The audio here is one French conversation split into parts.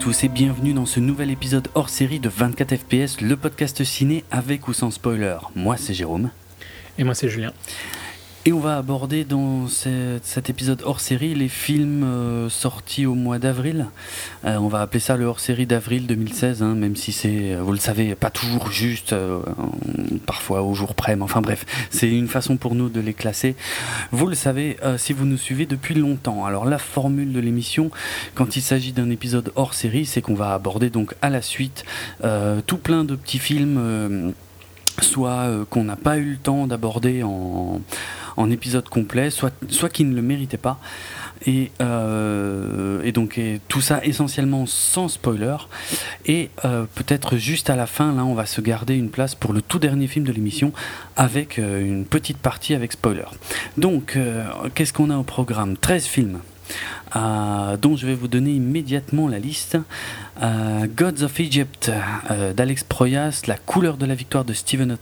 Tous et bienvenue dans ce nouvel épisode hors série de 24 FPS, le podcast ciné avec ou sans spoiler. Moi c'est Jérôme. Et moi c'est Julien. Et on va aborder dans cet épisode hors série les films euh, sortis au mois d'avril. Euh, on va appeler ça le hors série d'avril 2016, hein, même si c'est, vous le savez, pas toujours juste, euh, parfois au jour près, mais enfin bref, c'est une façon pour nous de les classer. Vous le savez si vous nous suivez depuis longtemps. Alors la formule de l'émission, quand il s'agit d'un épisode hors série, c'est qu'on va aborder donc à la suite tout plein de petits films soit qu'on n'a pas eu le temps d'aborder en, en épisode complet, soit, soit qui ne le méritait pas. Et, euh, donc tout ça essentiellement sans spoiler. Et euh, peut-être juste à la fin, là, on va se garder une place pour le tout dernier film de l'émission avec euh, une petite partie avec spoiler. Donc, qu'est-ce qu'on a au programme? 13 films. Dont je vais vous donner immédiatement la liste. Gods of Egypt d'Alex Proyas, La couleur de la victoire de Stephen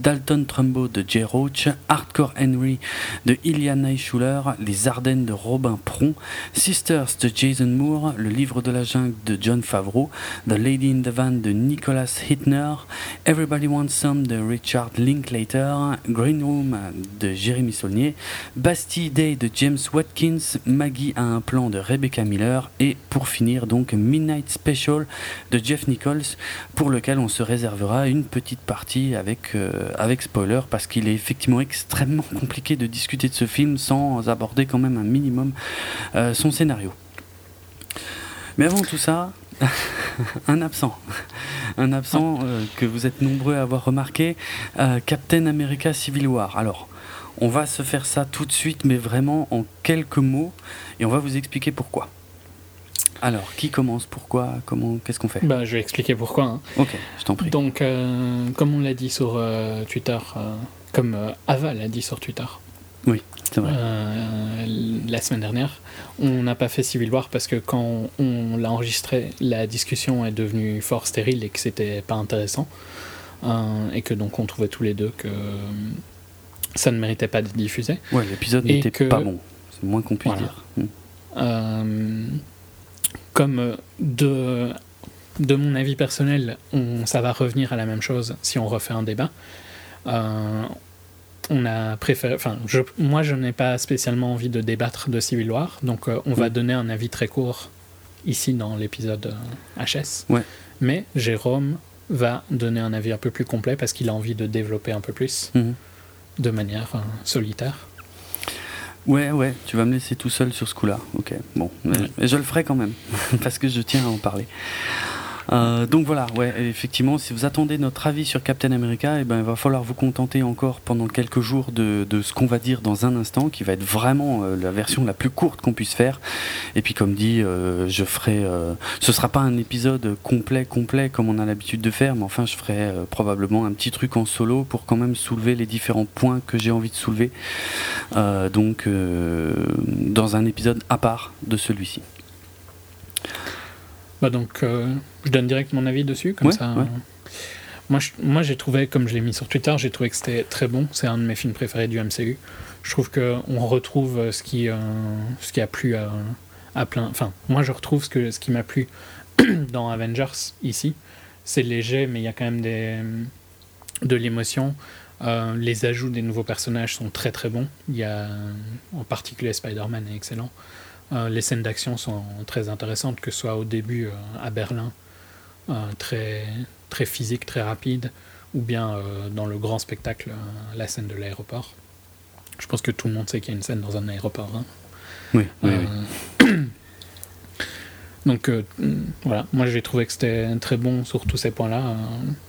Dalton Trumbo de Jay Roach, Hardcore Henry de Ilya Naishuller, Les Ardennes de Robin Pron, Sisters de Jason Moore, Le Livre de la Jungle de John Favreau, The Lady in the Van de Nicholas Hittner, Everybody Wants Some de Richard Linklater, Green Room de Jérémy Saulnier, Bastille Day de James Watkins, Maggie a plan de Rebecca Miller et pour finir donc Midnight Special de Jeff Nichols pour lequel on se réservera une petite partie avec euh, avec, spoiler parce qu'il est effectivement extrêmement compliqué de discuter de ce film sans aborder quand même un minimum euh, son scénario. Mais avant tout ça, un absent. Un absent euh, que vous êtes nombreux à avoir remarqué, Captain America Civil War. Alors, on va se faire ça tout de suite, mais vraiment en quelques mots, et on va vous expliquer pourquoi. Alors, qui commence Pourquoi Comment Qu'est-ce qu'on fait bah, Je vais expliquer pourquoi. Hein. Ok, je t'en prie. Donc, euh, comme on l'a dit sur euh, Twitter, euh, comme Ava l'a dit sur Twitter. Oui, c'est vrai. la semaine dernière, on n'a pas fait Civil War parce que quand on l'a enregistré, la discussion est devenue fort stérile et que c'était pas intéressant. et que donc on trouvait tous les deux que ça ne méritait pas d'être diffusé. Ouais, l'épisode n'était pas bon. Moins qu'on puisse dire. Hmm comme euh, de, de mon avis personnel, on, ça va revenir à la même chose si on refait un débat. Euh, on a préféré, enfin, je, moi je n'ai pas spécialement envie de débattre de Civil War, donc euh, on va mm. donner un avis très court ici dans l'épisode HS. Ouais. Mais Jérôme va donner un avis un peu plus complet parce qu'il a envie de développer un peu plus mm. de manière solitaire. Ouais, ouais, tu vas me laisser tout seul sur ce coup-là. Ok, bon. Mais je le ferai quand même, parce que je tiens à en parler. Euh, donc voilà, ouais, effectivement, si vous attendez notre avis sur Captain America, eh ben, il va falloir vous contenter encore pendant quelques jours de, ce qu'on va dire dans un instant, qui va être vraiment euh, la version la plus courte qu'on puisse faire. Et puis comme dit, euh, je ferai, ce sera pas un épisode complet, complet comme on a l'habitude de faire, mais enfin, je ferai probablement un petit truc en solo pour quand même soulever les différents points que j'ai envie de soulever. donc, dans un épisode à part de celui-ci. Bah donc, euh, je donne direct mon avis dessus, comme ça. Moi, moi, j'ai trouvé, comme je l'ai mis sur Twitter, j'ai trouvé que c'était très bon. C'est un de mes films préférés du MCU. Je trouve qu'on retrouve ce qui, euh, ce qui a plu à, à, plein. Enfin, moi, je retrouve ce, que, ce qui m'a plu dans Avengers ici. C'est léger, mais il y a quand même des, de l'émotion. Euh, les ajouts des nouveaux personnages sont très très bons. Il y a en particulier Spider-Man est excellent. Euh, les scènes d'action sont très intéressantes, que ce soit au début euh, à Berlin, euh, très, très physique, très rapide, ou bien dans le grand spectacle, la scène de l'aéroport. Je pense que tout le monde sait qu'il y a une scène dans un aéroport. Hein. Oui, Donc voilà, moi j'ai trouvé que c'était très bon sur tous ces points-là.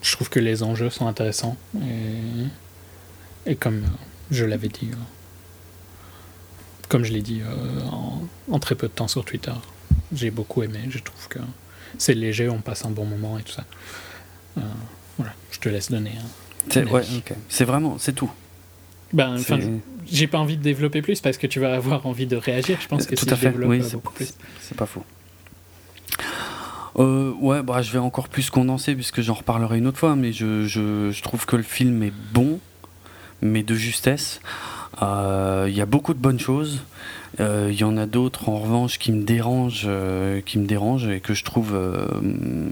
je trouve que les enjeux sont intéressants. Et, et comme je l'avais dit comme je l'ai dit euh, en, très peu de temps sur Twitter. J'ai beaucoup aimé, je trouve que c'est léger, on passe un bon moment et tout ça. Euh, voilà, je te laisse donner. c'est, ouais, c'est vraiment, c'est tout. Ben, j'ai pas envie de développer plus parce que tu vas avoir envie de réagir. Je pense que tout à fait. Oui, c'est, c'est pas faux. Euh, ouais, bah, je vais encore plus condenser puisque j'en reparlerai une autre fois, mais je, je, je trouve que le film est bon, mais de justesse. Il euh, y a beaucoup de bonnes choses. Il y en a d'autres en revanche qui me dérangent, qui me dérangent et que je trouve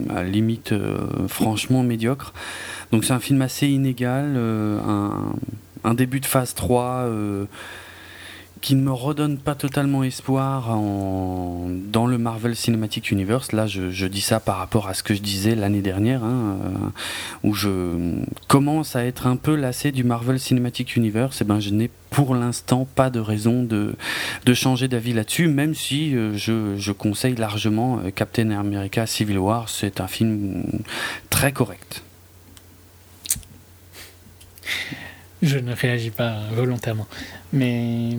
à limite franchement médiocre. Donc c'est un film assez inégal, un, un, début de phase 3 qui ne me redonne pas totalement espoir dans le Marvel Cinematic Universe. Là, je, dis ça par rapport à ce que je disais l'année dernière, hein, euh, où je commence à être un peu lassé du Marvel Cinematic Universe. Et eh ben, je n'ai pour l'instant pas de raison de, de changer d'avis là-dessus, même si euh, je, je, conseille largement euh, Captain America Civil War. C'est un film très correct. Je ne réagis pas volontairement. Mais.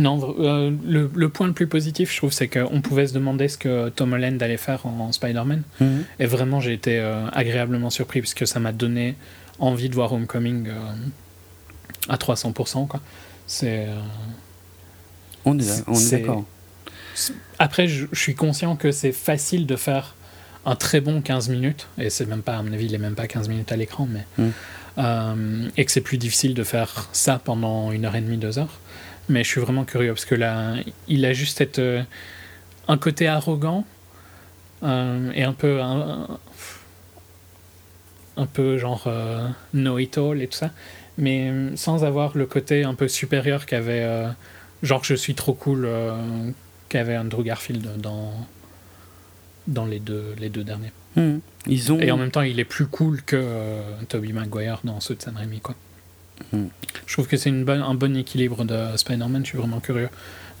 Non, euh, le, point le plus positif, je trouve, c'est qu'on pouvait se demander ce que Tom Holland allait faire en, Spider-Man. Mhm. Et vraiment, j'ai été euh, agréablement surpris, parce que ça m'a donné envie de voir Homecoming euh, à 300%. Quoi. C'est. on est, est, d'accord. Après, je, suis conscient que c'est facile de faire un très bon 15 minutes, et c'est même pas, à mon avis, il est même pas 15 minutes à l'écran, mais. Mhm. Euh, et que c'est plus difficile de faire ça pendant une heure et demie, deux heures. Mais je suis vraiment curieux parce que là, il a juste euh, un côté arrogant euh, et un peu un, peu genre know-it-all et tout ça, mais sans avoir le côté un peu supérieur qu'avait genre je suis trop cool qu'avait Andrew Garfield dans dans les deux les deux derniers. Hmm. Ils ont... Et en même temps, il est plus cool que euh, Tobey Maguire dans ceux de San Raimi. Quoi. Hmm. Je trouve que c'est une bonne, un bon équilibre de Spider-Man. Je suis vraiment curieux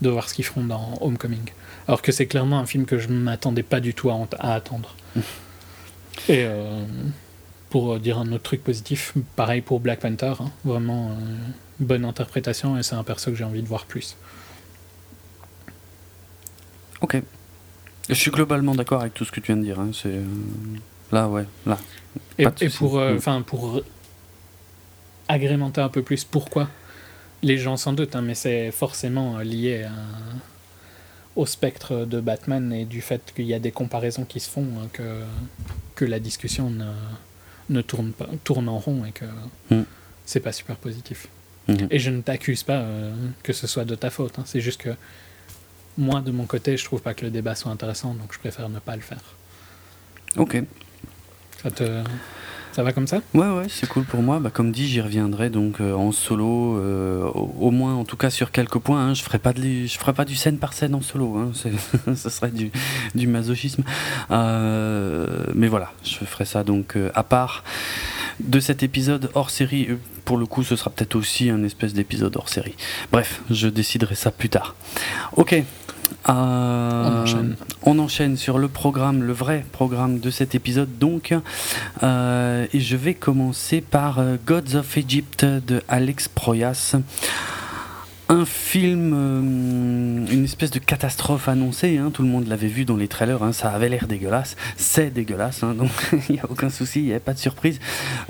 de voir ce qu'ils feront dans Homecoming. Alors que c'est clairement un film que je ne m'attendais pas du tout à, à attendre. Et euh, pour dire un autre truc positif, pareil pour Black Panther. Hein. vraiment euh, bonne interprétation et c'est un perso que j'ai envie de voir plus. Ok. Je suis globalement d'accord avec tout ce que tu viens de dire. Hein. C'est euh, là, ouais, là. Et, pour, euh, mm. enfin, pour agrémenter un peu plus, pourquoi les gens s'en doutent, hein, mais c'est forcément euh, lié au spectre de Batman et du fait qu'il y a des comparaisons qui se font, hein, que, que la discussion ne, ne tourne, pas, tourne en rond et que mm. c'est pas super positif. Mm-hmm. Et je ne t'accuse pas que ce soit de ta faute, c'est juste que moi, de mon côté, je trouve pas que le débat soit intéressant, donc je préfère ne pas le faire. Ok. Ça te. Ça va comme ça? Ouais, ouais, c'est cool pour moi. Bah, comme dit, j'y reviendrai donc euh, en solo, euh, au, moins en tout cas sur quelques points. Hein. Je ferai pas de, je ferai pas du scène par scène en solo. Hein. ce serait du, du masochisme. Euh, mais voilà, je ferai ça donc à part de cet épisode hors série. Pour le coup, ce sera peut-être aussi un espèce d'épisode hors série. Bref, je déciderai ça plus tard. Ok, euh, on, enchaîne. sur le programme, le vrai programme de cet épisode donc. Euh, et je vais commencer par euh, Gods of Egypt de Alex Proyas un film, euh, une espèce de catastrophe annoncée. Hein, tout le monde l'avait vu dans les trailers. Hein, ça avait l'air dégueulasse. C'est dégueulasse. Hein, donc il n'y a aucun souci. Il n'y a pas de surprise.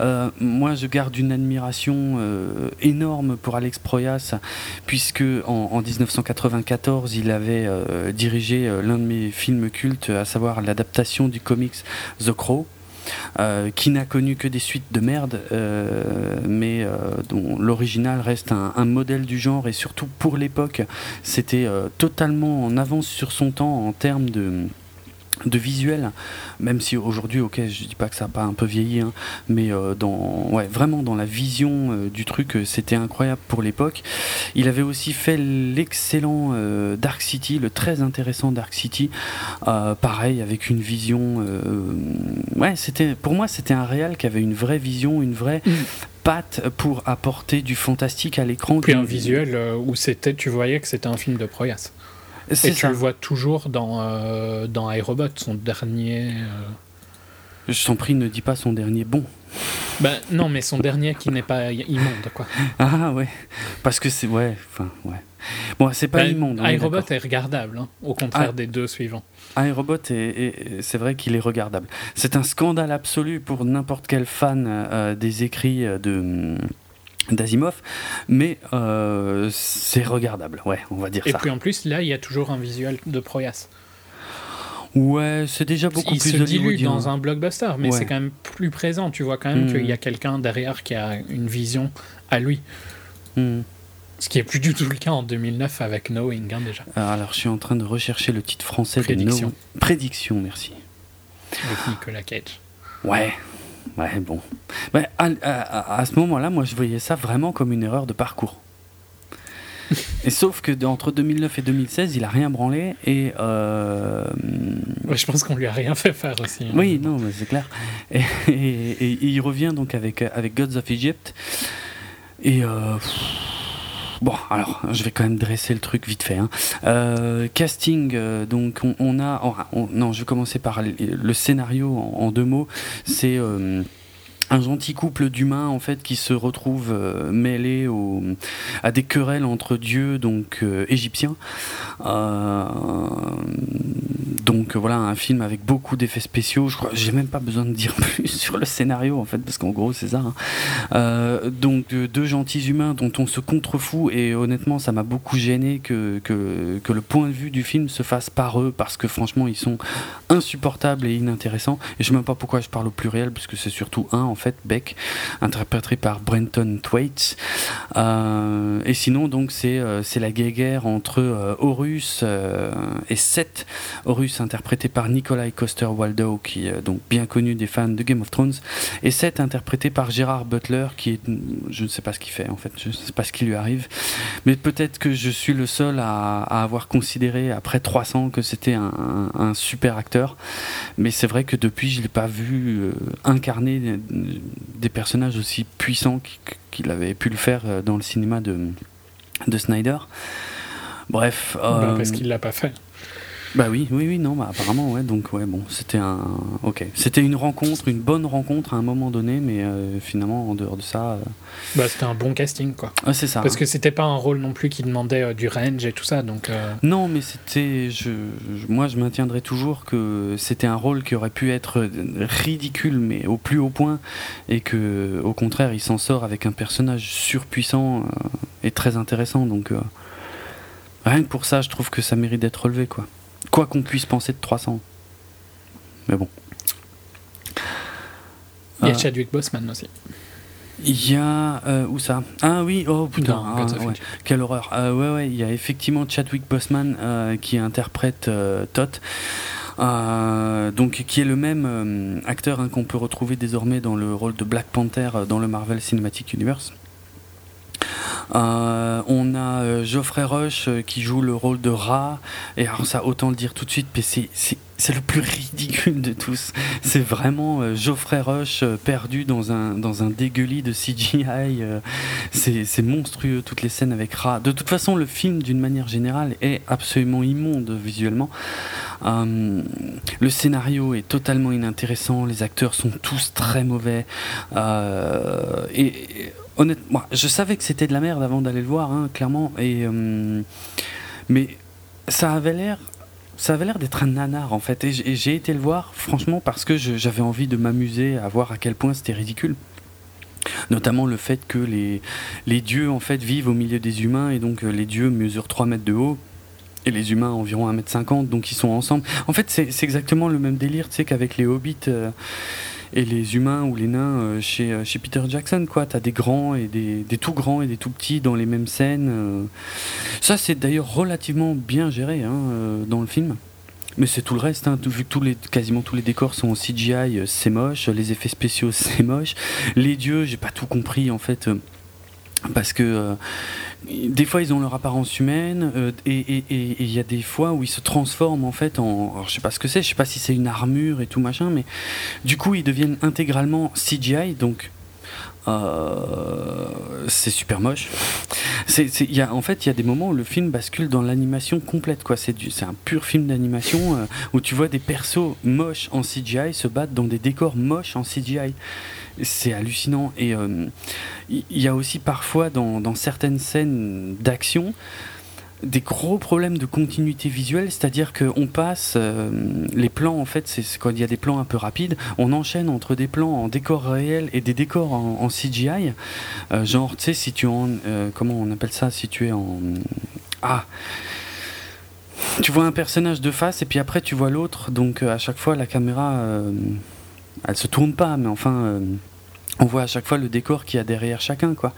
Euh, moi, je garde une admiration euh, énorme pour Alex Proyas, puisque en, 1994, il avait dirigé l'un de mes films cultes, à savoir l'adaptation du comics The Crow. Euh, qui n'a connu que des suites de merde, euh, mais euh, dont l'original reste un, modèle du genre et surtout pour l'époque, c'était totalement en avance sur son temps en termes de de visuel, même si aujourd'hui, ok, je dis pas que ça n'a pas un peu vieilli, hein, mais euh, dans, ouais, vraiment dans la vision euh, du truc, euh, c'était incroyable pour l'époque. Il avait aussi fait l'excellent Dark City, le très intéressant Dark City, pareil avec une vision, ouais, c'était, pour moi, c'était un réal qui avait une vraie vision, une vraie mm. patte pour apporter du fantastique à l'écran. Puis un visuel où c'était, tu voyais que c'était un film de Proyas. Et tu le vois toujours dans, euh, dans iRobot, son dernier. Euh, Je t'en prie, ne dis pas son dernier bon. Ben non, mais son dernier qui n'est pas immonde, quoi. Ah ouais, parce que c'est ouais, enfin ouais. Bon, c'est pas ben, immonde. iRobot est regardable, hein, au contraire ah. des deux suivants. iRobot est, c'est vrai qu'il est regardable. C'est un scandale absolu pour n'importe quel fan euh, des écrits de d'Asimov, mais euh, c'est regardable, ouais, on va dire ça. Et puis en plus, là, il y a toujours un visuel de Proyas. Ouais, c'est déjà beaucoup il plus se dilue dans un blockbuster, mais c'est quand même plus présent. Tu vois quand même hmm. qu'il y a quelqu'un derrière qui a une vision à lui. Hmm. Ce qui est plus du tout le cas en 2009 avec Knowing, hein, déjà. Alors, je suis en train de rechercher le titre français Prédiction. de No... Prédiction, merci. Avec Nicolas Cage. Ouais, ouais, bon. À, à- à ce moment-là, moi, je voyais ça vraiment comme une erreur de parcours. et sauf que entre 2009 et 2016, il a rien branlé et euh, Ouais, je pense qu'on lui a rien fait faire aussi. hein. oui, non, mais c'est clair. Et, et- et il revient donc avec avec Gods of Egypt et euh, pff, Bon, alors, je vais quand même dresser le truc vite fait. hein. Euh, casting, euh, donc on, on a... on- non, je vais commencer par le, scénario en, en deux mots. C'est... euh, un gentil couple d'humains en fait qui se retrouvent euh, mêlés au, à des querelles entre dieux donc euh, égyptiens. Euh, donc voilà un film avec beaucoup d'effets spéciaux. Je crois j'ai même pas besoin de dire plus sur le scénario en fait parce qu'en gros c'est ça. hein. Euh, donc deux gentils humains dont on se contrefout et honnêtement ça m'a beaucoup gêné que, que, que le point de vue du film se fasse par eux parce que franchement ils sont insupportables et inintéressants et je sais même pas pourquoi je parle au pluriel parce que c'est surtout un fait Beck interprété par Brenton Thwaites. Euh, et sinon donc c'est euh, c'est la guéguerre entre euh, Horus et Seth. Horus interprété par Nikolai Coster-Waldau qui est donc bien connu des fans de Game of Thrones. Et Seth interprété par Gérard Butler qui est je ne sais pas ce qu'il fait en fait. Je ne sais pas ce qui lui arrive. Mais peut-être que je suis le seul à, avoir considéré après 300 que c'était un, super acteur. Mais c'est vrai que depuis je l'ai pas vu incarner des, personnages aussi puissants qu- qu'il avait pu le faire euh, dans le cinéma de, de Snyder bref Bah, euh, parce qu'il l'a pas fait. Bah oui, oui, oui, non, bah apparemment, ouais, donc ouais, bon, c'était un, ok, c'était une rencontre, une bonne rencontre à un moment donné, mais euh, finalement, en dehors de ça, euh, Bah, c'était un bon casting, quoi. ah, c'est ça. Parce que c'était pas un rôle non plus qui demandait euh, du range et tout ça, donc. Non, mais c'était, je, je- moi, je maintiendrai toujours que c'était un rôle qui aurait pu être ridicule, mais au plus haut point, et que, au contraire, il s'en sort avec un personnage surpuissant et très intéressant, donc rien que pour ça, je trouve que ça mérite d'être relevé, quoi. Quoi qu'on puisse penser de 300. Mais bon. Il y a Ah. Chadwick Boseman aussi. Il y a euh, où ça? Ah oui, oh putain, ah, ouais, quelle horreur. Euh, ouais ouais, il y a effectivement Chadwick Boseman euh, qui interprète euh, Tot. Euh, donc qui est le même euh, acteur hein, qu'on peut retrouver désormais dans le rôle de Black Panther euh, dans le Marvel Cinematic Universe. Euh, on a euh, Geoffrey Rush qui joue le rôle de Ra. Et alors ça autant le dire tout de suite mais c'est le plus ridicule de tous. C'est vraiment euh, Geoffrey Rush perdu dans un dans dégueulis de CGI c'est monstrueux toutes les scènes avec Ra. De toute façon le film d'une manière générale est absolument immonde visuellement. Le scénario est totalement inintéressant, les acteurs sont tous très mauvais. Honnêtement, je savais que c'était de la merde avant d'aller le voir, hein, clairement. Et, euh, mais ça avait l'air. Ça avait l'air d'être un nanar en fait, et j'ai été le voir franchement parce que j'avais envie de m'amuser à voir à quel point c'était ridicule. Notamment le fait que les, dieux en fait vivent au milieu des humains et donc euh, les dieux mesurent 3 mètres de haut et les humains environ 1m50 donc ils sont ensemble. En fait c'est exactement le même délire tu qu'avec les hobbits euh, et les humains ou les nains euh, chez, euh, chez Peter Jackson quoi. T'as des grands et des, tout grands et des tout petits dans les mêmes scènes. euh. Ça c'est d'ailleurs relativement bien géré hein, dans le film. Mais c'est tout le reste, hein, vu que quasiment tous les décors sont en CGI, c'est moche, les effets spéciaux c'est moche, les dieux, j'ai pas tout compris en fait, parce que euh, des fois ils ont leur apparence humaine, euh, et il y a des fois où ils se transforment en fait en, alors je sais pas ce que c'est, je sais pas si c'est une armure et tout machin, mais du coup ils deviennent intégralement CGI, donc euh, c'est super moche. C'est, y a, en fait, il y a des moments où le film bascule dans l'animation complète. Quoi. C'est, c'est un pur film d'animation où tu vois des persos moches en CGI se battre dans des décors moches en CGI. C'est hallucinant. Et euh, il y, a aussi parfois dans, certaines scènes d'action des gros problèmes de continuité visuelle, c'est-à-dire qu'on passe euh, les plans, en fait, c'est quand il y a des plans un peu rapides, on enchaîne entre des plans en décor réel et des décors en, CGI. Euh, genre, tu sais, si tu en. comment on appelle ça Si tu es en. Ah Tu vois un personnage de face et puis après tu vois l'autre, donc à chaque fois la caméra. Elle se tourne pas, mais enfin. euh, on voit à chaque fois le décor qu'il y a derrière chacun, quoi.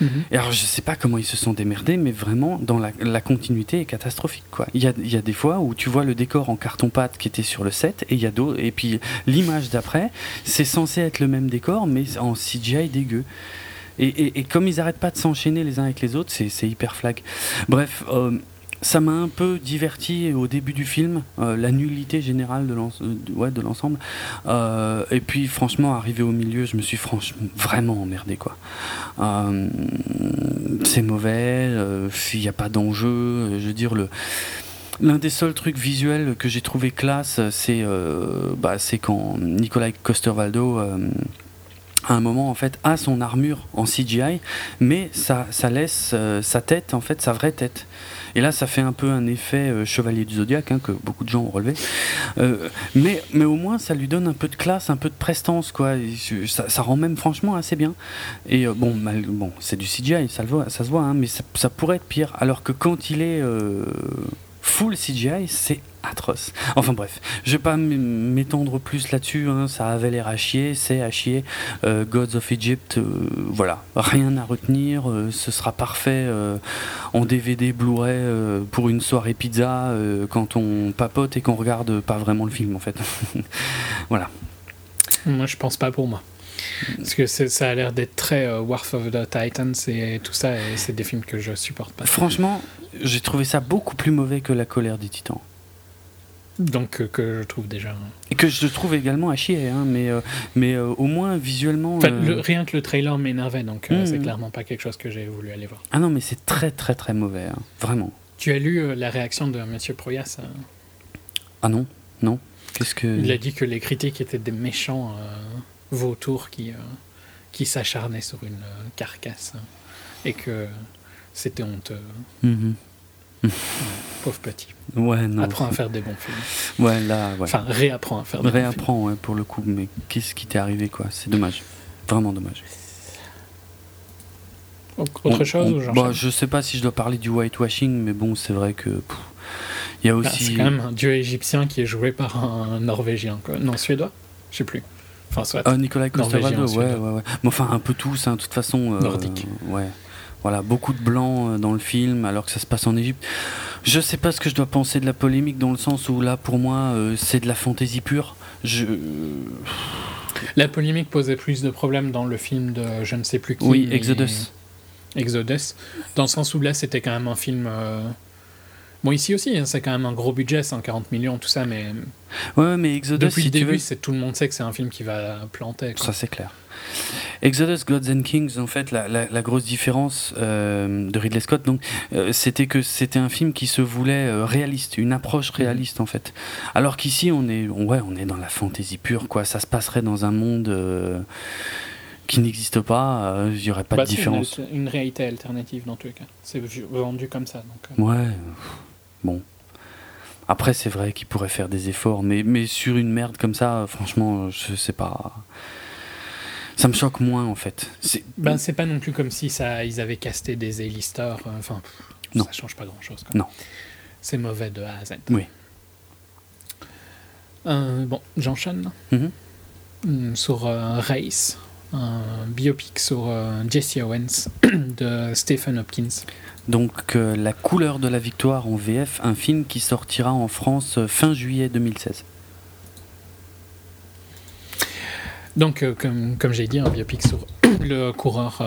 Mhm. Et alors, je sais pas comment ils se sont démerdés, mais vraiment, dans la, continuité est catastrophique. Quoi. Il, y a, il y a des fois où tu vois le décor en carton-pâte qui était sur le set, et il y a. Et puis, l'image d'après, c'est censé être le même décor, mais en CGI dégueu. Et, et, comme ils arrêtent pas de s'enchaîner les uns avec les autres, c'est hyper flag. Bref, euh, ça m'a un peu diverti au début du film, euh, la nullité générale de l'ensemble. Euh, et puis franchement, arrivé au milieu, je me suis franchement vraiment emmerdé. Euh, c'est mauvais, il n'y a pas d'enjeu. je veux dire. L'un des seuls trucs visuels que j'ai trouvé classe, c'est bah, quand Nicolas Coster-Waldo à un moment en fait a son armure en CGI, mais ça, ça laisse sa tête en fait sa vraie tête. Et là, ça fait un peu un effet euh, chevalier du zodiaque hein, que beaucoup de gens ont relevé. Euh, mais, mais au moins, ça lui donne un peu de classe, un peu de prestance, quoi. Ça, rend même franchement assez bien. Et euh, bon, bon c'est du CGI, ça, se voit, hein, mais ça, pourrait être pire. Alors que quand il est full CGI, c'est atroce. Enfin bref, je vais pas m'étendre plus là-dessus, hein, ça avait l'air à chier, c'est à chier. Euh, Gods of Egypt, euh, voilà, rien à retenir, euh, ce sera parfait en DVD Blu-ray pour une soirée pizza quand on papote et qu'on regarde pas vraiment le film en fait. voilà. Moi je pense pas pour moi. Parce que ça a l'air d'être très euh, War of the Titans et tout ça, et c'est des films que je supporte pas. Franchement, j'ai trouvé ça beaucoup plus mauvais que La colère des titans. Donc, euh, que je trouve déjà. Et que je trouve également à chier, hein, mais, euh, mais au moins visuellement. rien que le trailer m'énervait, donc c'est hmm. clairement pas quelque chose que j'ai voulu aller voir. Ah non, mais c'est très très très mauvais, hein, vraiment. Tu as lu la réaction de Monsieur Proyas Ah non, non. Qu'est-ce que. Il a dit que les critiques étaient des méchants vautour qui, euh, qui s'acharnait sur une euh, carcasse hein, et que c'était honteux. Mhm. pauvre petit. Ouais, non. Apprends à faire des bons films. Ouais, là, ouais. Enfin, réapprends à faire des Réapprends, bons films. ouais, pour le coup. Mais qu'est-ce qui t'est arrivé, quoi? C'est dommage. Vraiment dommage. Autre chose ou bah, Je sais pas si je dois parler du whitewashing, mais bon, c'est vrai que. Il y a bah, aussi. c'est quand même un dieu égyptien qui est joué par un norvégien, quoi. Non, suédois? Je sais plus. Enfin, soit. Ah, Nicolas costa ouais, ouais, ouais. Mais enfin, un peu tous, hein, de toute façon. Euh, Nordique. Ouais. Voilà, beaucoup de blancs euh, dans le film, alors que ça se passe en Égypte. Je sais pas ce que je dois penser de la polémique, dans le sens où là, pour moi, euh, c'est de la fantaisie pure. Je. La polémique posait plus de problèmes dans le film de je ne sais plus qui. Oui, Exodus. Exodus. Dans le sens où là, c'était quand même un film. Bon, ici aussi, hein, c'est quand même un gros budget, 140 millions, tout ça, mais. Ouais, mais Exodus. Depuis le début, c'est tout le monde sait que c'est un film qui va planter. Ça, c'est clair. Exodus, Gods and Kings, en fait, la, la, grosse différence euh, de Ridley Scott, donc, euh, c'était que c'était un film qui se voulait euh, réaliste, une approche réaliste, en fait. Alors qu'ici, on est, ouais, on est dans la fantaisie pure, quoi. Ça se passerait dans un monde qui n'existe pas, il n'y aurait pas de bah, différence. Une, une, réalité alternative dans tous les cas. C'est vendu comme ça. Donc, ouais. Bon. Après, c'est vrai qu'ils pourraient faire des efforts, mais, mais sur une merde comme ça, franchement, je sais pas. Ça me choque moins, en fait. C'est ben, c'est pas non plus comme si ça, ils avaient casté des A-listers. Euh, enfin, non. ça change pas grand-chose. Non. C'est mauvais de A à Z. Oui. Euh, bon, j'enchaîne. Mm-hmm. Mm, sur euh, Race, un biopic sur Jesse Owens de Stephen Hopkins. Donc euh, La couleur de la victoire en VF, un film qui sortira en France euh, fin juillet 2016. Donc, euh, comme, j'ai dit, un biopic sur le coureur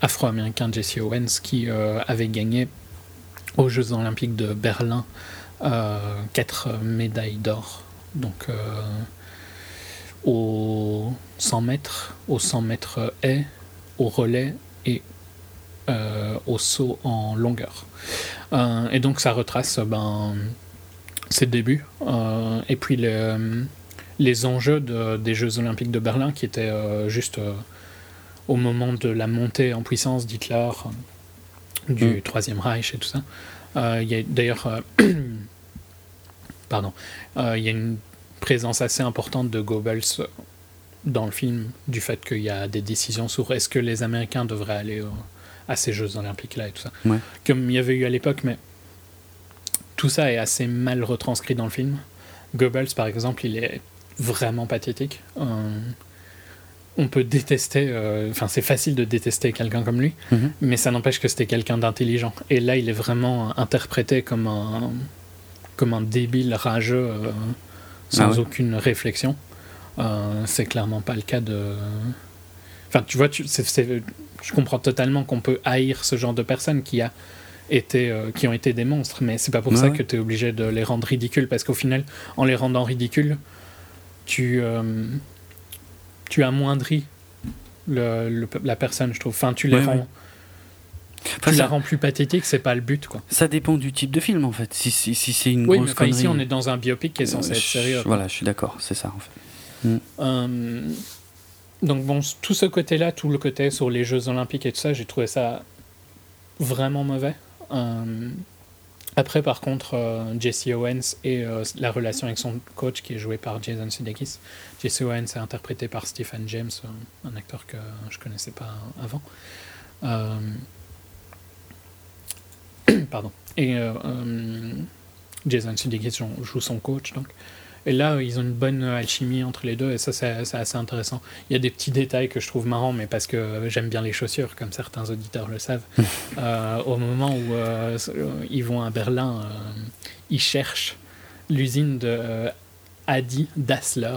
afro-américain Jesse Owens qui avait gagné aux Jeux Olympiques de Berlin quatre médailles d'or. Donc, aux 100 mètres, aux 100 mètres haies, au relais et euh, au saut en longueur. Euh, et donc ça retrace ben, ses débuts euh, et puis les, les enjeux des Jeux olympiques de Berlin qui étaient juste au moment de la montée en puissance d'Hitler, du mm. Troisième Reich et tout ça. Il y a d'ailleurs... pardon. Il y a une présence assez importante de Goebbels dans le film du fait qu'il y a des décisions sur est-ce que les Américains devraient aller à ces Jeux Olympiques-là et tout ça. Comme il y avait eu à l'époque, mais tout ça est assez mal retranscrit dans le film. Goebbels, par exemple, il est vraiment pathétique. Euh, on peut détester, euh, enfin c'est facile de détester quelqu'un comme lui, mhm. mais ça n'empêche que c'était quelqu'un d'intelligent. Et là, il est vraiment interprété comme un, comme un débile rageux euh, sans ah aucune réflexion. C'est clairement pas le cas de. Enfin, tu vois, tu, je comprends totalement qu'on peut haïr ce genre de personnes qui a été, qui ont été des monstres, mais c'est pas pour ça que tu es obligé de les rendre ridicules, parce qu'au final, en les rendant ridicules, tu tu amoindris le, la personne, je trouve. Enfin, tu les rends. tu la rends plus pathétique, c'est pas le but, quoi. Ça dépend du type de film, en fait. Si, si, si c'est une oui, grosse mais ici, on est dans un biopic qui est censé être sérieux. Voilà, je suis d'accord, c'est ça, en fait. Mm. Euh, donc, bon, tout ce côté-là, tout le côté sur les Jeux Olympiques et tout ça, j'ai trouvé ça vraiment mauvais. Euh, après, par contre, euh, Jesse Owens et euh, la relation avec son coach qui est joué par Jason Sudeikis. Jesse Owens est interprété par Stephen James, un acteur que je connaissais pas avant. Pardon. Et Jason Sudeikis joue son coach, donc. Et là, ils ont une bonne alchimie entre les deux, et ça, c'est assez intéressant. Il y a des petits détails que je trouve marrants, mais parce que j'aime bien les chaussures, comme certains auditeurs le savent. Euh, au moment où euh, ils vont à Berlin, euh, ils cherchent l'usine de Adi Dassler,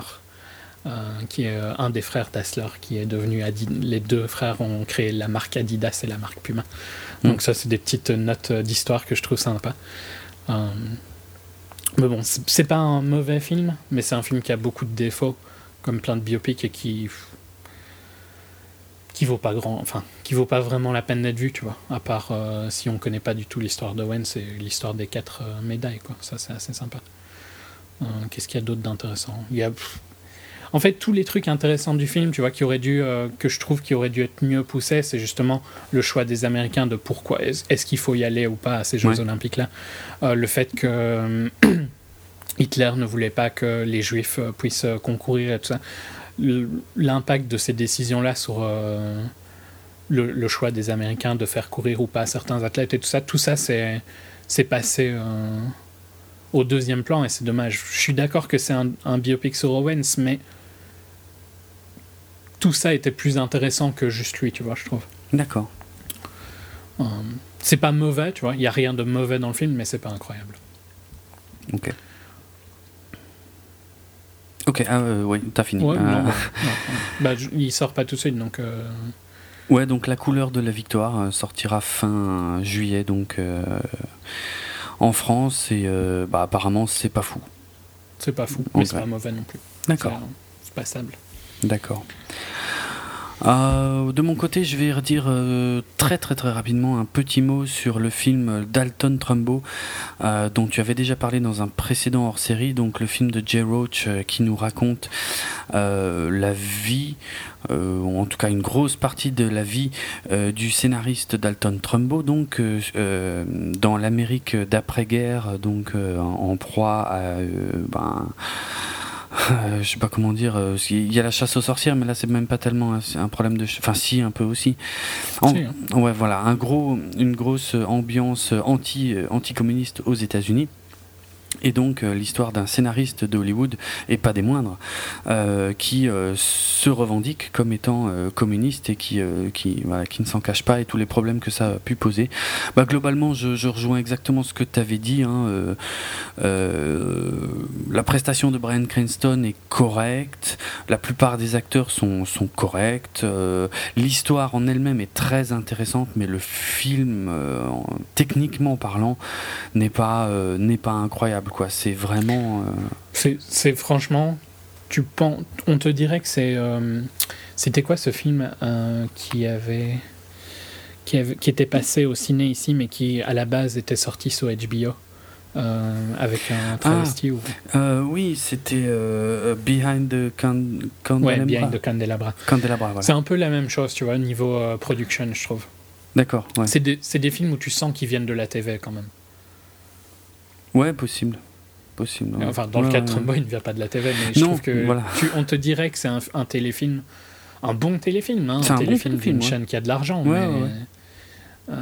qui est un des frères Dassler, qui est devenu Adi. Les deux frères ont créé la marque Adidas et la marque Puma. Donc, ça, c'est des petites notes d'histoire que je trouve sympa. Mais bon, c'est pas un mauvais film, mais c'est un film qui a beaucoup de défauts, comme plein de biopics, et qui. qui vaut pas grand. Enfin, qui vaut pas vraiment la peine d'être vu, tu vois. À part euh, si on connaît pas du tout l'histoire d'Owen, c'est l'histoire des quatre euh, médailles, quoi. Ça, c'est assez sympa. Euh, qu'est-ce qu'il y a d'autre d'intéressant? Il y a en fait, tous les trucs intéressants du film, tu vois, qui aurait dû, euh, que je trouve qui aurait dû être mieux poussés, c'est justement le choix des Américains de pourquoi est-ce qu'il faut y aller ou pas à ces Jeux Olympiques-là. Euh, le fait que euh, Hitler ne voulait pas que les Juifs puissent concourir et tout ça. L'impact de ces décisions-là sur le, choix des Américains de faire courir ou pas certains athlètes et tout ça, tout ça, c'est passé au deuxième plan et c'est dommage. Je suis d'accord que c'est un, un, biopic sur Owens, mais tout ça était plus intéressant que juste lui, tu vois, je trouve. D'accord. Euh, c'est pas mauvais, tu vois, il y a rien de mauvais dans le film, mais c'est pas incroyable. Ok. Ok, ah, euh, oui, t'as fini. Ouais, ah. non, bah, il sort pas tout de suite, donc. Euh, ouais, donc la couleur de la victoire sortira fin juillet, donc en France, et bah, apparemment c'est pas fou. C'est pas fou, mais c'est pas mauvais non plus. D'accord. C'est passable. D'accord. Euh, de mon côté, je vais redire euh, très très très rapidement un petit mot sur le film Dalton Trumbo, euh, dont tu avais déjà parlé dans un précédent hors-série, donc le film de Jay Roach qui nous raconte la vie, ou en tout cas une grosse partie de la vie du scénariste Dalton Trumbo, donc dans l'Amérique d'après-guerre, donc en, proie à ben, euh, je sais pas comment dire. Euh, il y a la chasse aux sorcières, mais là c'est même pas tellement un, problème de. Enfin, si un peu aussi. Hein. Ouais, voilà, un gros, une grosse ambiance anti, euh, anti-communiste aux États-Unis et donc euh, l'histoire d'un scénariste de Hollywood, et pas des moindres, euh, qui euh, se revendique comme étant communiste et qui, qui, ne s'en cache pas et tous les problèmes que ça a pu poser. Bah, globalement, je, je rejoins exactement ce que tu avais dit. Hein, la prestation de Brian Cranston est correcte, la plupart des acteurs sont, sont corrects, l'histoire en elle-même est très intéressante, mais le film, techniquement parlant, n'est pas, n'est pas incroyable quoi. C'est vraiment. Euh, c'est franchement. Tu penses, on te dirait que c'est. Euh, c'était quoi ce film euh, qui avait. Qui, avait, qui était passé au ciné ici, mais qui à la base était sorti sur HBO avec un travesti ah, Oui, c'était Behind the Candelabra. Ouais, Behind the Candelabra. Candelabra C'est un peu la même chose, tu vois, niveau production, je trouve. D'accord. Ouais. C'est des, des, films où tu sens qu'ils viennent de la TV quand même. Ouais, possible. possible Enfin, dans le cas de Trumbo, il ne vient pas de la TV, mais je trouve que tu, on te dirait que c'est un, téléfilm, un bon téléfilm, hein, un, téléfilm d'une chaîne qui a de l'argent. Mais, euh,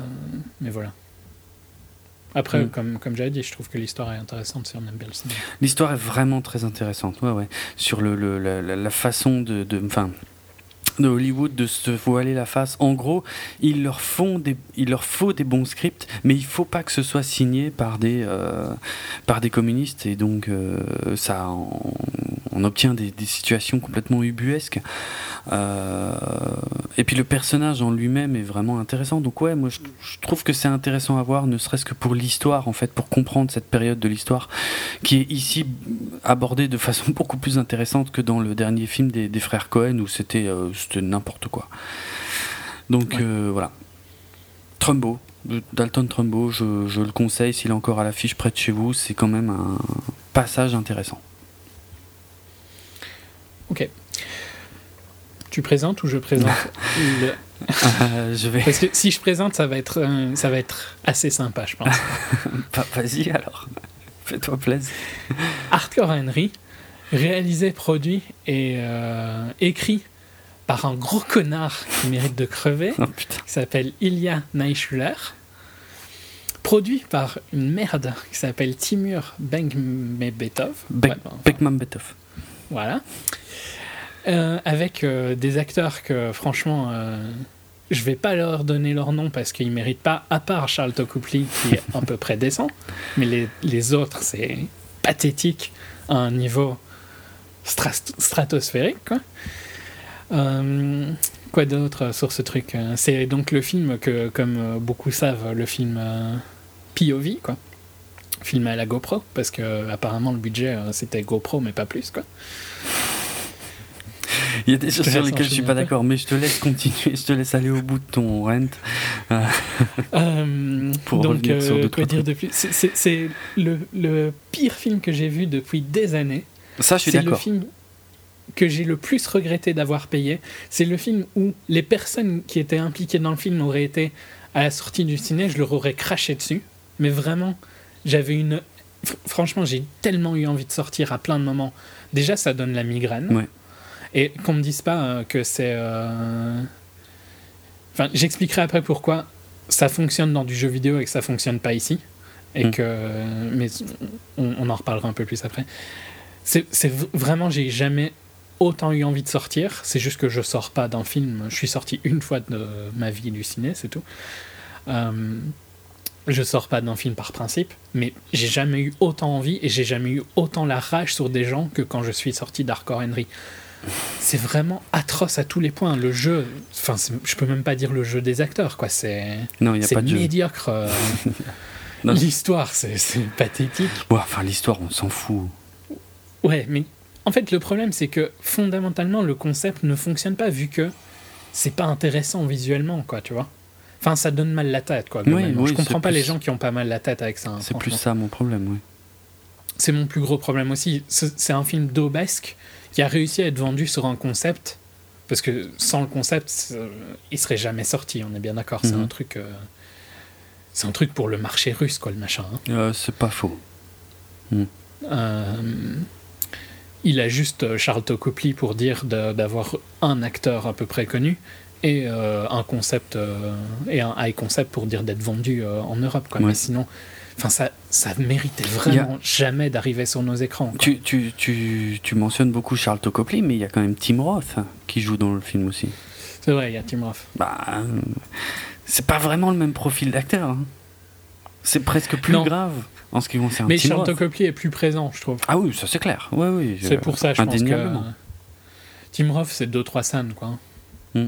mais voilà. Après, mm. comme, comme j'avais dit, je trouve que l'histoire est intéressante si on aime bien le cinéma. L'histoire est vraiment très intéressante, ouais, ouais. Sur le, le la, la, façon de. Enfin, de Hollywood de se voiler la face. En gros, ils leur font des, il leur faut des bons scripts, mais il faut pas que ce soit signé par des, euh, par des communistes et donc euh, ça, on, obtient des, situations complètement ubuesques. Euh, et puis le personnage en lui-même est vraiment intéressant. Donc ouais, moi je, trouve que c'est intéressant à voir, ne serait-ce que pour l'histoire en fait, pour comprendre cette période de l'histoire qui est ici abordée de façon beaucoup plus intéressante que dans le dernier film des frères Cohen où c'était c'était n'importe quoi. Donc euh, voilà. Trumbo, Dalton Trumbo, je, le conseille s'il est encore à l'affiche près de chez vous, c'est quand même un passage intéressant. Ok. Tu présentes ou je présente euh, je vais... Parce que si je présente, ça va être, euh, ça va être assez sympa, je pense. Vas-y alors, fais-toi plaisir. Hardcore Henry, réalisé, produit et écrit par un gros connard qui mérite de crever, oh, qui s'appelle Ilya Naishuller, produit par une merde qui s'appelle Timur Bekmambetov. Bekmambetov. Voilà. Euh, avec euh, des acteurs que, franchement, euh, je vais pas leur donner leur nom parce qu'ils méritent pas, à part Charles Tokoupli, qui est à peu près décent, mais les, les autres, c'est pathétique à un niveau stratosphérique, quoi. Euh, quoi d'autre sur ce truc euh, C'est donc le film que, comme euh, beaucoup savent, le film POV, quoi. Filmé à la GoPro, parce que apparemment le budget c'était GoPro, mais pas plus, quoi. Il y a des choses sur lesquelles je suis pas d'accord, mais je te laisse continuer, je te laisse aller au bout de ton rent. pour donc, revenir sur quoi dire de plus? C'est le, le, pire film que j'ai vu depuis des années. Ça, je suis d'accord. C'est le film que j'ai le plus regretté d'avoir payé. C'est le film où les personnes qui étaient impliquées dans le film auraient été à la sortie du ciné, je leur aurais craché dessus. Mais vraiment, j'avais une. Franchement, j'ai tellement eu envie de sortir à plein de moments. Déjà, ça donne la migraine. Et qu'on me dise pas euh, que c'est. Euh, enfin, j'expliquerai après pourquoi ça fonctionne dans du jeu vidéo et que ça fonctionne pas ici. Et hmm. que. Mais on, on en reparlera un peu plus après. C'est vraiment, j'ai jamais autant eu envie de sortir. C'est juste que je sors pas d'un film. Je suis sorti une fois de ma vie du ciné, c'est tout. Euh, je sors pas d'un film par principe, mais j'ai jamais eu autant envie et j'ai jamais eu autant la rage sur des gens que quand je suis sorti d'Hardcore Henry. C'est vraiment atroce à tous les points. Le jeu, enfin, je peux même pas dire le jeu des acteurs, quoi. C'est médiocre. Euh, l'histoire, c'est pathétique. enfin, l'histoire, on s'en fout. Ouais, mais en fait, le problème, c'est que fondamentalement, le concept ne fonctionne pas vu que c'est pas intéressant visuellement, quoi, tu vois. Enfin, ça donne mal la tête, quoi. Oui, je comprends pas les gens qui ont pas mal la tête avec ça. Hein, c'est plus ça mon problème, oui. C'est mon plus gros problème aussi. C'est un film d'aubesque qui a réussi à être vendu sur un concept. Parce que sans le concept, il serait jamais sorti, on est bien d'accord. C'est mhm. un truc. Euh, c'est un truc pour le marché russe, quoi, le machin. Hein. Euh, c'est pas faux. Hmm. Euh, il a juste euh, Charles Tocopli pour dire d'avoir un acteur à peu près connu et euh, un concept euh, et un high concept pour dire d'être vendu en Europe. Quoi. Mais sinon, enfin ça, ça méritait vraiment jamais d'arriver sur nos écrans. Tu, tu, tu, tu, mentionnes beaucoup Charles Tocopli, mais il y a quand même Tim Roth qui joue dans le film aussi. C'est vrai, il y a Tim Roth. Bah, c'est pas vraiment le même profil d'acteur. Hein. C'est presque plus grave en ce qui concerne Mais Tocopli est plus présent, je trouve. Ah oui, ça c'est clair. Oui, oui, c'est pour ça, je pense que. Tim Roth, c'est deux, trois scènes, quoi. Mm.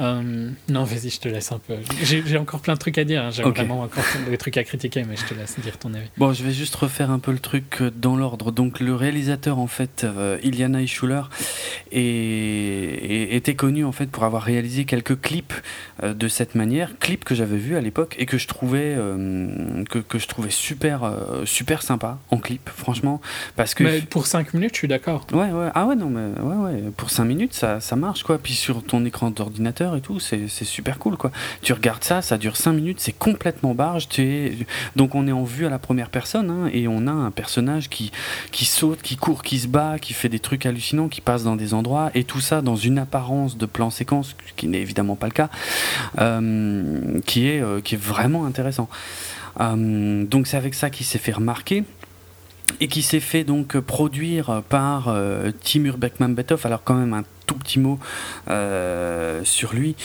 Euh, non, vas-y, je te laisse un peu. J'ai encore plein de trucs à dire. Hein. J'ai vraiment encore des trucs à critiquer, mais je te laisse dire ton avis. Bon, je vais juste refaire un peu le truc euh, dans l'ordre. Donc, le réalisateur, en fait, euh, Iliana Ischuler, était connu en fait pour avoir réalisé quelques clips de cette manière, clips que j'avais vus à l'époque et que je trouvais que, que, je trouvais super super sympa en clip, franchement, parce que. Mais pour 5 minutes, je suis d'accord. Ouais, ouais. Ah ouais, non, mais ouais, ouais. Pour 5 minutes, ça, ça marche quoi. Puis sur ton écran d'ordinateur et tout, c'est super cool quoi. Tu regardes ça, ça dure 5 minutes, c'est complètement barge. Donc on est en vue à la première personne hein, et on a un personnage qui, qui saute, qui court, qui se bat, qui fait des trucs hallucinants, qui passe dans des endroits et tout ça dans une apparence de plan séquence qui n'est évidemment pas le cas, euh, qui, est, euh, qui est vraiment intéressant. Euh, donc c'est avec ça qu'il s'est fait remarquer. Et qui s'est fait donc produire par Timur Beckman-Betov. Alors quand même un tout petit mot sur lui,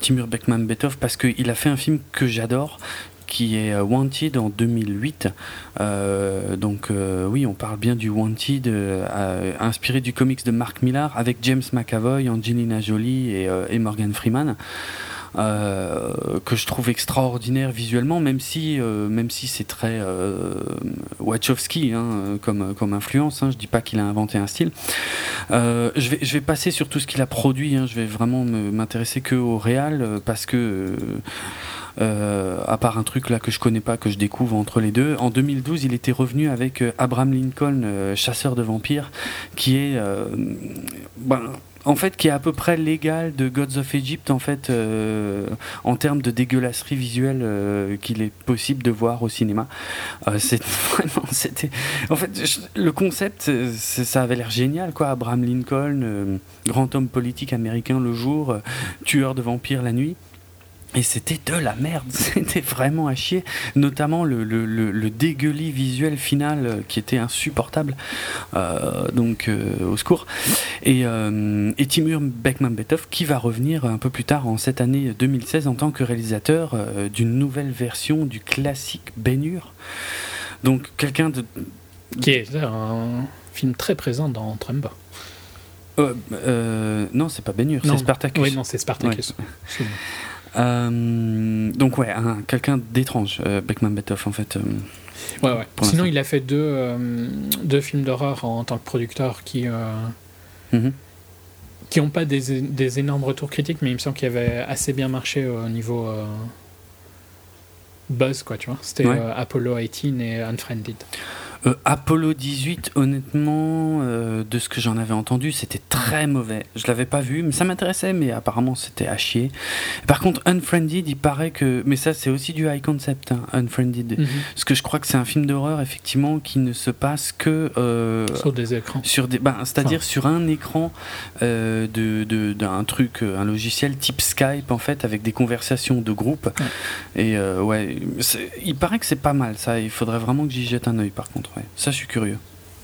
Timur Beckman-Betov, parce qu'il a fait un film que j'adore, qui est euh, Wanted en 2008. Euh, donc euh, oui, on parle bien du Wanted, inspiré du comics de Mark Millar, avec James McAvoy, Angelina Jolie et, Morgan Freeman. Que je trouve extraordinaire visuellement, même si, même si c'est très Wachowski hein, comme, comme influence. Hein, je dis pas qu'il a inventé un style. je, vais, je vais passer sur tout ce qu'il a produit. Hein, je vais vraiment m'intéresser que au réal parce que euh, à part un truc là que je connais pas, que je découvre entre les deux. En 2012, il était revenu avec euh, Abraham Lincoln, euh, chasseur de vampires, qui est ben, en fait qui est à peu près l'égal de Gods of Egypt en fait en termes de dégueulasserie visuelle qu'il est possible de voir au cinéma. C'est vraiment c'était en fait le concept ça avait l'air génial quoi. Abraham Lincoln grand homme politique américain le jour tueur de vampires la nuit et c'était de la merde, c'était vraiment à chier, notamment le, le, le, dégueulis visuel final euh, qui était insupportable, euh, donc euh, au secours. Et, et Timur Beckman-Betov qui va revenir un peu plus tard en cette année 2016 en tant que réalisateur d'une nouvelle version du classique Ben-Hur. Donc quelqu'un de... Qui est un film très présent dans Trumbo. non, c'est pas Ben-Hur, c'est Spartacus. Oui, non, c'est Spartacus. Euh, donc ouais, quelqu'un d'étrange, euh, Beckman Betoff en fait. Euh, ouais, ouais. Sinon, il a fait deux, deux films d'horreur en, tant que producteur qui mhm. qui n'ont pas des, des, énormes retours critiques, mais il me semble qu'il avait assez bien marché au niveau buzz, quoi, tu vois. C'était Apollo 18 et Unfriended. Euh, Apollo 18, honnêtement, euh, de ce que j'en avais entendu, c'était très mauvais. Je l'avais pas vu, mais ça m'intéressait, mais apparemment c'était à chier. Par contre, Unfriended, il paraît que. Mais ça, c'est aussi du high concept, hein, Unfriended. Mhm. Parce que je crois que c'est un film d'horreur, effectivement, qui ne se passe que. Euh, sur des écrans. Sur des, ben, C'est-à-dire sur un écran d'un de, d'un truc, un logiciel type Skype, en fait, avec des conversations de groupe. Et ouais, il paraît que c'est pas mal, ça. Il faudrait vraiment que j'y jette un œil, par contre. Ça, je suis curieux.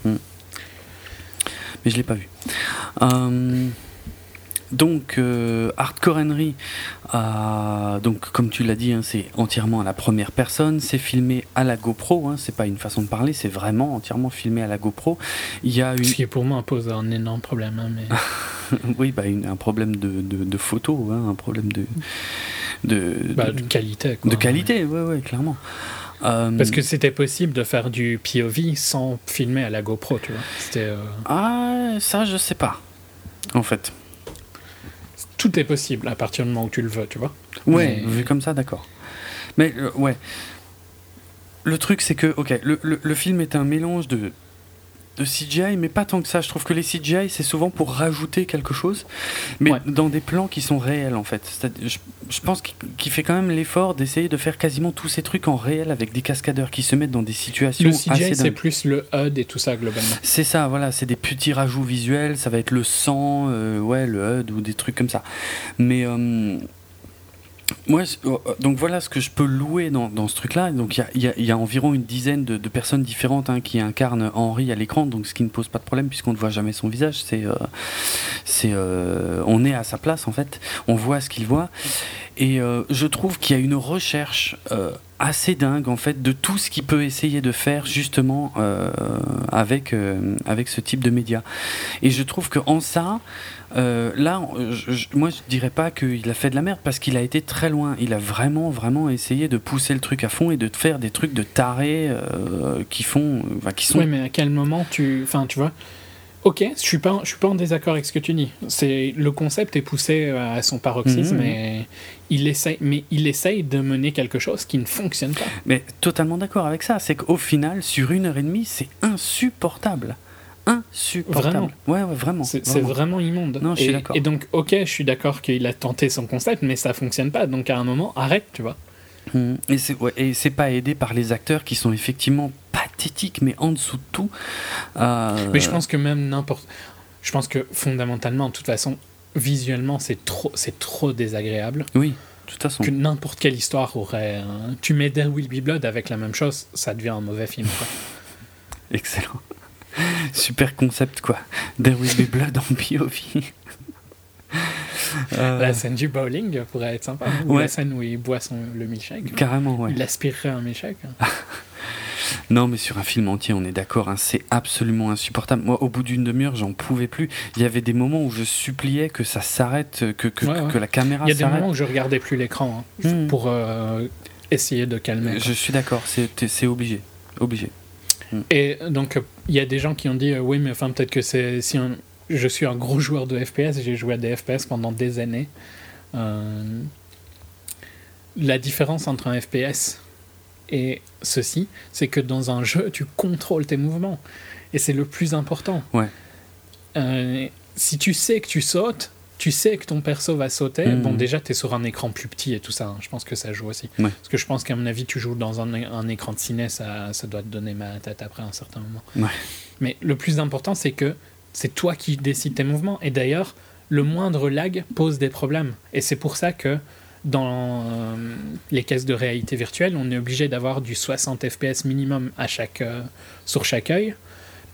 Hmm. Mais je l'ai pas vu. Euh, donc, euh, Hardcore Henry, euh, donc, comme tu l'as dit, hein, c'est entièrement à la première personne. C'est filmé à la GoPro. Hein, c'est pas une façon de parler, c'est vraiment entièrement filmé à la GoPro. Il y a une... Ce qui pour moi pose un énorme problème. Hein, mais... oui, bah, un problème de, de, photo, un problème de. De, bah, de, qualité. de qualité, oui, ouais, clairement. Euh, Parce que c'était possible de faire du POV sans filmer à la GoPro, tu vois. Euh, ah, ça, je sais pas. En fait. Tout est possible à partir du moment où tu le veux, tu vois. Ouais, vu comme ça, d'accord. Mais, euh, ouais. Le truc, c'est que, ok, le, le, film est un mélange de de CGI, mais pas tant que ça. Je trouve que les CGI, c'est souvent pour rajouter quelque chose, mais dans des plans qui sont réels en fait. Je, je, pense qu'il fait quand même l'effort d'essayer de faire quasiment tous ces trucs en réel avec des cascadeurs qui se mettent dans des situations. Le CGI, c'est plus le HUD et tout ça globalement. C'est ça, voilà, c'est des petits rajouts visuels. Ça va être le sang, euh, ouais, le HUD ou des trucs comme ça. Mais euh, moi, euh, donc voilà ce que je peux louer dans, dans ce truc-là. Donc il y, a, environ une dizaine de, personnes différentes hein, qui incarnent Henri à l'écran, donc ce qui ne pose pas de problème puisqu'on ne voit jamais son visage. C'est, euh, c'est, euh, on est à sa place en fait. On voit ce qu'il voit. Et je trouve qu'il y a une recherche assez dingue en fait de tout ce qu'il peut essayer de faire justement avec avec ce type de média. Et je trouve que en ça euh, là, moi, je dirais pas qu'il a fait de la merde parce qu'il a été très loin. Il a vraiment, vraiment essayé de pousser le truc à fond et de faire des trucs de tarés euh, qui font, qui sont. Oui, mais à quel moment tu, enfin, tu vois. Ok, je suis pas, je suis pas en désaccord avec ce que tu dis. C'est le concept est poussé à son paroxysme, mhm. il essaye, mais il essaye de mener quelque chose qui ne fonctionne pas. Mais totalement d'accord avec ça. C'est qu'au final, sur une heure et demie, c'est insupportable insupportable. Vraiment. Ouais, vraiment. C'est vraiment. immonde. Non, je suis d'accord. Et donc, ok, je suis d'accord qu'il a tenté son concept, mais ça fonctionne pas. Donc, à un moment, arrête, tu vois. Mmh. Et c'est pas aidé par les acteurs qui sont effectivement pathétiques, mais en dessous de tout. Euh, mais je pense que même n'importe. Je pense que fondamentalement, de toute façon, visuellement, c'est trop, c'est trop désagréable. Oui. De toute façon. Que n'importe quelle histoire aurait. Tu mets There Will Be Blood avec la même chose, ça devient un mauvais film. Excellent. Super concept, quoi. There will be blood on POV. Euh, la scène du bowling pourrait être sympa. Ou la scène où il boit son, le milkshake. Carrément, ouais. Il aspirerait un milkshake. non, mais sur un film entier, on est d'accord, hein, c'est absolument insupportable. Moi, au bout d'une demi-heure, j'en pouvais plus. Il y avait des moments où je suppliais que ça s'arrête, que, que, que, la caméra s'arrête. Il y a des moments où je regardais plus l'écran hein, hmm. pour euh, essayer de calmer. Je suis d'accord, c'est obligé. Obligé. Hmm. Et donc, il y a des gens qui ont dit, euh, oui, mais enfin, peut-être que c'est si on je suis un gros joueur de FPS, j'ai joué à des FPS pendant des années. Euh, la différence entre un FPS et ceci, c'est que dans un jeu, tu contrôles tes mouvements. Et c'est le plus important. Ouais. Euh, si tu sais que tu sautes, tu sais que ton perso va sauter. Bon, déjà, tu es sur un écran plus petit et tout ça. Hein. Je pense que ça joue aussi. Parce que je pense qu'à mon avis, tu joues dans un, un écran de ciné, ça, ça, doit te donner ma tête après un certain moment. Ouais. Mais le plus important, c'est que c'est toi qui décides tes mouvements. Et d'ailleurs, le moindre lag pose des problèmes. Et c'est pour ça que dans euh, les caisses de réalité virtuelle, on est obligé d'avoir du 60 fps minimum à chaque, euh, sur chaque œil,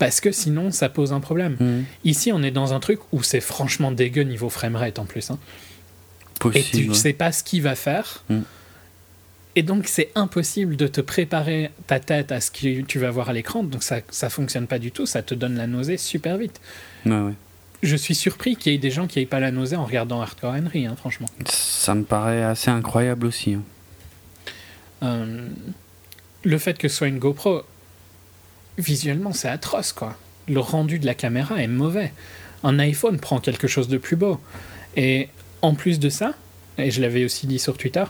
parce que sinon ça pose un problème. Mmh. Ici, on est dans un truc où c'est franchement dégueu niveau framerate en plus. Hein. et tu ne sais pas ce qu'il va faire. Mmh. Et donc, c'est impossible de te préparer ta tête à ce que tu vas voir à l'écran. Donc, ça ne fonctionne pas du tout. Ça te donne la nausée super vite. Je suis surpris qu'il y ait des gens qui n'aient pas la nausée en regardant Hardcore Henry, hein, franchement. Ça me paraît assez incroyable aussi. Hein. Euh, le fait que ce soit une GoPro, visuellement, c'est atroce, quoi. Le rendu de la caméra est mauvais. Un iPhone prend quelque chose de plus beau. Et en plus de ça, et je l'avais aussi dit sur Twitter,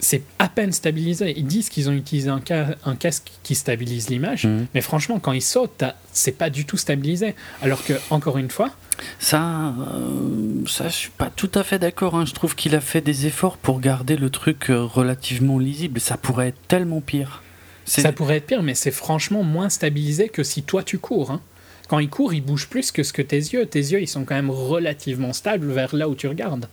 c'est à peine stabilisé. Ils disent qu'ils ont utilisé un, un, casque qui stabilise l'image, mhm. mais franchement, quand ils sautent, c'est pas du tout stabilisé. Alors que, encore une fois. Ça, euh, ça je suis pas tout à fait d'accord. Hein. Je trouve qu'il a fait des efforts pour garder le truc euh, relativement lisible. Ça pourrait être tellement pire. Ça pourrait être pire, mais c'est franchement moins stabilisé que si toi tu cours. Hein. Quand il court, il bouge plus que ce que tes yeux. Tes yeux, ils sont quand même relativement stables vers là où tu regardes.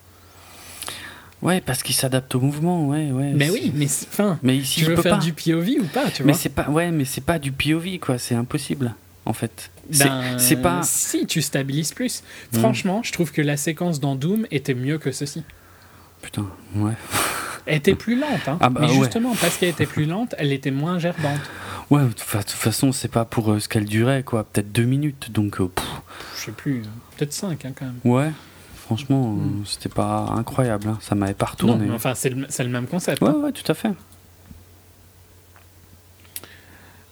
Ouais, parce qu'il s'adapte au mouvement, ouais, ouais. Mais oui, mais enfin, mais ici, tu veux faire du POV ou pas, tu mais c'est pas, ouais, mais c'est pas du POV, quoi. C'est impossible, en fait. Ben, c'est pas. Si tu stabilises plus. Hmm. Franchement, je trouve que la séquence dans Doom était mieux que ceci. Putain, ouais. Elle était plus lente, hein. Ah bah, mais justement, parce qu'elle était plus lente, elle était moins gerbante. Ouais, de toute façon, c'est pas pour euh, ce qu'elle durait, quoi. Peut-être deux minutes, donc. Euh, je sais plus, peut-être cinq, hein, quand même. Ouais. Franchement, euh, hmm. c'était pas incroyable. Hein. Ça m'avait pas retourné. Non, enfin, c'est le, le, même concept. Ouais, hein. ouais, tout à fait.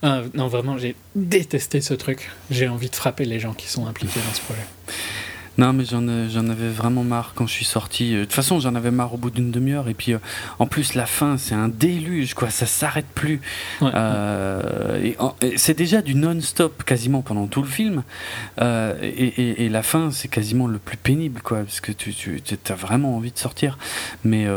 Ah, non, vraiment, j'ai détesté ce truc. J'ai envie de frapper les gens qui sont impliqués dans ce projet. Non, mais j'en, avais vraiment marre quand je suis sorti. Euh, de toute façon, j'en avais marre au bout d'une demi-heure. Et puis, euh, en plus, la fin, c'est un déluge, quoi. Ça s'arrête plus. Euh, et, c'est déjà du non-stop quasiment pendant tout le film. et, la fin, c'est quasiment le plus pénible, quoi. Parce que tu, tu as vraiment envie de sortir. Mais.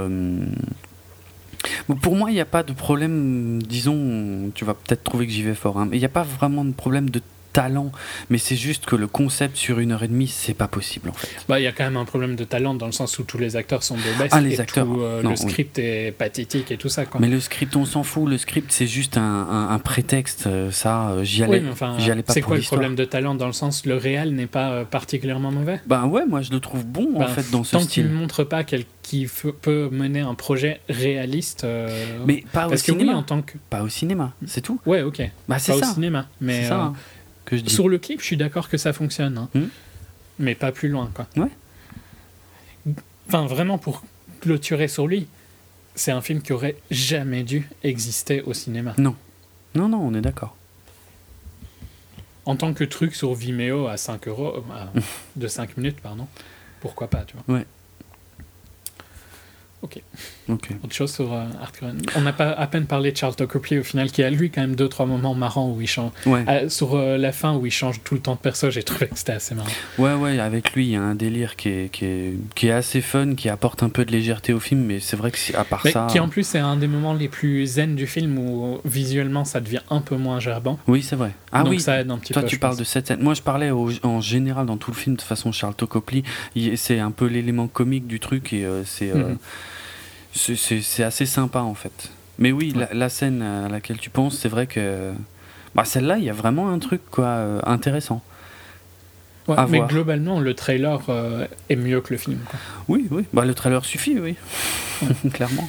Pour moi, il n'y a pas de problème, disons, tu vas peut-être trouver que j'y vais fort, hein, mais il n'y a pas vraiment de problème de talent, mais c'est juste que le concept sur une heure et demie, c'est pas possible en fait. Bah, il y a quand même un problème de talent dans le sens où tous les acteurs sont de baisse ah, les acteurs, euh, le script est pathétique et tout ça. Quoi. Mais le script, on s'en fout. Le script, c'est juste un, un, prétexte. Euh, ça, euh, j'y allais, enfin, allais pas. C'est quoi le problème de talent dans le sens le réel n'est pas particulièrement mauvais? Ben ouais, moi je le trouve bon en ben, fait dans ce tant style. Tant qu'il ne montre pas qui peut mener un projet réaliste. mais pas au cinéma. en tant que... Pas au cinéma, c'est tout. Ouais, ok. Bah, c'est ça. au cinéma. Mais ça, hein. Sur le clip, je suis d'accord que ça fonctionne. Hein. Hmm. Mais pas plus loin, quoi. Ouais. Enfin, vraiment, pour clôturer sur lui, c'est un film qui aurait jamais dû exister au cinéma. Non. Non, non, on est d'accord. En tant que truc sur Vimeo à 5 euros, euh, de 5 minutes, pardon, pourquoi pas, tu vois. Ouais. Ok. Autre chose sur euh, On n'a pas à peine parlé de Charles Tucker au final, qui a lui quand même deux trois moments marrants où il change. Euh, sur euh, la fin où il change tout le temps de perso, j'ai trouvé que c'était assez marrant. Ouais, ouais, avec lui, il y a un délire qui est, qui est, qui est assez fun, qui apporte un peu de légèreté au film, mais c'est vrai que à part ça. Qui en plus est un des moments les plus zen du film où visuellement ça devient un peu moins gerbant. Oui, c'est vrai. Ah Donc oui, ça aide un petit toi peu. tu parles de cette scène. Moi je parlais en général dans tout le film, de toute façon, Charles Copley, c'est un peu l'élément comique du truc et c'est. Mhm c'est assez sympa en fait. Mais oui, la, scène à laquelle tu penses, c'est vrai que Bah, celle-là, il y a vraiment un truc quoi, intéressant. mais globalement, le trailer est mieux que le film. Oui, oui. Bah, le trailer suffit, oui. Clairement.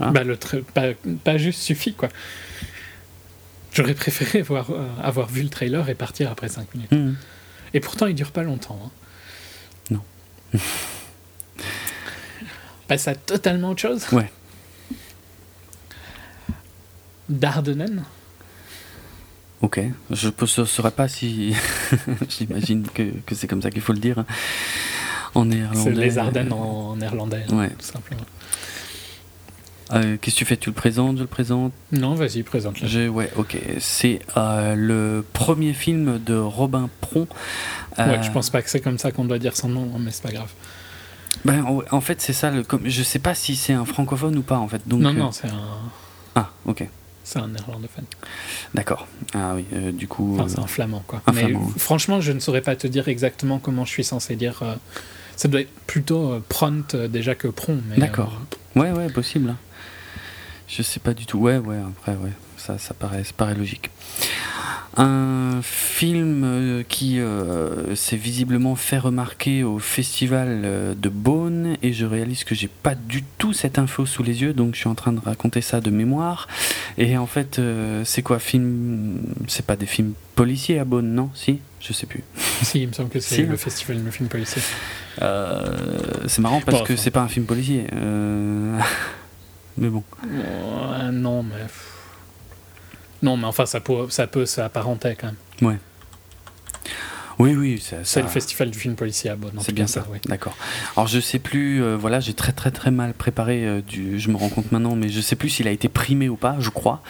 Hein bah, le pas, pas, juste suffit, quoi. J'aurais préféré voir, avoir vu le trailer et partir après 5 minutes. Mmh. Et pourtant, il dure pas longtemps. Hein. Non. Passe à totalement autre chose Ouais. Dardenen Ok, je ne saurais pas si. J'imagine que, que c'est comme ça qu'il faut le dire. En néerlandais. C'est les Ardennes en néerlandais, ouais. tout simplement. Euh, qu'est-ce que tu fais? Tu le présentes Je le présente? Non, vas-y, présente-le. Ouais, ok. C'est euh, le premier film de Robin Pron. Euh... Ouais, je pense pas que c'est comme ça qu'on doit dire son nom, mais c'est pas grave. Ben, en fait, c'est ça. Le, je sais pas si c'est un francophone ou pas, en fait. Donc, non, non, c'est un. Ah, ok. C'est un néerlandophone. D'accord. Ah oui, euh, du coup. Enfin, c'est un flamand, quoi. mais franchement, je ne saurais pas te dire exactement comment je suis censé dire. ça doit être plutôt prompt déjà que prompt. D'accord. Ouais, ouais, possible. Je sais pas du tout. Ouais, ouais, après, ouais, ça, ça, paraît, ça paraît logique. Un film euh, qui euh, s'est visiblement fait remarquer au festival euh, de Beaune et je réalise que j'ai pas du tout cette info sous les yeux donc je suis en train de raconter ça de mémoire. Et en fait c'est quoi film c'est pas des films policiers à Beaune non? Si? Je sais plus. Si il me semble que c'est le festival de films policiers. C'est marrant parce que c'est pas un film policier mais bon. non, mais. Non, mais enfin, ça peut, ça peut s'apparenter quand même. Ouais. Oui, c'est le festival du film policier à Bonn. C'est bien ça, oui. D'accord. Alors je sais plus, euh, voilà, j'ai très très très mal préparé, euh, du, je me rends compte maintenant, mais je sais plus s'il a été primé ou pas, je crois.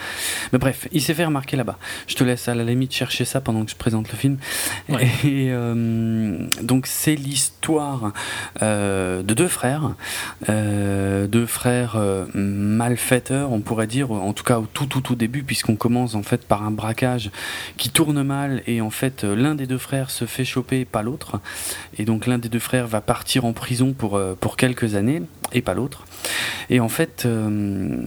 Mais bref, il s'est fait remarquer là-bas. Je te laisse à la limite chercher ça pendant que je présente le film. Et euh, donc c'est l'histoire de deux frères, deux frères malfaiteurs, on pourrait dire, en tout cas au tout tout tout début, puisqu'on commence en fait par un braquage qui tourne mal et en fait l'un des deux frères se fait choper, pas l'autre. Et donc l'un des deux frères va partir en prison pour, euh, pour quelques années, et pas l'autre. Et en fait, euh,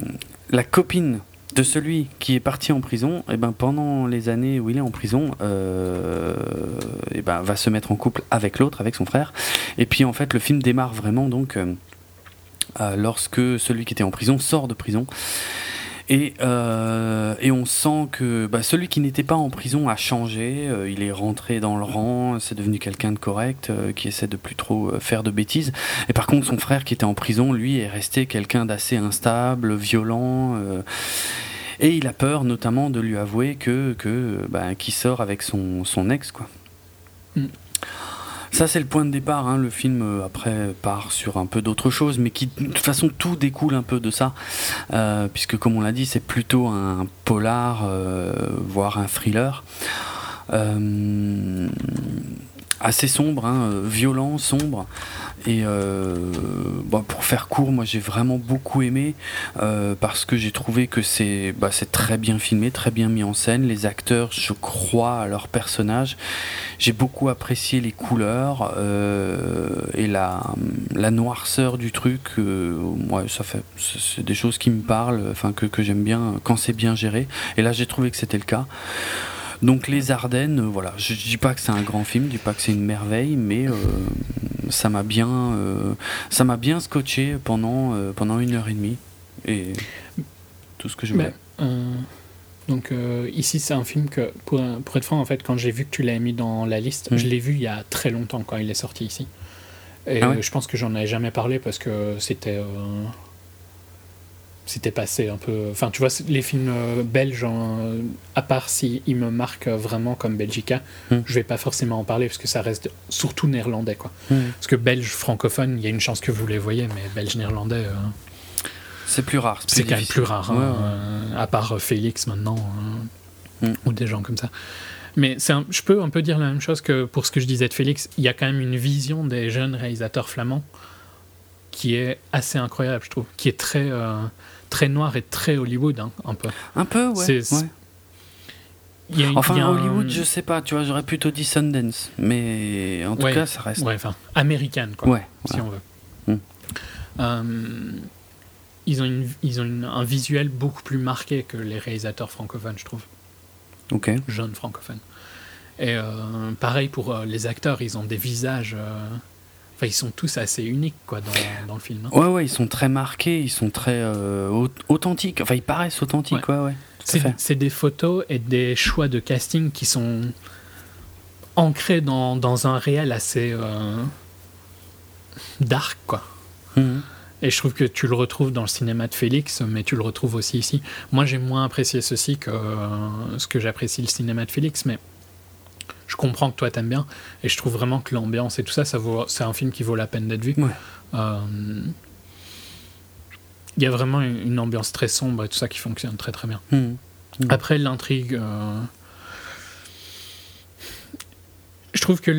la copine de celui qui est parti en prison, et eh ben pendant les années où il est en prison, et euh, eh ben va se mettre en couple avec l'autre, avec son frère. Et puis en fait, le film démarre vraiment donc lorsque celui qui était en prison sort de prison. Et, euh, et on sent que bah, celui qui n'était pas en prison a changé, euh, il est rentré dans le rang, c'est devenu quelqu'un de correct, euh, qui essaie de plus trop faire de bêtises. Et par contre, son frère qui était en prison, lui, est resté quelqu'un d'assez instable, violent. et il a peur notamment de lui avouer que, que bah, qu'il sort avec son, son ex. Quoi. Mm. Ça, c'est le point de départ. Hein. Le film, euh, après, part sur un peu d'autres choses, mais qui, de toute façon, tout découle un peu de ça. Euh, puisque, comme on l'a dit, c'est plutôt un polar, euh, voire un thriller assez sombre, hein, euh, violent, sombre. Et euh, bah, pour faire court, moi j'ai vraiment beaucoup aimé euh, parce que j'ai trouvé que c'est bah, très bien filmé, très bien mis en scène. Les acteurs, je crois à leur personnage. J'ai beaucoup apprécié les couleurs et la, la noirceur du truc. moi, ça fait c'est des choses qui me parlent, enfin que, que j'aime bien quand c'est bien géré. Et là, j'ai trouvé que c'était le cas. Donc les Ardennes, euh, voilà, je, dis pas que c'est un grand film, je dis pas que c'est une merveille, mais euh, ça m'a bien, euh, ça m'a bien scotché pendant pendant une heure et demie et tout ce que je voulais. donc ici c'est un film que pour, pour être franc en fait quand j'ai vu que tu l'as mis dans la liste, je mmh. l'ai vu il y a très longtemps quand il est sorti ici. Et ah je pense que j'en avais jamais parlé parce que c'était c'était passé un peu. Enfin, tu vois, les films euh, belges, à part s'ils me marquent vraiment comme Belgica, hmm. je vais pas forcément en parler parce que ça reste surtout néerlandais, quoi. Hmm. Parce que belge francophone, il y a une chance que vous les voyez, mais belge néerlandais. Euh, c'est plus rare. C'est quand même plus rare, hein, euh, à part Félix maintenant, hein, hmm. ou des gens comme ça. Mais je peux un peu dire la même chose que pour ce que je disais de Félix. Il y a quand même une vision des jeunes réalisateurs flamands qui est assez incroyable, je trouve, qui est très très noir et très Hollywood, hein, un peu. Un peu, ouais. enfin, Hollywood, je sais pas, tu vois, j'aurais plutôt dit Sundance, mais en tout cas, ça reste. Ouais, enfin, américaine, quoi, si on veut. Hmm. Euh, ils ont, une, ils ont un visuel beaucoup plus marqué que les réalisateurs francophones, je trouve. jeunes francophones. Et pareil pour les acteurs, ils ont des visages Enfin, ils sont tous assez uniques quoi, dans, dans le film. Hein. Ouais, ouais, ils sont très marqués, ils sont très euh, authentiques. Enfin, ils paraissent authentiques, ouais, ouais. c'est des photos et des choix de casting qui sont ancrés dans, dans un réel assez euh, dark, quoi. Mhm. Et je trouve que tu le retrouves dans le cinéma de Félix, mais tu le retrouves aussi ici. Moi, j'ai moins apprécié ceci que euh, ce que j'apprécie le cinéma de Félix, mais je comprends que toi t'aimes bien et je trouve vraiment que l'ambiance et tout ça, ça vaut, c'est un film qui vaut la peine d'être vu. Euh, il y a vraiment une, ambiance très sombre et tout ça qui fonctionne très très bien. Mmh. Mmh. Après l'intrigue, euh, je trouve que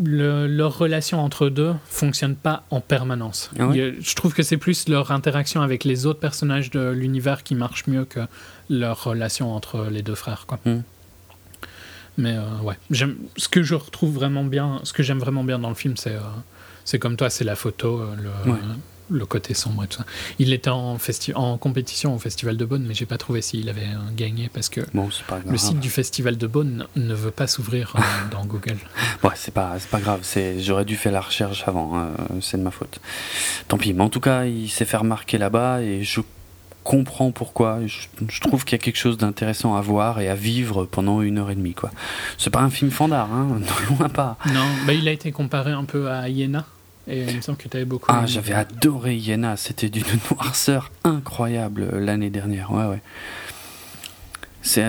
leur relation entre deux fonctionne pas en permanence. Ah je trouve que c'est plus leur interaction avec les autres personnages de l'univers qui marche mieux que leur relation entre les deux frères. Quoi. Mmh. Mais euh, ouais, ce que je retrouve vraiment bien, ce que j'aime vraiment bien dans le film, c'est euh, c'est comme toi, c'est la photo, euh, le, le, côté sombre et tout ça. Il était en, en compétition au Festival de Beaune, mais j'ai pas trouvé s'il avait gagné parce que le site du Festival de Beaune ne veut pas s'ouvrir dans Google. Ouais, c'est pas, pas grave, j'aurais dû faire la recherche avant, c'est de ma faute. Tant pis, mais en tout cas, il s'est fait remarquer là-bas et je comprends pourquoi. Je, trouve qu'il y a quelque chose d'intéressant à voir et à vivre pendant une heure et demie. Quoi. C'est pas un film fandard, hein, loin pas. Non, bah, il a été comparé un peu à Iena. Et il me semble que tu avais beaucoup. Ah, j'avais adoré Iena. C'était d'une noirceur incroyable l'année dernière. Ouais, ouais. C'est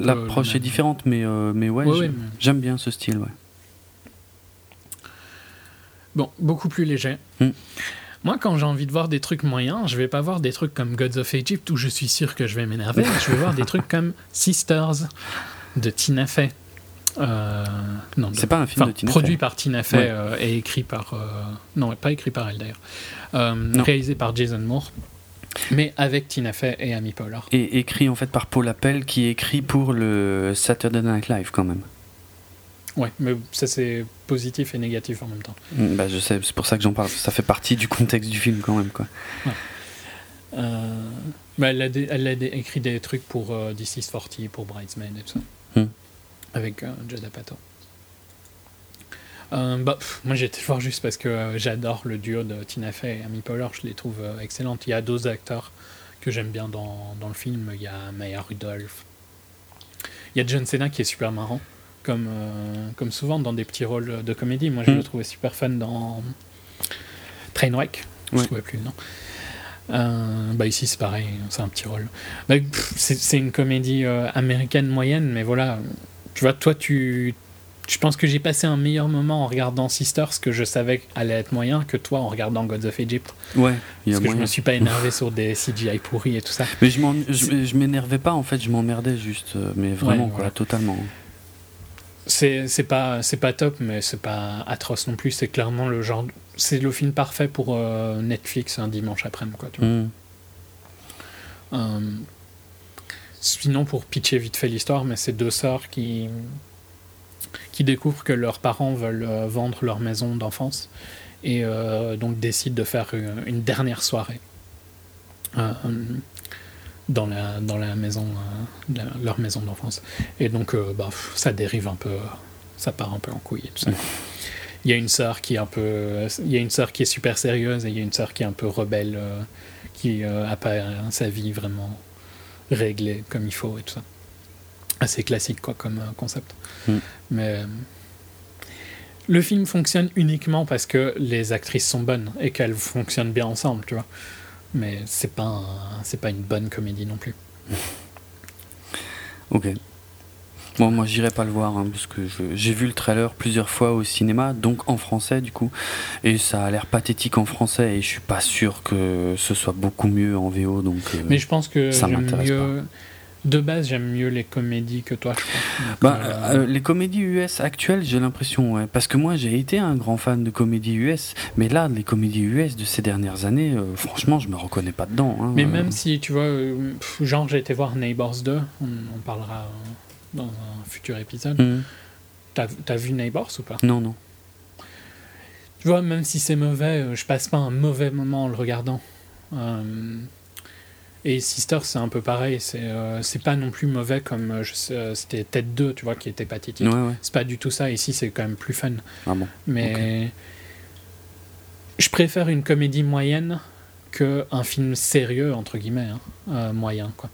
l'approche est différente, mais euh, mais ouais, j'aime bien ce style, ouais. Bon, beaucoup plus léger. Hmm. Moi, quand j'ai envie de voir des trucs moyens, je vais pas voir des trucs comme Gods of Egypt où je suis sûr que je vais m'énerver. je vais voir des trucs comme Sisters de Tina Fey. Euh, non, c'est pas un film de Tina produit par Tina Fey euh, et écrit par euh, non pas écrit par elle d'ailleurs. Euh, réalisé par Jason Moore mais avec Tina Fey et Amy Poehler. Et écrit en fait par Paul Appel qui écrit pour le Saturday Night Live quand même Ouais, mais ça c'est positif et négatif en même temps. Mm, bah, je sais, c'est pour ça que j'en parle. Ça fait partie du contexte du film quand même, quoi. Euh, bah, elle, a elle, a écrit des trucs pour euh, This is 40, pour Bridesmaid et tout ça. Mm. Avec euh, Judd Apatow. Euh, bah, moi j'ai été voir juste parce que j'adore le duo de Tina Fey et Amy Poehler, je les trouve excellentes. Il y a deux acteurs que j'aime bien dans, dans, le film. Il y a Maya Rudolph. Il y a John Cena qui est super marrant comme, euh, comme souvent dans des petits rôles de comédie. Moi, je mm. le trouvais super fun dans Trainwreck. Je ne trouvais plus le nom. Euh, bah ici c'est pareil, c'est un petit rôle. Bah, c'est une comédie euh, américaine moyenne, mais voilà, tu vois, toi tu, je pense que j'ai passé un meilleur moment en regardant Sisters que je savais allait être moyen que toi en regardant Gods of Egypt. Ouais, parce que je me suis pas énervé sur des CGI pourris et tout ça. Mais je m'énervais pas en fait, je m'emmerdais juste, mais vraiment quoi, totalement c'est pas c'est pas top mais c'est pas atroce non plus. C'est clairement le genre c'est le film parfait pour euh, Netflix un dimanche après-midi quoi mm. euh, sinon pour pitcher vite fait l'histoire mais c'est deux sœurs qui qui découvrent que leurs parents veulent euh, vendre leur maison d'enfance et donc décident de faire une, dernière soirée dans la, dans la maison, euh, leur maison d'enfance. Et donc, euh, bah, ça dérive un peu, ça part un peu en couille et tout ça. Il y a une sœur qui est un peu, il y a une sœur qui est super sérieuse et il y a une sœur qui est un peu rebelle, euh, qui a pas sa vie vraiment réglée comme il faut et tout ça. Assez classique quoi comme concept. Mm. Mais le film fonctionne uniquement parce que les actrices sont bonnes et qu'elles fonctionnent bien ensemble, tu vois mais c'est pas c'est pas une bonne comédie non plus. ok. Bon, moi j'irai pas le voir hein, parce que j'ai vu le trailer plusieurs fois au cinéma, donc en français du coup, et ça a l'air pathétique en français et je suis pas sûr que ce soit beaucoup mieux en VO donc. Euh, mais je pense que ça m'intéresse pas de base, j'aime mieux les comédies que toi, je crois. Bah, euh, euh, les comédies US actuelles, j'ai l'impression, parce que moi j'ai été un grand fan de comédies US, mais là, les comédies US de ces dernières années, euh, franchement, je me reconnais pas dedans. Hein, mais même si, tu vois, genre j'ai été voir Neighbors 2, on parlera dans un futur épisode. Mmh. T'as as vu Neighbors ou pas? Non, non. Tu vois, même si c'est mauvais, je passe pas un mauvais moment en le regardant Et Sister, c'est un peu pareil. C'est c'est pas non plus mauvais comme c'était Tête 2, tu vois, qui était pathétique. C'est pas du tout ça. Ici, c'est quand même plus fun. Ah bon. Mais je préfère une comédie moyenne qu'un film sérieux, entre guillemets, hein, moyen, quoi.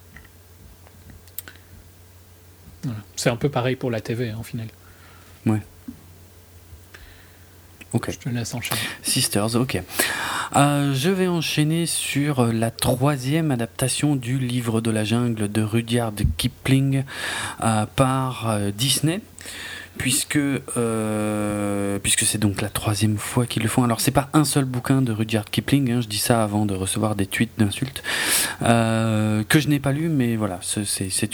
C'est un peu pareil pour la TV, en final. Ouais. Ok. Je te laisse enchaîner. Sisters, ok. Euh, je vais enchaîner sur la troisième adaptation du livre de la jungle de Rudyard Kipling euh, par euh, Disney puisque euh, puisque c'est donc la troisième fois qu'ils le font. Alors c'est pas un seul bouquin de Rudyard Kipling, hein, je dis ça avant de recevoir des tweets d'insultes euh, que je n'ai pas lu, mais voilà, c'est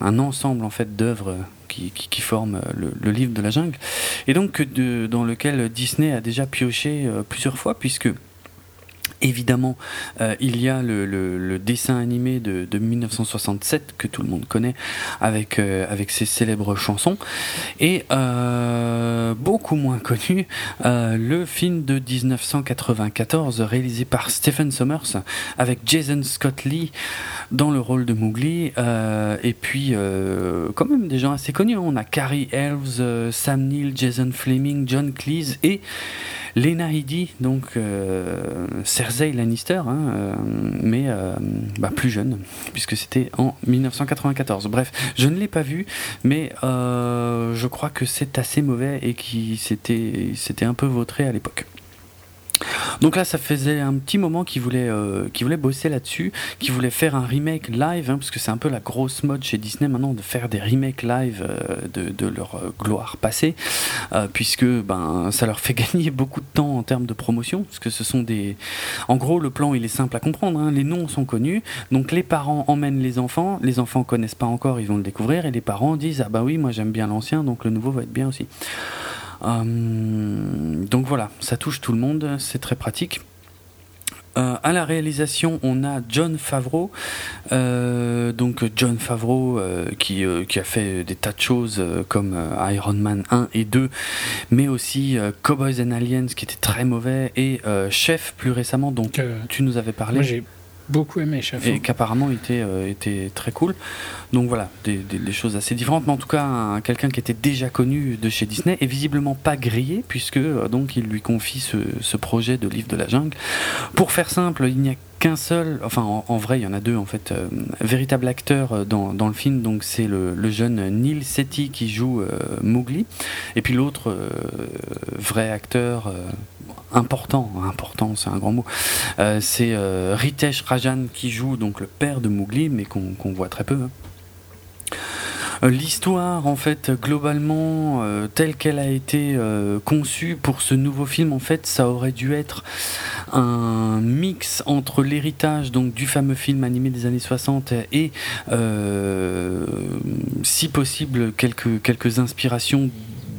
un ensemble en fait d'œuvres qui, qui, forment le, livre de la jungle, et donc dans lequel Disney a déjà pioché euh, plusieurs fois, puisque Évidemment, euh, il y a le, dessin animé de, 1967 que tout le monde connaît avec, euh, avec ses célèbres chansons. Et euh, beaucoup moins connu le film de 1994 réalisé par Stephen Sommers avec Jason Scott Lee dans le rôle de Mowgli. Et puis quand même des gens assez connus on a Carrie Elves, Sam Neill, Jason Fleming, John Cleese et Lena Headey, donc euh, Cersei Lannister, hein, euh, mais euh, bah, plus jeune, puisque c'était en 1994. Bref, je ne l'ai pas vu, mais je crois que c'est assez mauvais et qui s'était un peu vautré à l'époque. Donc là, ça faisait un petit moment qu'ils voulaient, euh, voulaient bosser là-dessus, qu'ils voulaient faire un remake live, hein, parce que c'est un peu la grosse mode chez Disney maintenant de faire des remakes live euh, de, leur euh, gloire passée, puisque ben, ça leur fait gagner beaucoup de temps en termes de promotion, parce que ce sont des... En gros, le plan, il est simple à comprendre, hein, les noms sont connus, donc les parents emmènent les enfants, les enfants connaissent pas encore, ils vont le découvrir, et les parents disent, ah bah oui, moi j'aime bien l'ancien, donc le nouveau va être bien aussi. Euh, donc voilà, ça touche tout le monde, c'est très pratique. Euh, à la réalisation, on a John Favreau. Euh, donc John Favreau qui, qui, a fait des tas de choses comme Iron Man 1 et 2, mais aussi Cowboys and Aliens qui était très mauvais et Chef plus récemment dont tu nous avais parlé. Moi beaucoup aimé Chef. Et qu'apparemment était, était très cool. Donc voilà, des, choses assez différentes, mais en tout cas, quelqu'un qui était déjà connu de chez Disney et visiblement pas grillé, puisque euh, donc il lui confie ce, projet de livre de la jungle. Pour faire simple, il n'y a qu'un seul, enfin en, vrai il y en a deux en fait, euh, véritable acteur euh, dans, le film, donc c'est le, jeune Neil Sethi qui joue Mowgli, et puis l'autre vrai acteur important, important c'est un grand mot, c'est Ritesh Rajan qui joue donc le père de Mowgli, mais qu'on voit très peu. Hein. Euh, l'histoire, en fait, globalement, euh, telle qu'elle a été euh, conçue pour ce nouveau film, en fait, ça aurait dû être un mix entre l'héritage donc du fameux film animé des années 60 et, si possible, quelques, quelques inspirations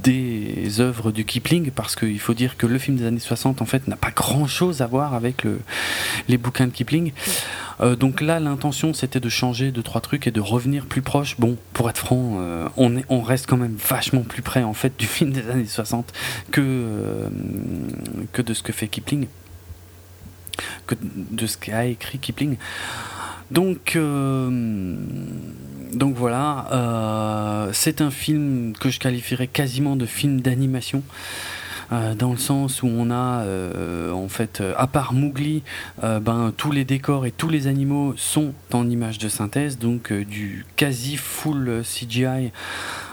des œuvres du Kipling parce qu'il faut dire que le film des années 60 en fait n'a pas grand chose à voir avec le, les bouquins de Kipling. Euh, donc là, l'intention c'était de changer deux trois trucs et de revenir plus proche. Bon, pour être franc, euh, on reste quand même vachement plus près en fait du film des années 60 que, euh, que de ce que fait Kipling, que de ce qu'a écrit Kipling. Donc donc voilà, euh, c'est un film que je qualifierais quasiment de film d'animation. Euh, dans le sens où on a euh, en fait à part Mowgli ben, tous les décors et tous les animaux sont en image de synthèse donc du quasi full CGI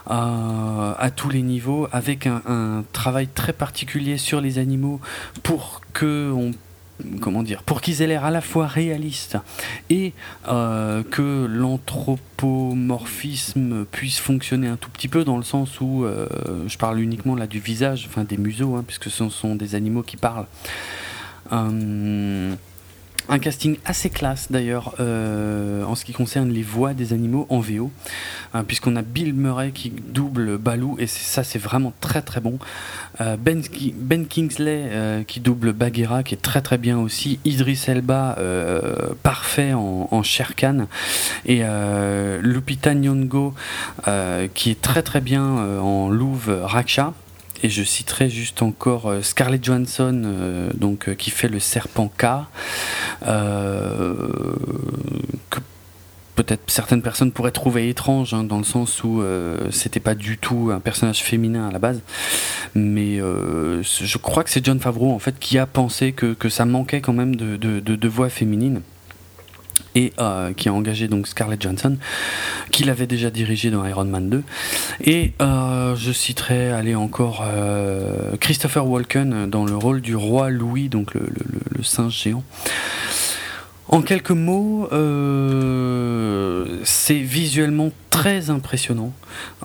à tous les niveaux avec un, un, travail très particulier sur les animaux pour que on comment dire, pour qu'ils aient l'air à la fois réalistes et euh, que l'anthropomorphisme puisse fonctionner un tout petit peu dans le sens où euh, je parle uniquement là du visage, enfin des museaux, hein, puisque ce sont des animaux qui parlent. Euh, un casting assez classe d'ailleurs euh, en ce qui concerne les voix des animaux en VO, hein, puisqu'on a Bill Murray qui double Baloo et ça c'est vraiment très très bon. Euh, ben, ben, Kingsley euh, qui double Bagheera qui est très très bien aussi. Idris Elba parfait en, en Sherkan et Lupita Nyong'o qui est très très bien en Louve Raksha et je citerai juste encore euh, Scarlett Johansson, euh, euh, qui fait le serpent K. peut-être certaines personnes pourraient trouver étrange, hein, dans le sens où c'était pas du tout un personnage féminin à la base. Mais je crois que c'est John Favreau en fait qui a pensé que, que ça manquait quand même de voix féminine et euh, qui a engagé donc Scarlett Johansson, qu'il avait déjà dirigé dans Iron Man 2. Et euh, je citerai, allez encore, euh, Christopher Walken dans le rôle du roi Louis, donc le, le singe géant. En quelques mots, euh, c'est visuellement très impressionnant.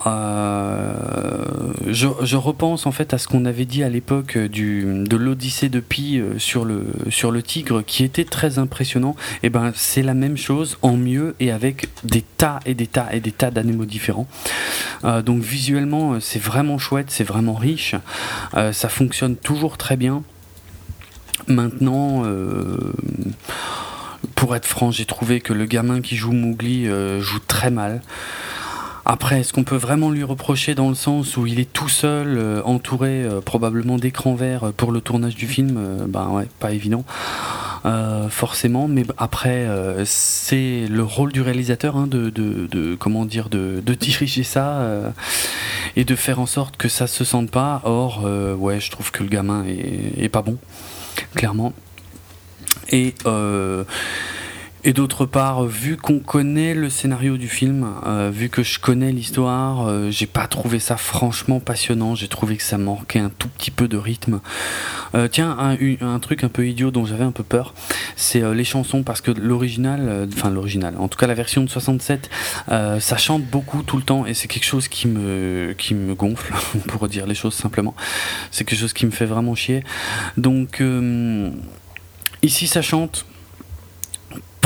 Euh, je, repense en fait à ce qu'on avait dit à l'époque de l'Odyssée de Pi euh, sur le, sur le tigre, qui était très impressionnant. Et eh ben c'est la même chose en mieux et avec des tas et des tas et des tas d'animaux différents. donc visuellement, c'est vraiment chouette, c'est vraiment riche. ça fonctionne toujours très bien. Maintenant pour être franc, j'ai trouvé que le gamin qui joue Mowgli euh, joue très mal. Après, est-ce qu'on peut vraiment lui reprocher dans le sens où il est tout seul, euh, entouré euh, probablement d'écran vert pour le tournage du film? Ben ouais, pas évident. forcément, mais après c'est le rôle du réalisateur hein, de, comment dire de, diriger ça et de faire en sorte que ça se sente pas. Or, ouais, je trouve que le gamin est pas bon, clairement. Et, euh, et d'autre part, vu qu'on connaît le scénario du film, euh, vu que je connais l'histoire, euh, j'ai pas trouvé ça franchement passionnant. J'ai trouvé que ça manquait un tout petit peu de rythme. tiens, un, un, truc un peu idiot dont j'avais un peu peur, c'est les chansons parce que l'original, enfin l'original, en tout cas la version de 67, ça chante beaucoup tout le temps et c'est quelque chose qui me qui me gonfle, pour dire les choses simplement. C'est quelque chose qui me fait vraiment chier. Donc Ici, ça chante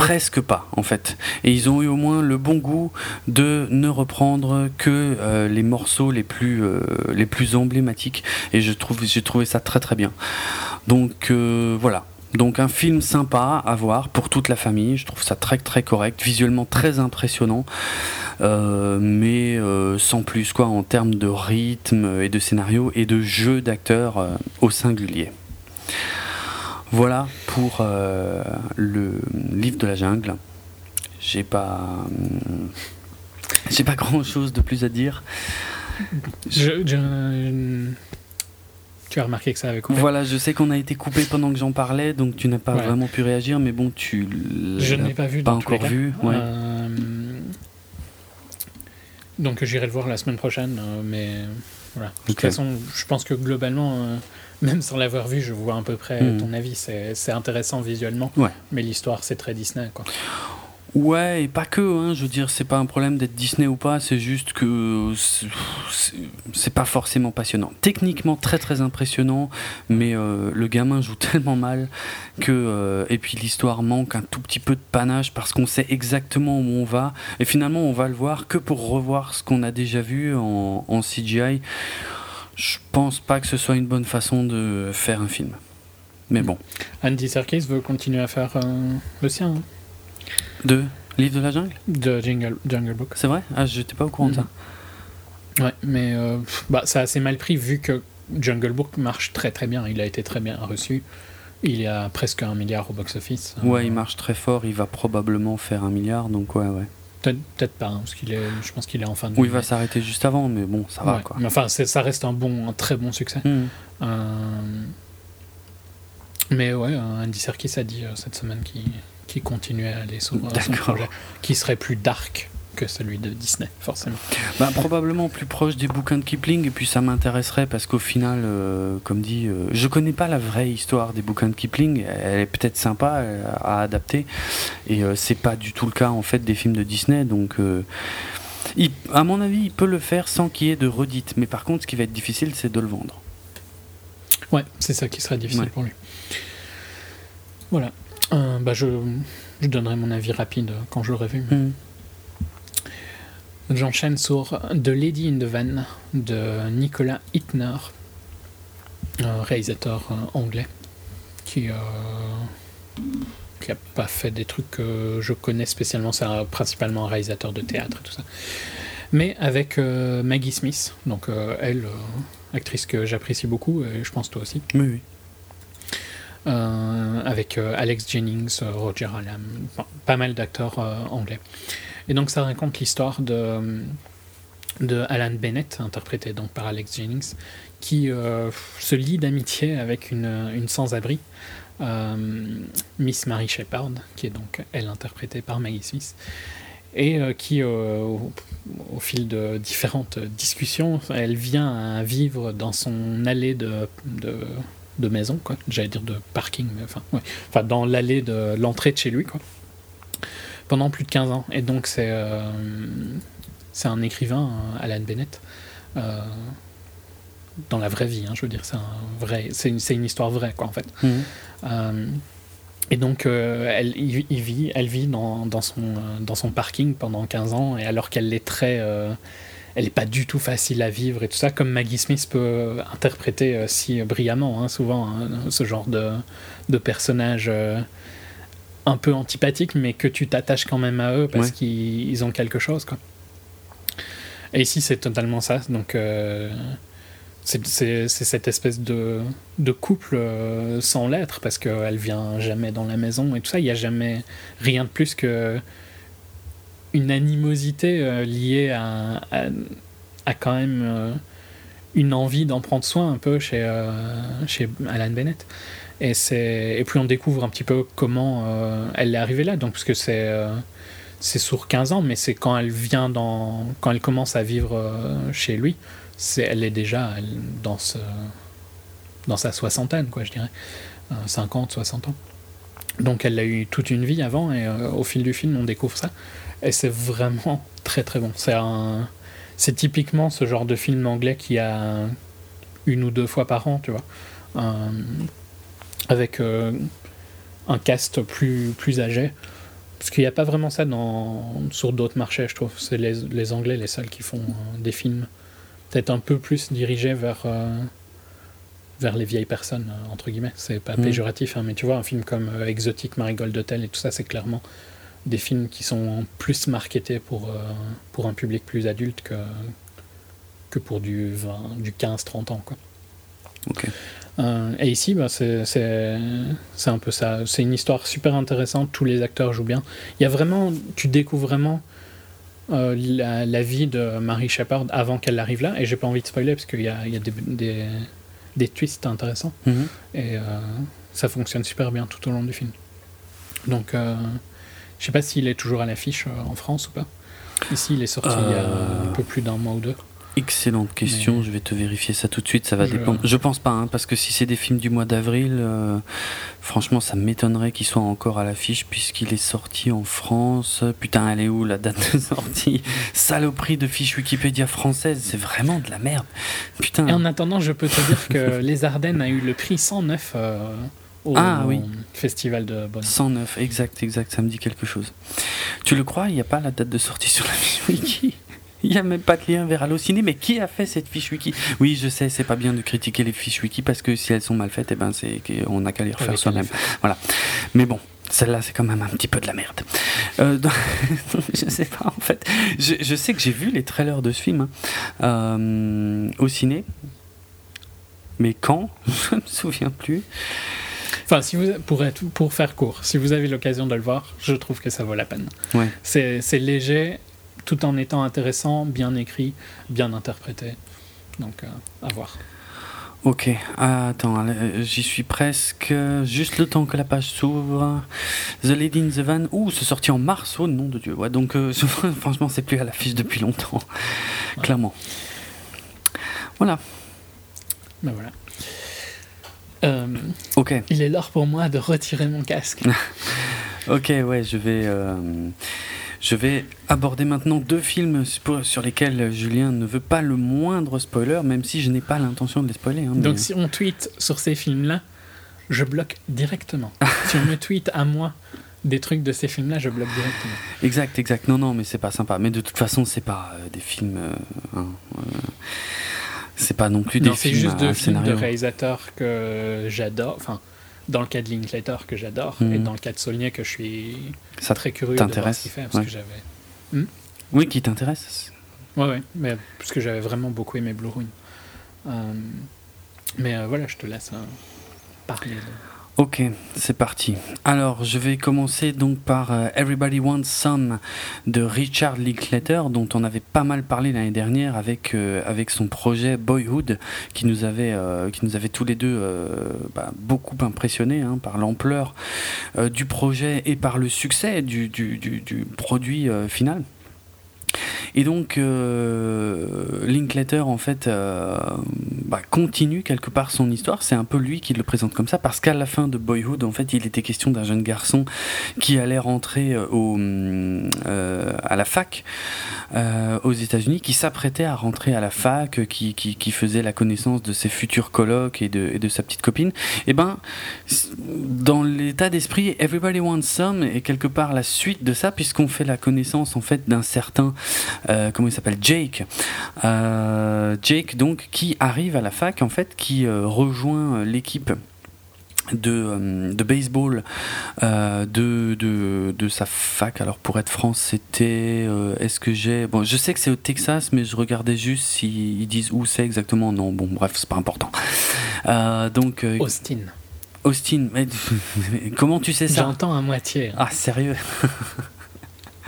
presque pas en fait. Et ils ont eu au moins le bon goût de ne reprendre que euh, les morceaux les plus, euh, les plus emblématiques. Et je trouve, j'ai trouvé ça très très bien. Donc euh, voilà. Donc un film sympa à voir pour toute la famille. Je trouve ça très très correct, visuellement très impressionnant, mais sans plus quoi en termes de rythme et de scénario et de jeu d'acteurs au singulier. Voilà pour euh, le livre de la jungle. J'ai pas, j'ai pas grand chose de plus à dire. Je, tu as remarqué que ça avait coupé. Voilà, je sais qu'on a été coupé pendant que j'en parlais, donc tu n'as pas vraiment pu réagir, mais bon, tu. Je n'ai pas vu. Pas encore vu. Euh, donc j'irai le voir la semaine prochaine, euh, mais voilà. De toute façon, je pense que globalement même sans l'avoir vu, je vois à peu près hmm. ton avis. C'est intéressant visuellement, mais l'histoire, c'est très Disney. Quoi. Ouais, et pas que, hein, je veux dire, c'est pas un problème d'être Disney ou pas, c'est juste que c'est pas forcément passionnant. Techniquement très très impressionnant, mais euh, le gamin joue tellement mal que. Euh, et puis l'histoire manque un tout petit peu de panache parce qu'on sait exactement où on va, et finalement on va le voir que pour revoir ce qu'on a déjà vu en, en CGI je pense pas que ce soit une bonne façon de faire un film. Mais bon. Andy Serkis veut continuer à faire euh, le sien. Hein. De Livre de la jungle? De Jungle, jungle Book. C'est vrai? Ah, j'étais pas au courant de ça. Mhm. Ouais, mais euh, bah, ça a assez mal pris vu que Jungle Book marche très très bien. Il a été très bien reçu. Il y a presque un milliard au box-office. Ouais, il marche très fort. Il va probablement faire un milliard, donc ouais, ouais. Peut-être pas, hein, parce qu'il est, je pense qu'il est en fin de. Oui, il va s'arrêter juste avant, mais bon, ça va quoi. Mais enfin, ça reste un bon, un très bon succès. Hmm. Euh, mais ouais, Andy Serkis a dit euh, cette semaine qu'il qui continuait à aller sur son projet, qui serait plus dark que celui de Disney, forcément. Bah, probablement plus proche des bouquins de Kipling, et puis ça m'intéresserait parce qu'au final, euh, comme dit, euh, je connais pas la vraie histoire des bouquins de Kipling, elle est peut-être sympa euh, à adapter, et c'est pas du tout le cas en fait des films de Disney, donc. à mon avis, il peut le faire sans qu'il y ait de redites, mais par contre, ce qui va être difficile, c'est de le vendre. Ouais, c'est ça qui serait difficile pour lui. Voilà. bah je, je donnerai mon avis rapide quand je l'aurai vu. Hmm. J'enchaîne sur The Lady in the Van de Nicolas Hittner, un réalisateur euh, anglais qui n'a euh, pas fait des trucs que je connais spécialement, c'est principalement un réalisateur de théâtre et tout ça. Mais avec euh, Maggie Smith, donc elle, actrice que j'apprécie beaucoup, et je pense toi aussi. Oui, oui. avec Alex Jennings, Roger Allam, pas mal d'acteurs anglais. Et donc ça raconte l'histoire de, de Alan Bennett, interprété donc par Alex Jennings, qui euh, se lie d'amitié avec une, une sans-abri, euh, Miss Mary Shepard, qui est donc elle interprétée par Maggie Smith, et euh, qui, au, fil de différentes discussions, elle vient à vivre dans son allée de, de, maison, quoi. J'allais dire de parking, mais enfin, enfin dans l'allée de l'entrée de chez lui, quoi. Pendant plus de 15 ans. Et donc c'est c'est un écrivain, Alan Bennett. Euh, dans la vraie vie, hein, je veux dire, c'est un vrai, c'est une, une, histoire vraie, quoi, en fait. Mmh. Euh, et donc, euh, elle, il, il, vit, elle vit dans, dans, son, dans son parking pendant 15 ans, et alors qu'elle est très. Euh, elle n'est pas du tout facile à vivre et tout ça, comme Maggie Smith peut interpréter euh, si brillamment, hein, souvent, hein, ce genre de, de personnage un peu antipathique, mais que tu t'attaches quand même à eux parce Ouais. qu'ils ont quelque chose, quoi. Et ici, c'est totalement ça. Donc, euh, c'est cette espèce de, de couple euh, sans l'être, parce qu'elle vient jamais dans la maison et tout ça. Il n'y a jamais rien de plus que une animosité euh, liée à, à, à quand même une envie d'en prendre soin un peu chez, chez Alan Bennett. Et, puis on découvre un petit peu comment euh, elle est arrivée là. Donc, parce que c'est euh, sur 15 ans, mais c'est quand elle vient dans. quand elle commence à vivre euh, chez lui, elle est déjà dans, sa soixantaine, quoi, je dirais. Euh, 50, 60 ans. Donc elle a eu toute une vie avant, et au fil du film, on découvre ça. Et c'est vraiment très très bon. C'est typiquement ce genre de film anglais qui a une ou deux fois par an, tu vois. Avec euh, un cast plus, plus âgé. Parce qu'il n'y a pas vraiment ça dans, sur d'autres marchés, je trouve. C'est les, les Anglais les seuls qui font euh, des films peut-être un peu plus dirigés vers, euh, vers les vieilles personnes, entre guillemets. C'est pas Mhm. péjoratif, hein, mais tu vois, un film comme Exotic Marigold Hotel et tout ça, c'est clairement des films qui sont plus marketés pour, euh, pour un public plus adulte que, que pour du, 20 du 15-30 ans. Quoi. Ok. Euh, et ici, bah, c'est un peu ça. C'est une histoire super intéressante. Tous les acteurs jouent bien. Il y a vraiment, tu découvres vraiment euh, la, la vie de Mary Shepard avant qu'elle arrive là. Et j'ai pas envie de spoiler parce qu'il y a, il y a des, des, des twists intéressants. Mhm. Et euh, ça fonctionne super bien tout au long du film. Donc, euh, je sais pas s'il est toujours à l'affiche en France ou pas. Ici, il est sorti il y a un peu plus d'un mois ou deux. Excellente question, Mais- je vais te vérifier ça tout de suite, ça va Je- dépendre. Je pense pas, hein, parce que si c'est des films du mois d'avril, euh, franchement ça m'étonnerait qu'il soit encore à l'affiche puisqu'il est sorti en France. Putain, elle est où la date de sortie? Saloperie de fiche Wikipédia française, c'est vraiment de la merde. Putain. Et en attendant, je peux te dire que Les Ardennes a eu le prix 109 euh, au Ah, oui. Festival de Bonn. 109, exact, exact, ça me dit quelque chose. Tu le crois, il n'y a pas la date de sortie sur la fiche wiki? Il n'y a même pas de lien vers Allociné, mais qui a fait cette fiche wiki? Oui, je sais, c'est pas bien de critiquer les fiches wiki parce que si elles sont mal faites, eh ben c'est qu'on n'a qu'à les refaire soi-même. Voilà. Mais bon, celle-là, c'est quand même un petit peu de la merde. Euh, donc, je sais pas, en fait. Je, je sais que j'ai vu les trailers de ce film hein, euh, au ciné. Mais quand? Je me souviens plus. Enfin, si vous, pour, être, pour faire court, si vous avez l'occasion de le voir, je trouve que ça vaut la peine. Ouais. C'est léger, tout en étant intéressant, bien écrit, bien interprété. Donc, euh, à voir. Ok, attends, euh, j'y suis presque. Juste le temps que la page s'ouvre. The Lady in the Van. Ouh, c'est sorti en mars, oh nom de Dieu. Ouais, donc euh, franchement, c'est plus à l'affiche depuis longtemps. Clairement. Voilà, Ben voilà. Euh, ok. il est l'heure pour moi de retirer mon casque. Ok, ouais, je vais. euh, Je vais aborder maintenant deux films sur sur lesquels Julien ne veut pas le moindre spoiler, même si je n'ai pas l'intention de les spoiler. hein, mais- Donc, si on tweet sur ces films-là, je bloque directement. si on me tweet à moi des trucs de ces films-là, je bloque directement. Exact, exact. Non, non, mais c'est pas sympa. Mais de toute façon, c'est pas euh, des films. euh, hein, euh, c'est pas non plus Non, des c'est films. juste à deux films de réalisateurs que j'adore. Enfin, dans le cas de Linklater que j'adore, Mhm. et dans le cas de Saulnier que je suis Ça très curieux de voir ce qu'il fait. Parce Ouais. que j'avais. Oui, qui t'intéresse? Ouais, ouais, mais parce que j'avais vraiment beaucoup aimé Blue Ruin. Euh, mais euh, voilà, je te laisse euh, parler. de- Ok, c'est parti. Alors, je vais commencer donc par euh, Everybody Wants Some de Richard Linklater, dont on avait pas mal parlé l'année dernière avec, euh, son projet Boyhood, qui nous avait, euh, qui nous avait tous les deux bah, beaucoup impressionnés hein, par l'ampleur du projet et par le succès du produit final. Et donc, euh, Linklater, en fait, euh, bah, continue quelque part son histoire. C'est un peu lui qui le présente comme ça, parce qu'à la fin de Boyhood, en fait, il était question d'un jeune garçon qui allait rentrer euh, au, à la fac aux États-Unis, qui s'apprêtait à rentrer à la fac, qui, qui, faisait la connaissance de ses futurs colocs et de, de sa petite copine. Et ben, dans l'état d'esprit, Everybody Wants Some est quelque part la suite de ça, puisqu'on fait la connaissance en fait d'un certain euh, comment il s'appelle? Jake. Euh, Jake donc qui arrive à la fac en fait, qui euh, rejoint l'équipe. De, de, baseball de, de, de, sa fac. Alors pour être France, c'était. Est-ce que j'ai. Bon, je sais que c'est au Texas, mais je regardais juste s'ils disent où c'est exactement. Non, bon, bref, c'est pas important. donc. Austin. Austin, mais, comment tu sais ça? J'entends à moitié. Ah, sérieux?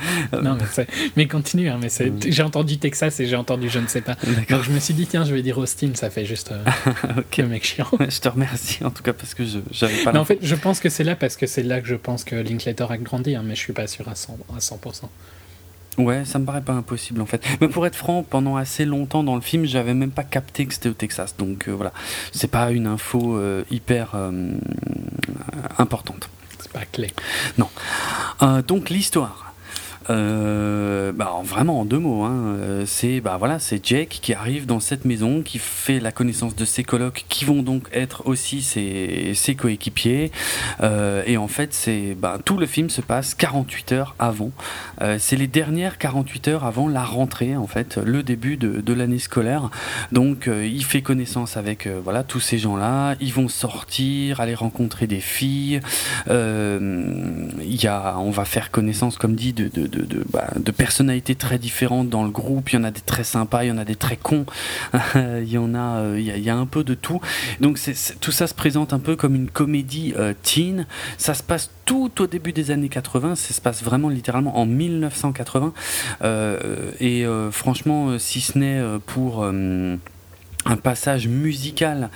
non, mais, mais continue. Hein, mais j'ai entendu Texas et j'ai entendu je ne sais pas. Donc je me suis dit, tiens, je vais dire Austin, ça fait juste euh, okay. le mec chiant. je te remercie en tout cas parce que je j'avais pas. Mais en fait, je pense que c'est là parce que c'est là que je pense que Linklater a grandi, hein, mais je suis pas sûr à 100%. À 100%. Ouais, ça me paraît pas impossible en fait. Mais pour être franc, pendant assez longtemps dans le film, j'avais même pas capté que c'était au Texas. Donc euh, voilà, c'est pas une info euh, hyper importante. C'est pas clé. Non. donc l'histoire. Euh, bah, vraiment en deux mots, hein. Euh, c'est bah voilà, c'est Jake qui arrive dans cette maison, qui fait la connaissance de ses colocs, qui vont donc être aussi ses, ses coéquipiers. Euh, et en fait, c'est bah, tout le film se passe 48 heures avant. Euh, c'est les dernières 48 heures avant la rentrée, en fait, le début de, de l'année scolaire. Donc, euh, il fait connaissance avec voilà tous ces gens-là. Ils vont sortir, aller rencontrer des filles. Il y a, on va faire connaissance, comme dit, de, de bah, de, personnalités très différentes dans le groupe. Il y en a des très sympas, il y en a des très cons. il y en a, euh, il y, a, un peu de tout. Donc tout ça se présente un peu comme une comédie euh, teen. Ça se passe tout au début des années 80. Ça se passe vraiment littéralement en 1980. Euh, et franchement, si ce n'est pour un passage musical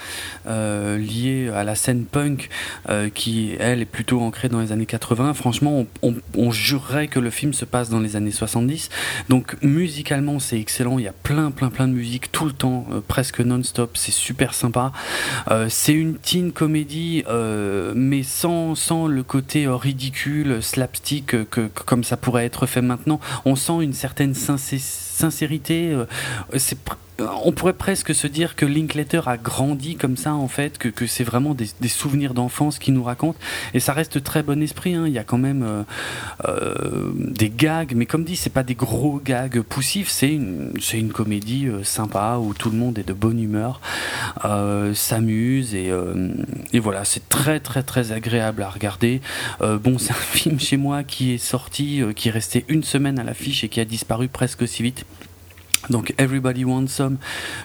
euh, lié à la scène punk euh, qui elle est plutôt ancrée dans les années 80 franchement on, jurerait que le film se passe dans les années 70 donc musicalement c'est excellent. Il y a plein plein plein de musique tout le temps euh, presque non-stop. C'est super sympa. C'est une teen comédie mais sans, sans le côté ridicule slapstick que, comme ça pourrait être fait maintenant. On sent une certaine sincérité c'est on pourrait presque se dire que Linklater a grandi comme ça en fait, que, c'est vraiment des, souvenirs d'enfance qu'il nous raconte. Et ça reste très bon esprit. Hein. Il y a quand même euh, euh, des gags, mais comme dit, c'est pas des gros gags poussifs. C'est une, comédie euh, sympa où tout le monde est de bonne humeur, s'amuse et, et, voilà, c'est très très très agréable à regarder. bon, c'est un film chez moi qui est sorti, qui est resté une semaine à l'affiche et qui a disparu presque aussi vite. Donc Everybody Wants Some,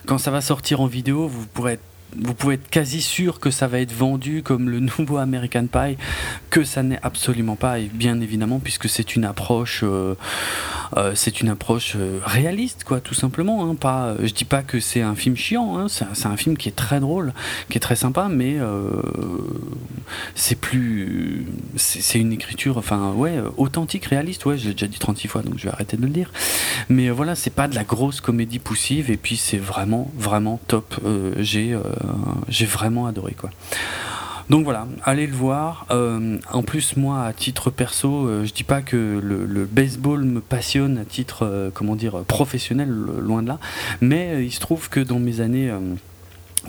quand ça va sortir en vidéo, vous pourrez vous pouvez être quasi sûr que ça va être vendu comme le nouveau American Pie, que ça n'est absolument pas, et bien évidemment, puisque c'est une approche, euh, euh, c'est une approche euh, réaliste, quoi, tout simplement. Hein, pas, je dis pas que c'est un film chiant, hein, c'est un, film qui est très drôle, qui est très sympa, mais c'est plus, c'est une écriture, enfin, ouais, authentique, réaliste, ouais, j'ai déjà dit 36 fois, donc je vais arrêter de le dire. Mais voilà, c'est pas de la grosse comédie poussive, et puis c'est vraiment, vraiment top. j'ai j'ai vraiment adoré quoi. Donc voilà, allez le voir. Euh, en plus, moi, à titre perso, euh, je dis pas que le, baseball me passionne à titre, comment dire, professionnel, loin de là. Mais il se trouve que dans mes années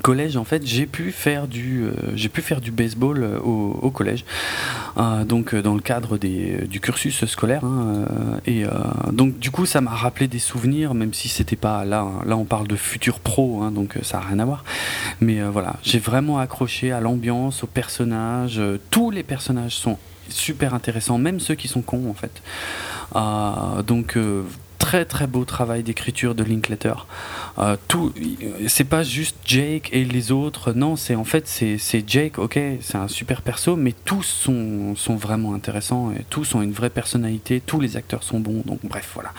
collège en fait j'ai pu faire du euh, j'ai pu faire du baseball euh, au, collège. Euh, donc dans le cadre des, du cursus scolaire hein, et donc du coup ça m'a rappelé des souvenirs même si c'était pas là là on parle de futur pro hein, donc ça a rien à voir. Mais voilà j'ai vraiment accroché à l'ambiance aux personnages tous les personnages sont super intéressants même ceux qui sont cons en fait. Donc très très beau travail d'écriture de Linklater. Euh, tout, c'est pas juste Jake et les autres, non, c'est en fait c'est, Jake, ok, c'est un super perso, mais tous sont, sont vraiment intéressants et tous ont une vraie personnalité, tous les acteurs sont bons, donc bref, voilà.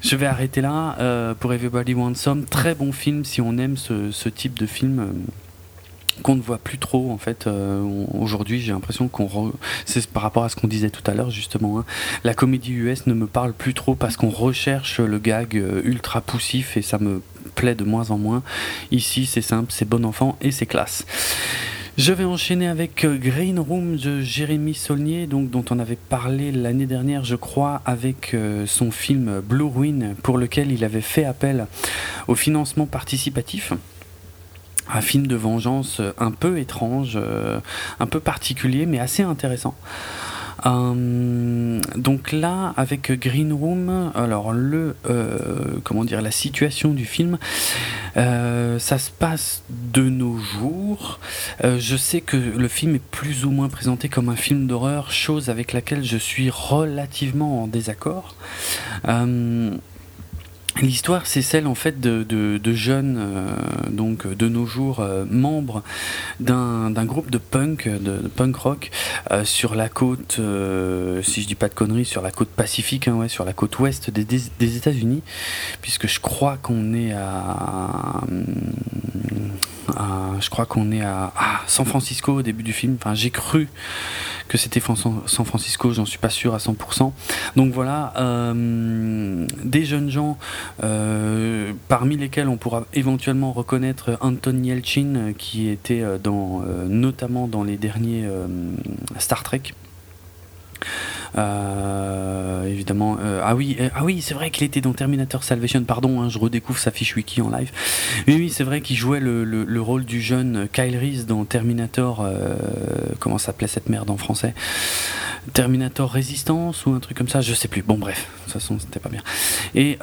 Je vais arrêter là euh, pour Everybody Wants Some. Très bon film si on aime ce, ce type de film. Qu'on ne voit plus trop en fait euh, aujourd'hui j'ai l'impression qu'on c'est par rapport à ce qu'on disait tout à l'heure justement hein. la comédie US ne me parle plus trop parce qu'on recherche le gag euh, ultra poussif et ça me plaît de moins en moins. Ici c'est simple c'est bon enfant et c'est classe. Je vais enchaîner avec euh, Green Room de Jérémy Saulnier, dont on avait parlé l'année dernière, je crois, avec son film Blue Ruin, pour lequel il avait fait appel au financement participatif un film de vengeance un peu étrange, euh, un peu particulier, mais assez intéressant. Euh, donc là, avec Green Room, alors le, euh, comment dire, la situation du film, ça se passe de nos jours. je sais que le film est plus ou moins présenté comme un film d'horreur, chose avec laquelle je suis relativement en désaccord. L'histoire, c'est celle en fait de, jeunes, euh, donc de nos jours, euh, membres d'un groupe de punk, de, punk rock, euh, sur la côte, si je dis pas de conneries, sur la côte pacifique, hein, ouais, sur la côte ouest des, des États-Unis, puisque je crois qu'on est à, je crois qu'on est à, San Francisco au début du film. Enfin, j'ai cru que c'était San Francisco, j'en suis pas sûr à 100%. Donc voilà, euh, des jeunes gens, euh, parmi lesquels on pourra éventuellement reconnaître Anton Yelchin, qui était euh, dans, notamment dans les derniers Star Trek. Euh, évidemment. Euh, ah oui, euh, ah oui, c'est vrai qu'il était dans Terminator Salvation. Pardon, hein, je redécouvre sa fiche wiki en live. Oui, oui, c'est vrai qu'il jouait le, le, rôle du jeune Kyle Reese dans Terminator. comment s'appelait cette merde en français? Terminator Résistance ou un truc comme ça, je sais plus. Bon, bref, de toute façon, c'était pas bien. Et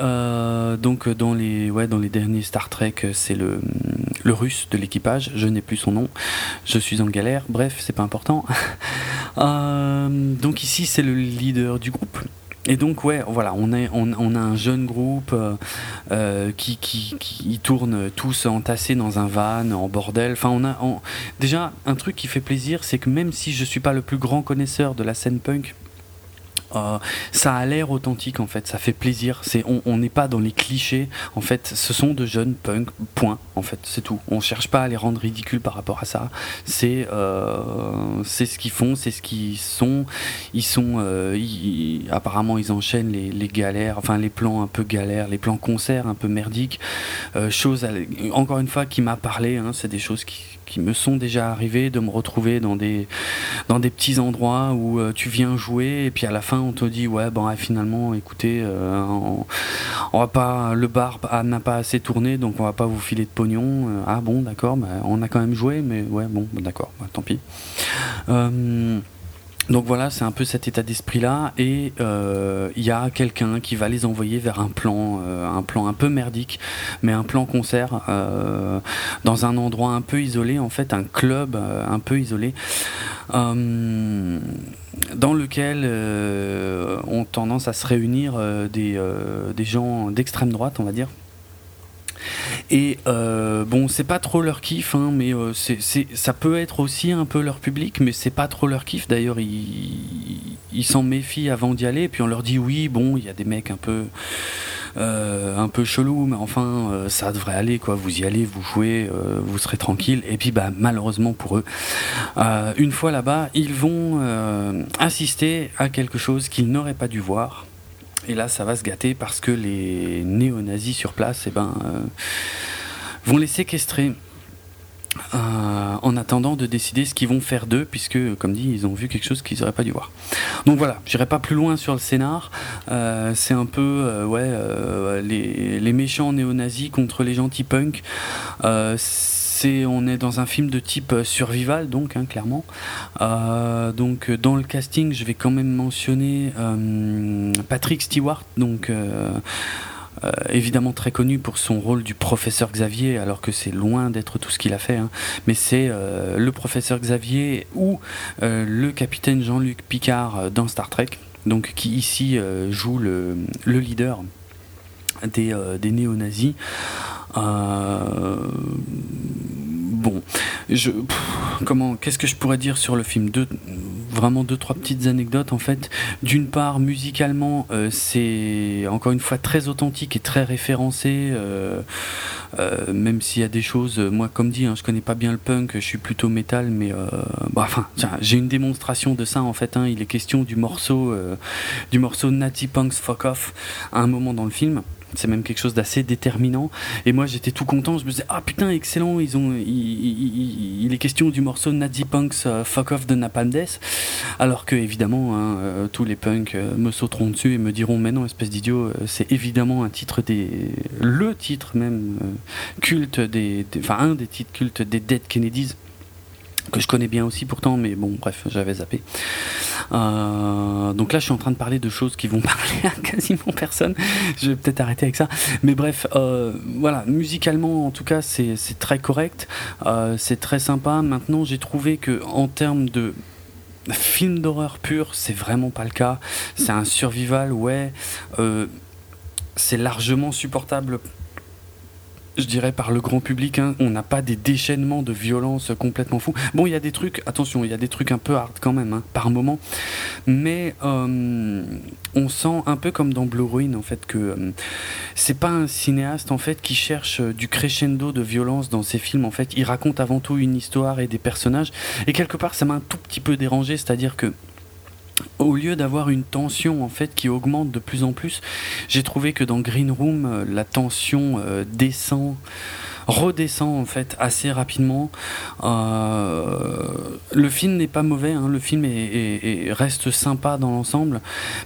donc dans les, ouais, dans les derniers Star Trek, c'est le, le russe de l'équipage. Je n'ai plus son nom. Je suis en galère. Bref, c'est pas important. donc ici, c'est le leader du groupe. Et donc ouais, voilà, on, est, on, a un jeune groupe euh, euh, qui, qui, qui, tourne tous entassés dans un van, en bordel. Enfin, on a déjà un truc qui fait plaisir, c'est que même si je suis pas le plus grand connaisseur de la scène punk, euh, ça a l'air authentique en fait, ça fait plaisir. C'est on n'est pas dans les clichés. En fait, ce sont de jeunes punks. Point. En fait, c'est tout. On cherche pas à les rendre ridicules par rapport à ça. C'est euh, c'est ce qu'ils font, c'est ce qu'ils sont. Ils sont euh, apparemment ils enchaînent les, galères, enfin les plans un peu galères, les plans concerts un peu merdiques. chose encore une fois qui m'a parlé. Hein, c'est des choses qui qui me sont déjà arrivés de me retrouver dans des, dans des petits endroits où euh, tu viens jouer et puis à la fin on te dit ouais bon finalement écoutez euh, on, va pas le bar n'a pas assez tourné donc on va pas vous filer de pognon. Euh, ah bon d'accord bah, on a quand même joué mais ouais bon d'accord bah, tant pis donc voilà, c'est un peu cet état d'esprit-là, et euh, il y a quelqu'un qui va les envoyer vers un plan, euh, un plan un peu merdique, mais un plan concert euh, dans un endroit un peu isolé, en fait, un club un peu isolé, dans lequel ont tendance à se réunir des, des gens d'extrême droite, on va dire. Et euh, bon, c'est pas trop leur kiff, hein, mais euh, ça peut être aussi un peu leur public, mais c'est pas trop leur kiff. D'ailleurs, ils, s'en méfient avant d'y aller, et puis on leur dit oui, bon, il y a des mecs un peu. Euh, un peu chelou, mais enfin, ça devrait aller, quoi. Vous y allez, vous jouez, vous serez tranquille. Et puis, bah, malheureusement pour eux, une fois là-bas, ils vont assister à quelque chose qu'ils n'auraient pas dû voir. Et là, ça va se gâter parce que les néo-nazis sur place eh ben, euh, vont les séquestrer. Euh, en attendant de décider ce qu'ils vont faire d'eux, puisque, comme dit, ils ont vu quelque chose qu'ils n'auraient pas dû voir. Donc voilà, j'irai pas plus loin sur le scénar. Euh, c'est un peu, les, méchants néo-nazis contre les gentils punks on est dans un film de type euh, survival, donc hein, clairement. Euh, donc dans le casting, je vais quand même mentionner euh, Patrick Stewart, donc. évidemment très connu pour son rôle du professeur Xavier, alors que c'est loin d'être tout ce qu'il a fait. Hein. Mais c'est le professeur Xavier ou le capitaine Jean-Luc Picard dans Star Trek, donc qui ici joue le leader des, des néo-nazis. bon, je, comment, qu'est-ce que je pourrais dire sur le film? Vraiment deux, trois petites anecdotes en fait. D'une part, musicalement, c'est encore une fois très authentique et très référencé. Euh, même s'il y a des choses, moi comme dit, hein, je connais pas bien le punk, je suis plutôt métal, mais euh, bah, enfin, j'ai une démonstration de ça en fait. Hein, il est question du morceau, euh, du morceau Natty Punk's Fuck Off à un moment dans le film c'est même quelque chose d'assez déterminant. Et moi, j'étais tout content. Je me disais, ah putain, excellent. Ils ont, il, est question du morceau Nazi Punks euh, Fuck Off de Napalm Death. Alors que, évidemment, hein, euh, tous les punks euh, me sauteront dessus et me diront, mais non, espèce d'idiot, c'est évidemment un titre des. Le titre même culte des. Enfin, un des titres cultes des Dead Kennedys que je connais bien aussi pourtant, mais bon, bref, j'avais zappé. Euh, donc là, je suis en train de parler de choses qui vont parler à quasiment personne. Je vais peut-être arrêter avec ça. Mais bref, euh, voilà, musicalement, en tout cas, c'est très correct. Euh, c'est très sympa. Maintenant, j'ai trouvé que en termes de film d'horreur pur, c'est vraiment pas le cas. C'est un survival, ouais. c'est largement supportable je dirais, par le grand public. Hein. On n'a pas des déchaînements de violence complètement fous. Bon, il y a des trucs, attention, il y a des trucs un peu hard quand même, hein, par moment. Mais euh, on sent un peu comme dans Blue Ruin, en fait, que euh, c'est pas un cinéaste, en fait, qui cherche euh, du crescendo de violence dans ses films. En fait, il raconte avant tout une histoire et des personnages. Et quelque part, ça m'a un tout petit peu dérangé, c'est-à-dire que au lieu d'avoir une tension en fait qui augmente de plus en plus, j'ai trouvé que dans Green Room, euh, la tension euh, descend redescend en fait assez rapidement. Euh, le film n'est pas mauvais, hein. le film est, reste sympa dans l'ensemble,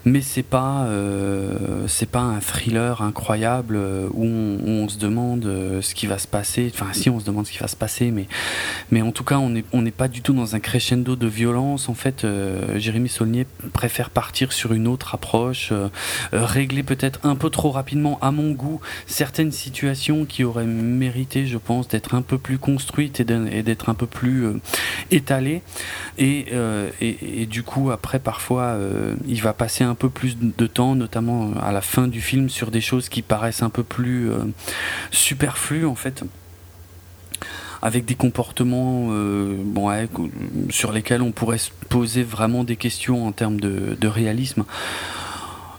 mais c'est pas euh, c'est pas un thriller incroyable euh, où on, se demande ce qui va se passer. Enfin, si on se demande ce qui va se passer, mais mais en tout cas, on n'est on n'est pas du tout dans un crescendo de violence. En fait, Jérémy Saulnier préfère partir sur une autre approche, régler peut-être un peu trop rapidement, à mon goût, certaines situations qui auraient mérité je pense, d'être un peu plus construite et d'être un peu plus euh, étalée. Euh, et, du coup, après, parfois, euh, il va passer un peu plus de temps, notamment à la fin du film, sur des choses qui paraissent un peu plus superflues, en fait avec des comportements sur lesquels on pourrait se poser vraiment des questions en termes de réalisme.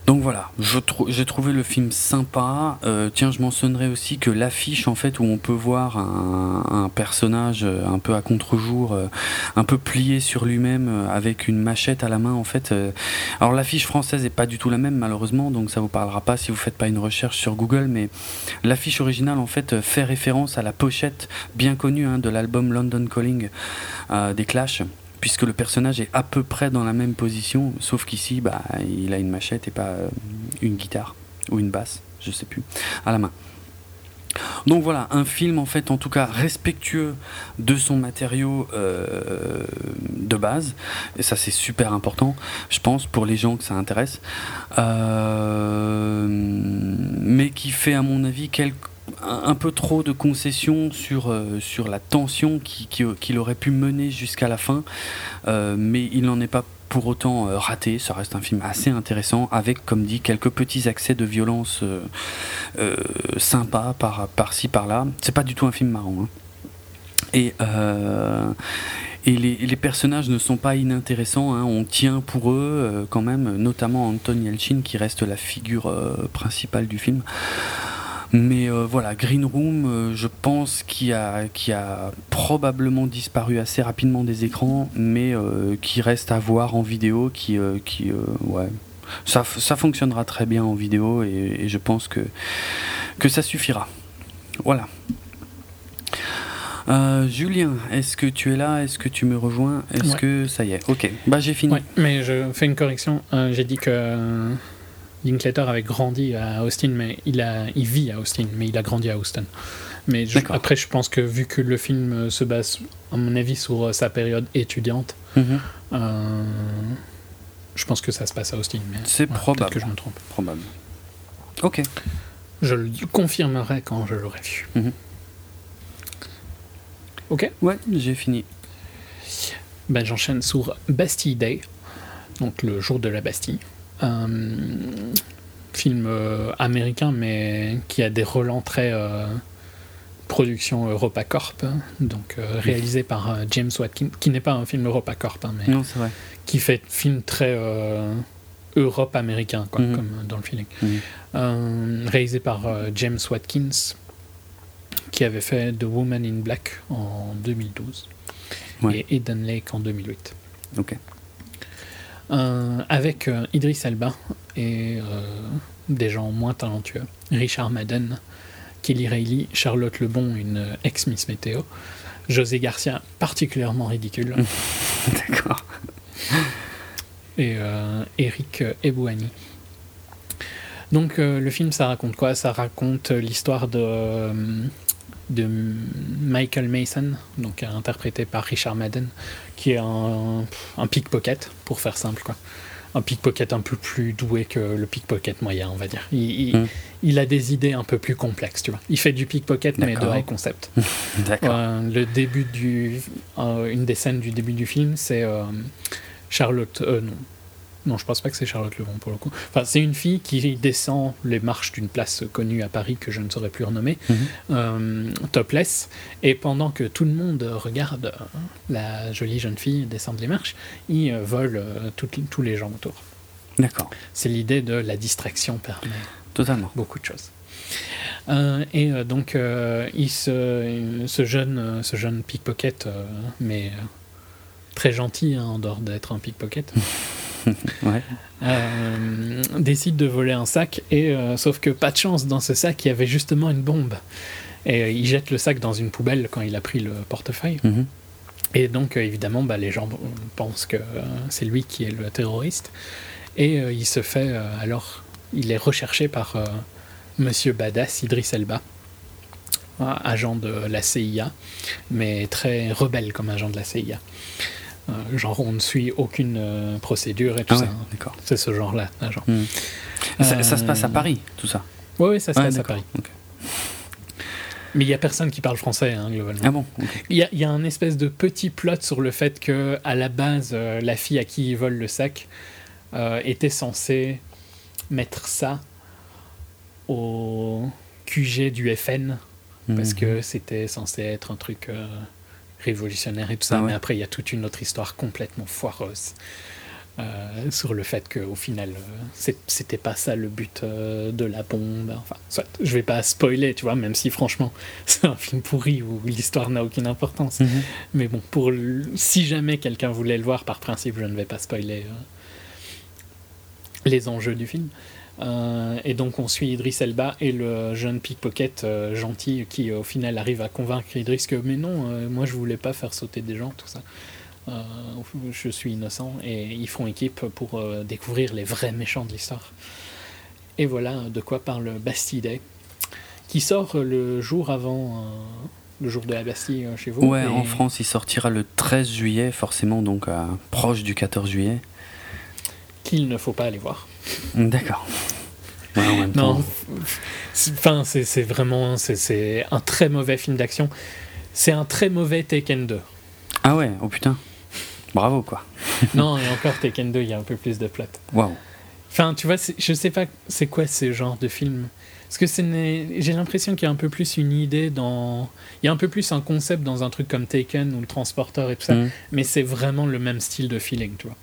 Donc voilà, j'ai trouvé le film sympa. Euh, tiens, je mentionnerai aussi que l'affiche, en fait, où on peut voir un, personnage euh, un peu à contre-jour, euh, un peu plié sur lui-même, avec une machette à la main, en fait. alors l'affiche française est pas du tout la même, malheureusement, donc ça vous parlera pas si vous faites pas une recherche sur Google, mais l'affiche originale, en fait, fait référence à la pochette bien connue hein, de l'album London Calling des Clash puisque le personnage est à peu près dans la même position, sauf qu'ici, bah, il a une machette et pas euh, une guitare ou une basse, je sais plus, à la main. Donc voilà, un film en fait en tout cas respectueux de son matériau euh, de base, et ça c'est super important, je pense, pour les gens que ça intéresse, euh, mais qui fait à mon avis quelques un, peu trop de concessions sur, euh, la tension qu'il qui, aurait pu mener jusqu'à la fin, euh, mais il n'en est pas pour autant euh, raté. Ça reste un film assez intéressant, avec, comme dit, quelques petits accès de violence sympas par, par-ci, par-là. C'est pas du tout un film marrant. Hein. Et. Les, personnages ne sont pas inintéressants, hein. on tient pour eux quand même, notamment Anton Yelchin qui reste la figure principale du film. Mais euh, voilà, Green Room, euh, je pense qu'il a, qui a probablement disparu assez rapidement des écrans, mais euh, qui reste à voir en vidéo, qui, qui ouais, ça, ça, fonctionnera très bien en vidéo et, je pense que, que ça suffira. Voilà. Julien, est-ce que tu es là? Est-ce que tu me rejoins? Est-ce que ça y est? Ok, bah j'ai fini. mais je fais une correction. J'ai dit que Linklater avait grandi à Austin, mais il, a, il vit à Austin, mais il a grandi à Houston. Mais après, je pense que vu que le film euh, se base, à mon avis, sur euh, sa période étudiante, mhm. euh, je pense que ça se passe à Austin. C'est probable. que je me trompe. Probable. Ok. Je le confirmerai quand je l'aurai vu. Mhm. Ok Ouais, j'ai fini. Ben, J'enchaîne sur Bastille Day, donc le jour de la Bastille. Euh, film américain, mais qui a des relents très production EuropaCorp, hein, donc réalisé par James Watkins, qui n'est pas un film EuropaCorp, hein, mais qui fait film très Europe américain, quoi, mhm. comme dans le feeling. Réalisé par James Watkins, qui avait fait The Woman in Black en 2012 et Eden Lake en 2008. Ok. Euh, avec euh, Idris Elba et euh, des gens moins talentueux. Richard Madden, Kelly Reilly, Charlotte Lebon, une ex-Miss Météo, José Garcia, particulièrement ridicule. D'accord. Et Eric Ebouani. Donc le film, ça raconte quoi? Ça raconte l'histoire de de Michael Mason, donc interprété par Richard Madden, qui est un, un pickpocket, pour faire simple, quoi. Un pickpocket un peu plus doué que le pickpocket moyen, on va dire. Il, il, hmm. a des idées un peu plus complexes, tu vois. Il fait du pickpocket, mais de high concept. D'accord. Euh, le début du, euh, une des scènes du début du film, c'est euh, Charlotte, non, non, je pense pas que c'est Charlotte Lebon pour le coup. Enfin, c'est une fille qui descend les marches d'une place connue à Paris que je ne saurais plus renommer, euh, topless, et pendant que tout le monde regarde euh, la jolie jeune fille descendre les marches, il euh, vole tous les gens autour. D'accord. C'est l'idée de la distraction permet Totalement. beaucoup de choses. et donc, il se, ce, jeune, ce jeune pickpocket, mais très gentil hein, en dehors d'être un pickpocket, Euh, décide de voler un sac, et euh, sauf que pas de chance, dans ce sac, il y avait justement une bombe. Et euh, il jette le sac dans une poubelle quand il a pris le portefeuille. Mhm. Et donc, évidemment, bah, les gens pensent que c'est lui qui est le terroriste. Et il se fait, alors, il est recherché par Monsieur Badass, Idris Elba, agent de la CIA, mais très rebelle comme agent de la CIA. Euh, genre, on ne suit aucune euh, procédure et tout ah ça. D'accord. C'est ce genre-là, genre. Hmm. Ça, se passe à euh, Paris, tout ça? Oui, oui, ça se passe à Paris. Mais il n'y a personne qui parle français, hein, globalement. Ah bon Il y, y, a un espèce de petit plot sur le fait que, à la base, la fille à qui il vole le sac était censée mettre ça au QG du FN, parce hmm. que c'était censé être un truc révolutionnaire et tout ça, ah mais après il y a toute une autre histoire complètement foireuse. Euh, sur le fait qu'au final, euh, c'était pas ça le but euh, de la bombe. Enfin, soit, je vais pas spoiler, tu vois, même si franchement, c'est un film pourri où l'histoire n'a aucune importance. Mhm. Mais bon, pour si jamais quelqu'un voulait le voir, par principe, je ne vais pas spoiler les enjeux du film. Euh, et donc on suit Idris Elba et le jeune pickpocket euh, gentil qui au final arrive à convaincre Idris que mais non, euh, moi je voulais pas faire sauter des gens, tout ça. je suis innocent et ils font équipe pour découvrir les vrais méchants de l'histoire. Et voilà de quoi parle Bastille qui sort le jour avant le jour de la Bastille chez vous. Ouais, en France il sortira le 13 juillet, forcément donc proche du 14 juillet. Qu'il ne faut pas aller voir. D'accord. non, enfin, c'est vraiment c'est un très mauvais film d'action. C'est un très mauvais Taken 2. Ah ouais, oh putain. Bravo quoi. non, et encore Taken 2, il y a un peu plus de plot. Waouh. Enfin, tu vois, je sais pas c'est quoi ce genre de film? Parce que j'ai l'impression qu'il y a un peu plus une idée dans. Il y a un peu plus un concept dans un truc comme Taken ou le transporteur et tout ça. Mm. Mais c'est vraiment le même style de feeling, tu vois.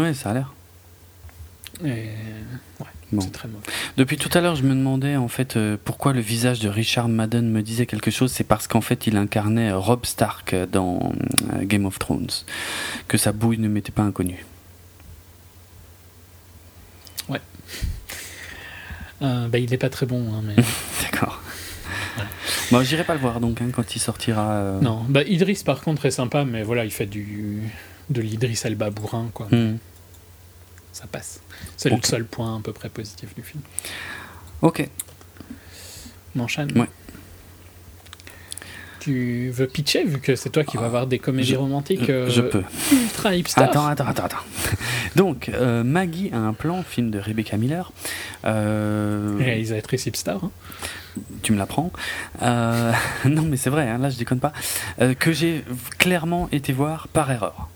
Ouais, ça a l'air. Et... c'est très mauvais. Depuis tout à l'heure, je me demandais en fait euh, pourquoi le visage de Richard Madden me disait quelque chose. C'est parce qu'en fait, il incarnait euh, Rob Stark dans euh, Game of Thrones, que sa bouille ne m'était pas inconnue. Ouais. bah, il n'est pas très bon, hein, mais. D'accord. Bon, j'irai pas le voir donc hein, quand il sortira. Non, bah Idris par contre est sympa, mais voilà, il fait du de l'Idris Elba bourrin quoi. Hmm ça passe. C'est le seul point à peu près positif du film. Ok. M'enchaîne Ouais. Tu veux pitcher vu que c'est toi qui vas avoir des comédies romantiques Je euh, peux. Ultra hipster. Attends, attends, attends, attends. Donc, euh, Maggie a un plan, film de Rebecca Miller. Euh... Réalisatrice hipster. Hein. Tu me l'apprends. Euh, non, mais c'est vrai, hein, là je déconne pas. que j'ai clairement été voir par erreur.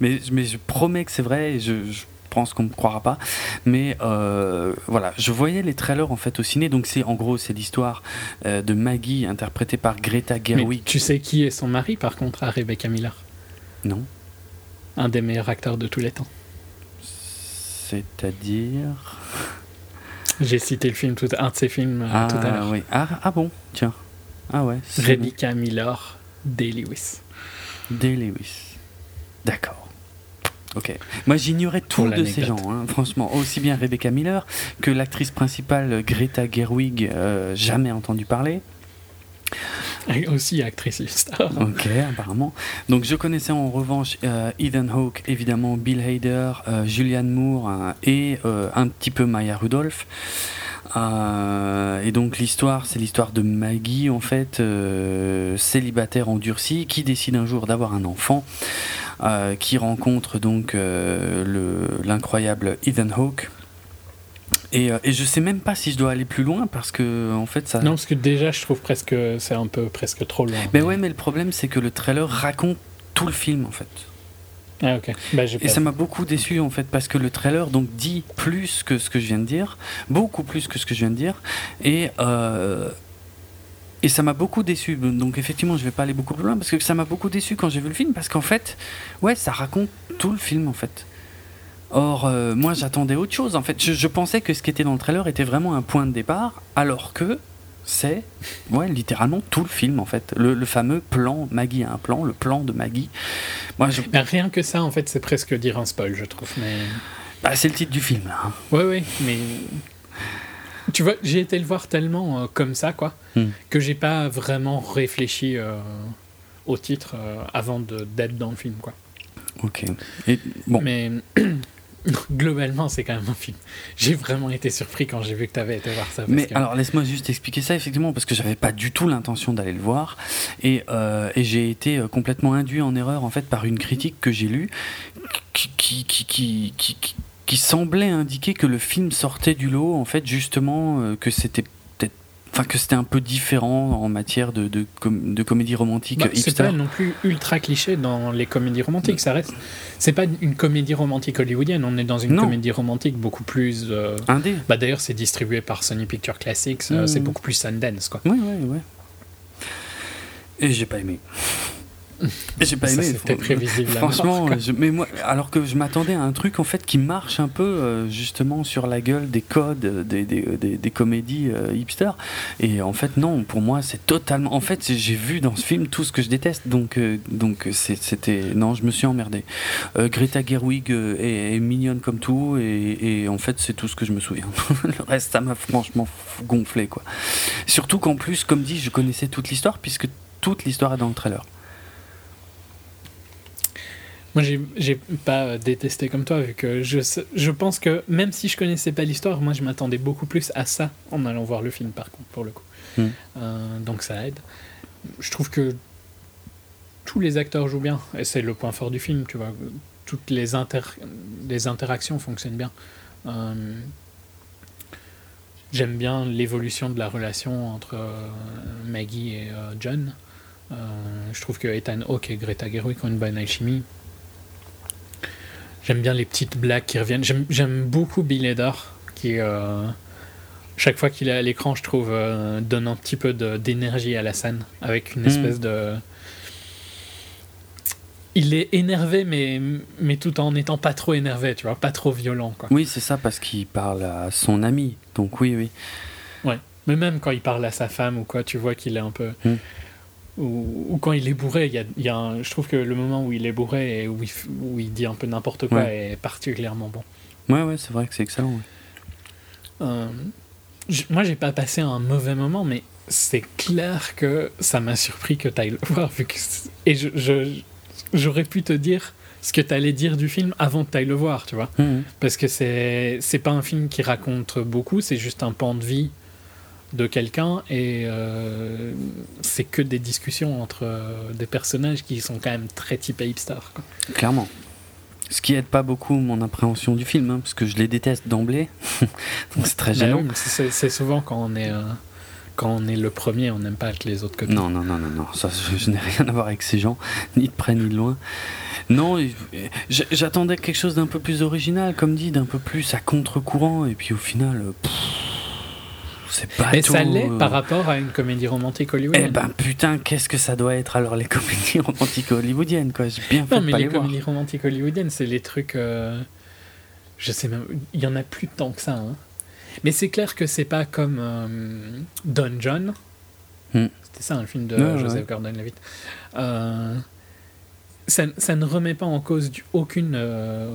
Mais, mais je promets que c'est vrai et je pense qu'on me croira pas. Mais euh, voilà, je voyais les trailers en fait au ciné. Donc c'est en gros c'est l'histoire euh, de Maggie interprétée par Greta Gerwig. tu sais qui est son mari par contre à Rebecca Miller? Non. Un des meilleurs acteurs de tous les temps. C'est-à-dire? J'ai cité le film tout, un de ses films ah, tout à l'heure. Oui. Ah, ah bon, tiens. Ah ouais. Rebecca Miller, Day Lewis. Day Lewis. D'accord. Ok. Moi, j'ignorais tout de ces gens, hein, franchement. Aussi bien Rebecca Miller que l'actrice principale Greta Gerwig, euh, jamais entendu parler. Et aussi actrice star. Ok, apparemment. Donc je connaissais en revanche euh, Ethan Hawke, évidemment Bill Hader, euh, Julianne Moore et un petit peu Maya Rudolph. et donc l'histoire, c'est l'histoire de Maggie, en fait, célibataire endurcie, qui décide un jour d'avoir un enfant. Euh, qui rencontre donc euh, l'incroyable Ethan Hawke. Et, euh, et, je sais même pas si je dois aller plus loin parce que en fait ça. Non, parce que déjà je trouve presque c'est un peu presque trop loin. Mais, ouais, mais le problème c'est que le trailer raconte tout le film en fait. Ah ok. Bah, et ça m'a beaucoup déçu en fait parce que le trailer donc dit plus que ce que je viens de dire, beaucoup plus que ce que je viens de dire, et et ça m'a beaucoup déçu. Donc effectivement, je vais pas aller beaucoup plus loin parce que ça m'a beaucoup déçu quand j'ai vu le film parce qu'en fait, ouais, ça raconte tout le film en fait. Or, euh, moi, j'attendais autre chose. En fait, je, pensais que ce qui était dans le trailer était vraiment un point de départ, alors que c'est, ouais, littéralement tout le film en fait. Le, fameux plan Maggie a un plan, le plan de Maggie. Moi, je... rien que ça, en fait, c'est presque dire un spoil, je trouve. Mais bah, c'est le titre du film. Hein. Ouais, ouais, mais tu vois, j'ai été le voir tellement euh, comme ça, quoi, hmm. que j'ai pas vraiment réfléchi euh, au titre euh, avant d'être dans le film, quoi. Ok. Et, bon. Mais globalement, c'est quand même un film. J'ai vraiment été surpris quand j'ai vu que tu avais été voir ça. Mais alors, laisse-moi juste expliquer ça, effectivement, parce que j'avais pas du tout l'intention d'aller le voir. Et, et j'ai été complètement induit en erreur, en fait, par une critique que j'ai lue qui, qui, qui, qui qui semblait indiquer que le film sortait du lot, en fait, justement, euh, que c'était peut-être. Enfin, que c'était un peu différent en matière de, de, de comédie romantique bah, C'est pas non plus ultra cliché dans les comédies romantiques. Ça reste. C'est pas une comédie romantique hollywoodienne. On est dans une comédie romantique beaucoup plus. Euh, Indé. Bah d'ailleurs, c'est distribué par Sony Picture Classics. Euh, c'est mmh. beaucoup plus Sundance, quoi. Oui, oui, oui. Et j'ai pas aimé. J'ai pas aimé. C'était prévisible. Franchement, mais moi, alors que je m'attendais à un truc en fait qui marche un peu euh, justement sur la gueule des codes des, des, des, comédies euh, hipster. Et en fait, non, pour moi, c'est totalement. En fait, j'ai vu dans ce film tout ce que je déteste. Donc, euh, donc c'était. Non, je me suis emmerdé. Greta Gerwig est, mignonne comme tout. Et, et en fait, c'est tout ce que je me souviens. Le reste, ça m'a franchement gonflé. quoi. Surtout qu'en plus, comme dit, je connaissais toute l'histoire puisque toute l'histoire est dans le trailer. Moi, j'ai pas détesté comme toi, vu que je, je pense que même si je connaissais pas l'histoire, moi, je m'attendais beaucoup plus à ça en allant voir le film, par contre, pour le coup. Hmm. Euh, donc ça aide. Je trouve que tous les acteurs jouent bien, et c'est le point fort du film, tu vois. Toutes les, inter les interactions fonctionnent bien. Euh, j'aime bien l'évolution de la relation entre euh, Maggie et John. je trouve que Ethan Hawke et Greta Gerwig ont une bonne alchimie. J'aime bien les petites blagues qui reviennent. J'aime beaucoup Bill Hader, qui, euh, chaque fois qu'il est à l'écran, je trouve, euh, donne un petit peu d'énergie à la scène, avec une espèce mm. de. Il est énervé, mais, mais tout en n'étant pas trop énervé, tu vois, pas trop violent. Quoi. Oui, c'est ça, parce qu'il parle à son ami. Donc, oui, oui. Ouais. Mais même quand il parle à sa femme ou quoi, tu vois qu'il est un peu. Mm ou, quand il est bourré, il y a, y a je trouve que le moment où il est bourré et où il, où il dit un peu n'importe quoi est particulièrement bon. Ouais, ouais, c'est vrai que c'est excellent. Euh, moi, j'ai pas passé un mauvais moment, mais c'est clair que ça m'a surpris que tu ailles le voir. Vu que et je, j'aurais pu te dire ce que tu allais dire du film avant que tu ailles le voir, tu vois. Mmh. Parce que c'est pas un film qui raconte beaucoup, c'est juste un pan de vie de quelqu'un et euh, c'est que des discussions entre euh, des personnages qui sont quand même très typés hipster. Quoi. Clairement. Ce qui aide pas beaucoup mon appréhension du film, hein, parce que je les déteste d'emblée. Donc c'est très bah gênant. c'est souvent quand on est euh, quand on est le premier, on n'aime pas que les autres copient. Non, non, non, non, non. Ça, je, n'ai rien à voir avec ces gens, ni de près ni de loin. Non, j'attendais quelque chose d'un peu plus original, comme dit, d'un peu plus à contre-courant, et puis au final, c'est pas Mais ça l'est par rapport à une comédie romantique hollywoodienne. Eh ben putain, qu'est-ce que ça doit être alors les comédies romantiques hollywoodiennes, quoi? J'ai bien fait non, mais les, comédies romantiques hollywoodiennes, c'est les trucs. Je sais même. Il y en a plus tant que ça, hein. Mais c'est clair que c'est pas comme euh, Don John. Hmm. C'était ça, un film de Joseph Gordon-Levitt. Euh, ça, ça, ne remet pas en cause du, aucune, euh,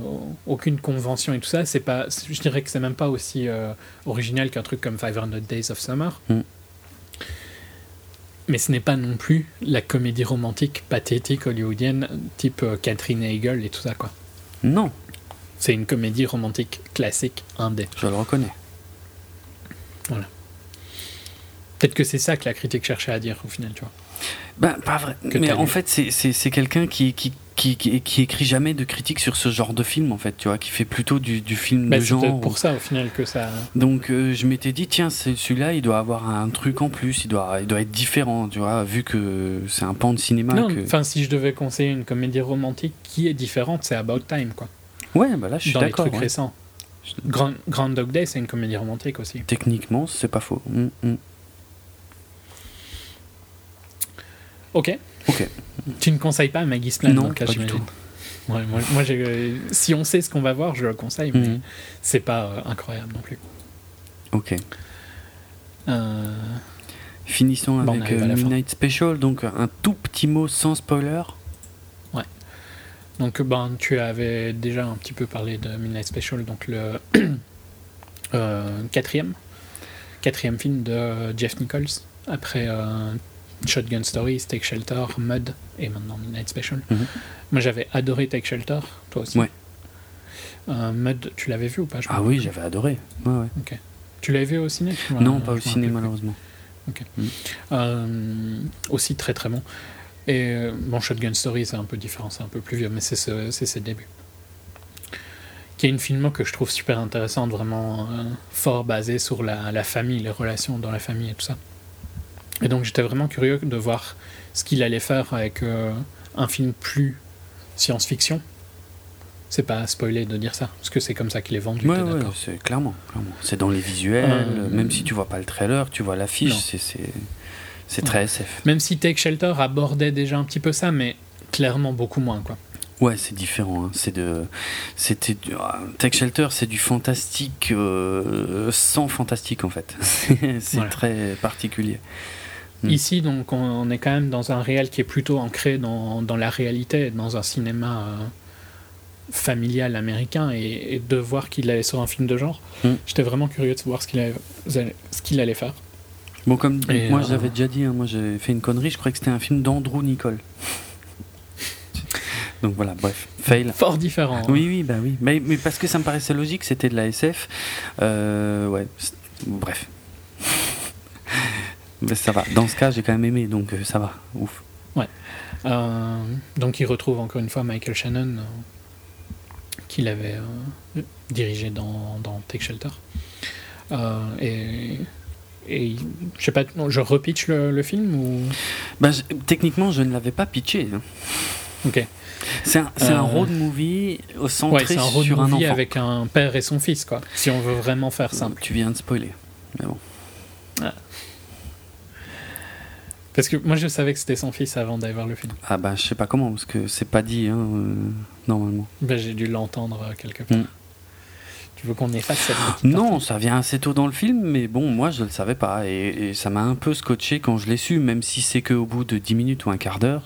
aucune convention et tout ça. C'est pas, je dirais que c'est même pas aussi original qu'un truc comme 500 Days of Summer. Hmm. Mais ce n'est pas non plus la comédie romantique pathétique hollywoodienne type Catherine Hegel et tout ça, quoi. Non. C'est une comédie romantique classique indé. Je le reconnais. Voilà. Peut-être que c'est ça que la critique cherchait à dire au final, tu vois. Ben, pas vrai. mais en fait, c'est quelqu'un qui, qui, qui, qui, écrit jamais de critique sur ce genre de film, en fait, tu vois, qui fait plutôt du, du film bah, de genre. C'est pour ça, au final, que ça. Donc, euh, je m'étais dit, tiens, celui-là, il doit avoir un truc en plus, il doit, il doit être différent, tu vois, vu que c'est un pan de cinéma. Non, enfin, si je devais conseiller une comédie romantique qui est différente, c'est About Time, quoi. Ouais, bah là, je suis d'accord. Dans les trucs récents. Grand, Grand Dog Day, c'est une comédie romantique aussi. Techniquement, c'est pas faux. Mm, mm. Ok. Ok. Tu ne conseilles pas Maggie Plan Non, pas du tout. moi, moi si on sait ce qu'on va voir, je le conseille, mais mm. c'est pas euh, incroyable non plus. Ok. Euh, Finissons avec euh, Midnight Special, donc un tout petit mot sans spoiler. Donc, ben, tu avais déjà un petit peu parlé de Midnight Special, donc le euh, quatrième, quatrième film de Jeff Nichols, après euh, Shotgun Story, Take Shelter, Mud et maintenant Midnight Special. Mhm. Moi, j'avais adoré Take Shelter, toi aussi. Ouais. Euh, Mud, tu l'avais vu ou pas Ah oui, j'avais adoré. Ouais, ouais. Ok. Tu l'avais vu au ciné Non, pas au ciné, malheureusement. Mhm. aussi très très bon. Et euh, bon, Shotgun Story, c'est un peu différent, c'est un peu plus vieux, mais c'est ce, ses débuts. Qui est une film que je trouve super intéressante, vraiment euh, fort basée sur la, la, famille, les relations dans la famille et tout ça. Et donc j'étais vraiment curieux de voir ce qu'il allait faire avec euh, un film plus science-fiction. C'est pas spoiler de dire ça, parce que c'est comme ça qu'il est vendu. Ouais, ouais, c'est clairement, clairement. C'est dans les visuels, même si tu vois pas le trailer, tu vois l'affiche, c'est c'est très SF. Même si Take Shelter abordait déjà un petit peu ça, mais clairement beaucoup moins, quoi. Ouais, c'est différent. Hein. C'est de, c'était ah, Take Shelter, c'est du fantastique euh, sans fantastique en fait. c'est très particulier. Hmm. Ici, donc, on, est quand même dans un réel qui est plutôt ancré dans, dans la réalité, dans un cinéma euh, familial américain, et, de voir qu'il allait sur un film de genre. Hmm. J'étais vraiment curieux de voir ce qu'il allait, ce qu'il allait faire. Bon, comme moi euh, j'avais déjà dit, hein, moi j'ai fait une connerie, je croyais que c'était un film d'Andrew Nicole. Donc voilà, bref, fail. Fort différent. Hein. Oui, oui, bah oui. Mais, mais, parce que ça me paraissait logique, c'était de la SF. Euh, ouais, bref. Mais ça va. Dans ce cas, j'ai quand même aimé, donc euh, ça va. Ouf. Ouais. donc il retrouve encore une fois Michael Shannon, qu'il avait dirigé dans, dans Take Shelter. et et je sais pas, je repitch le, le film ou? Ben, Techniquement, je ne l'avais pas pitché. Hein. Ok. C'est un, un, euh, road movie au centré ouais, un road sur movie avec un père et son fils, quoi. Si on veut vraiment faire simple. Tu viens de spoiler, mais bon. Ah. Parce que moi, je savais que c'était son fils avant d'aller voir le film. Ah bah, je sais pas comment, parce que c'est pas dit, hein, euh, normalement. Ben, j'ai dû l'entendre euh, quelque part. Mm. Tu veux qu'on efface cette Non, ça vient assez tôt dans le film, mais bon, moi je le savais pas. Et, ça m'a un peu scotché quand je l'ai su, même si c'est qu'au bout de 10 minutes ou un quart d'heure.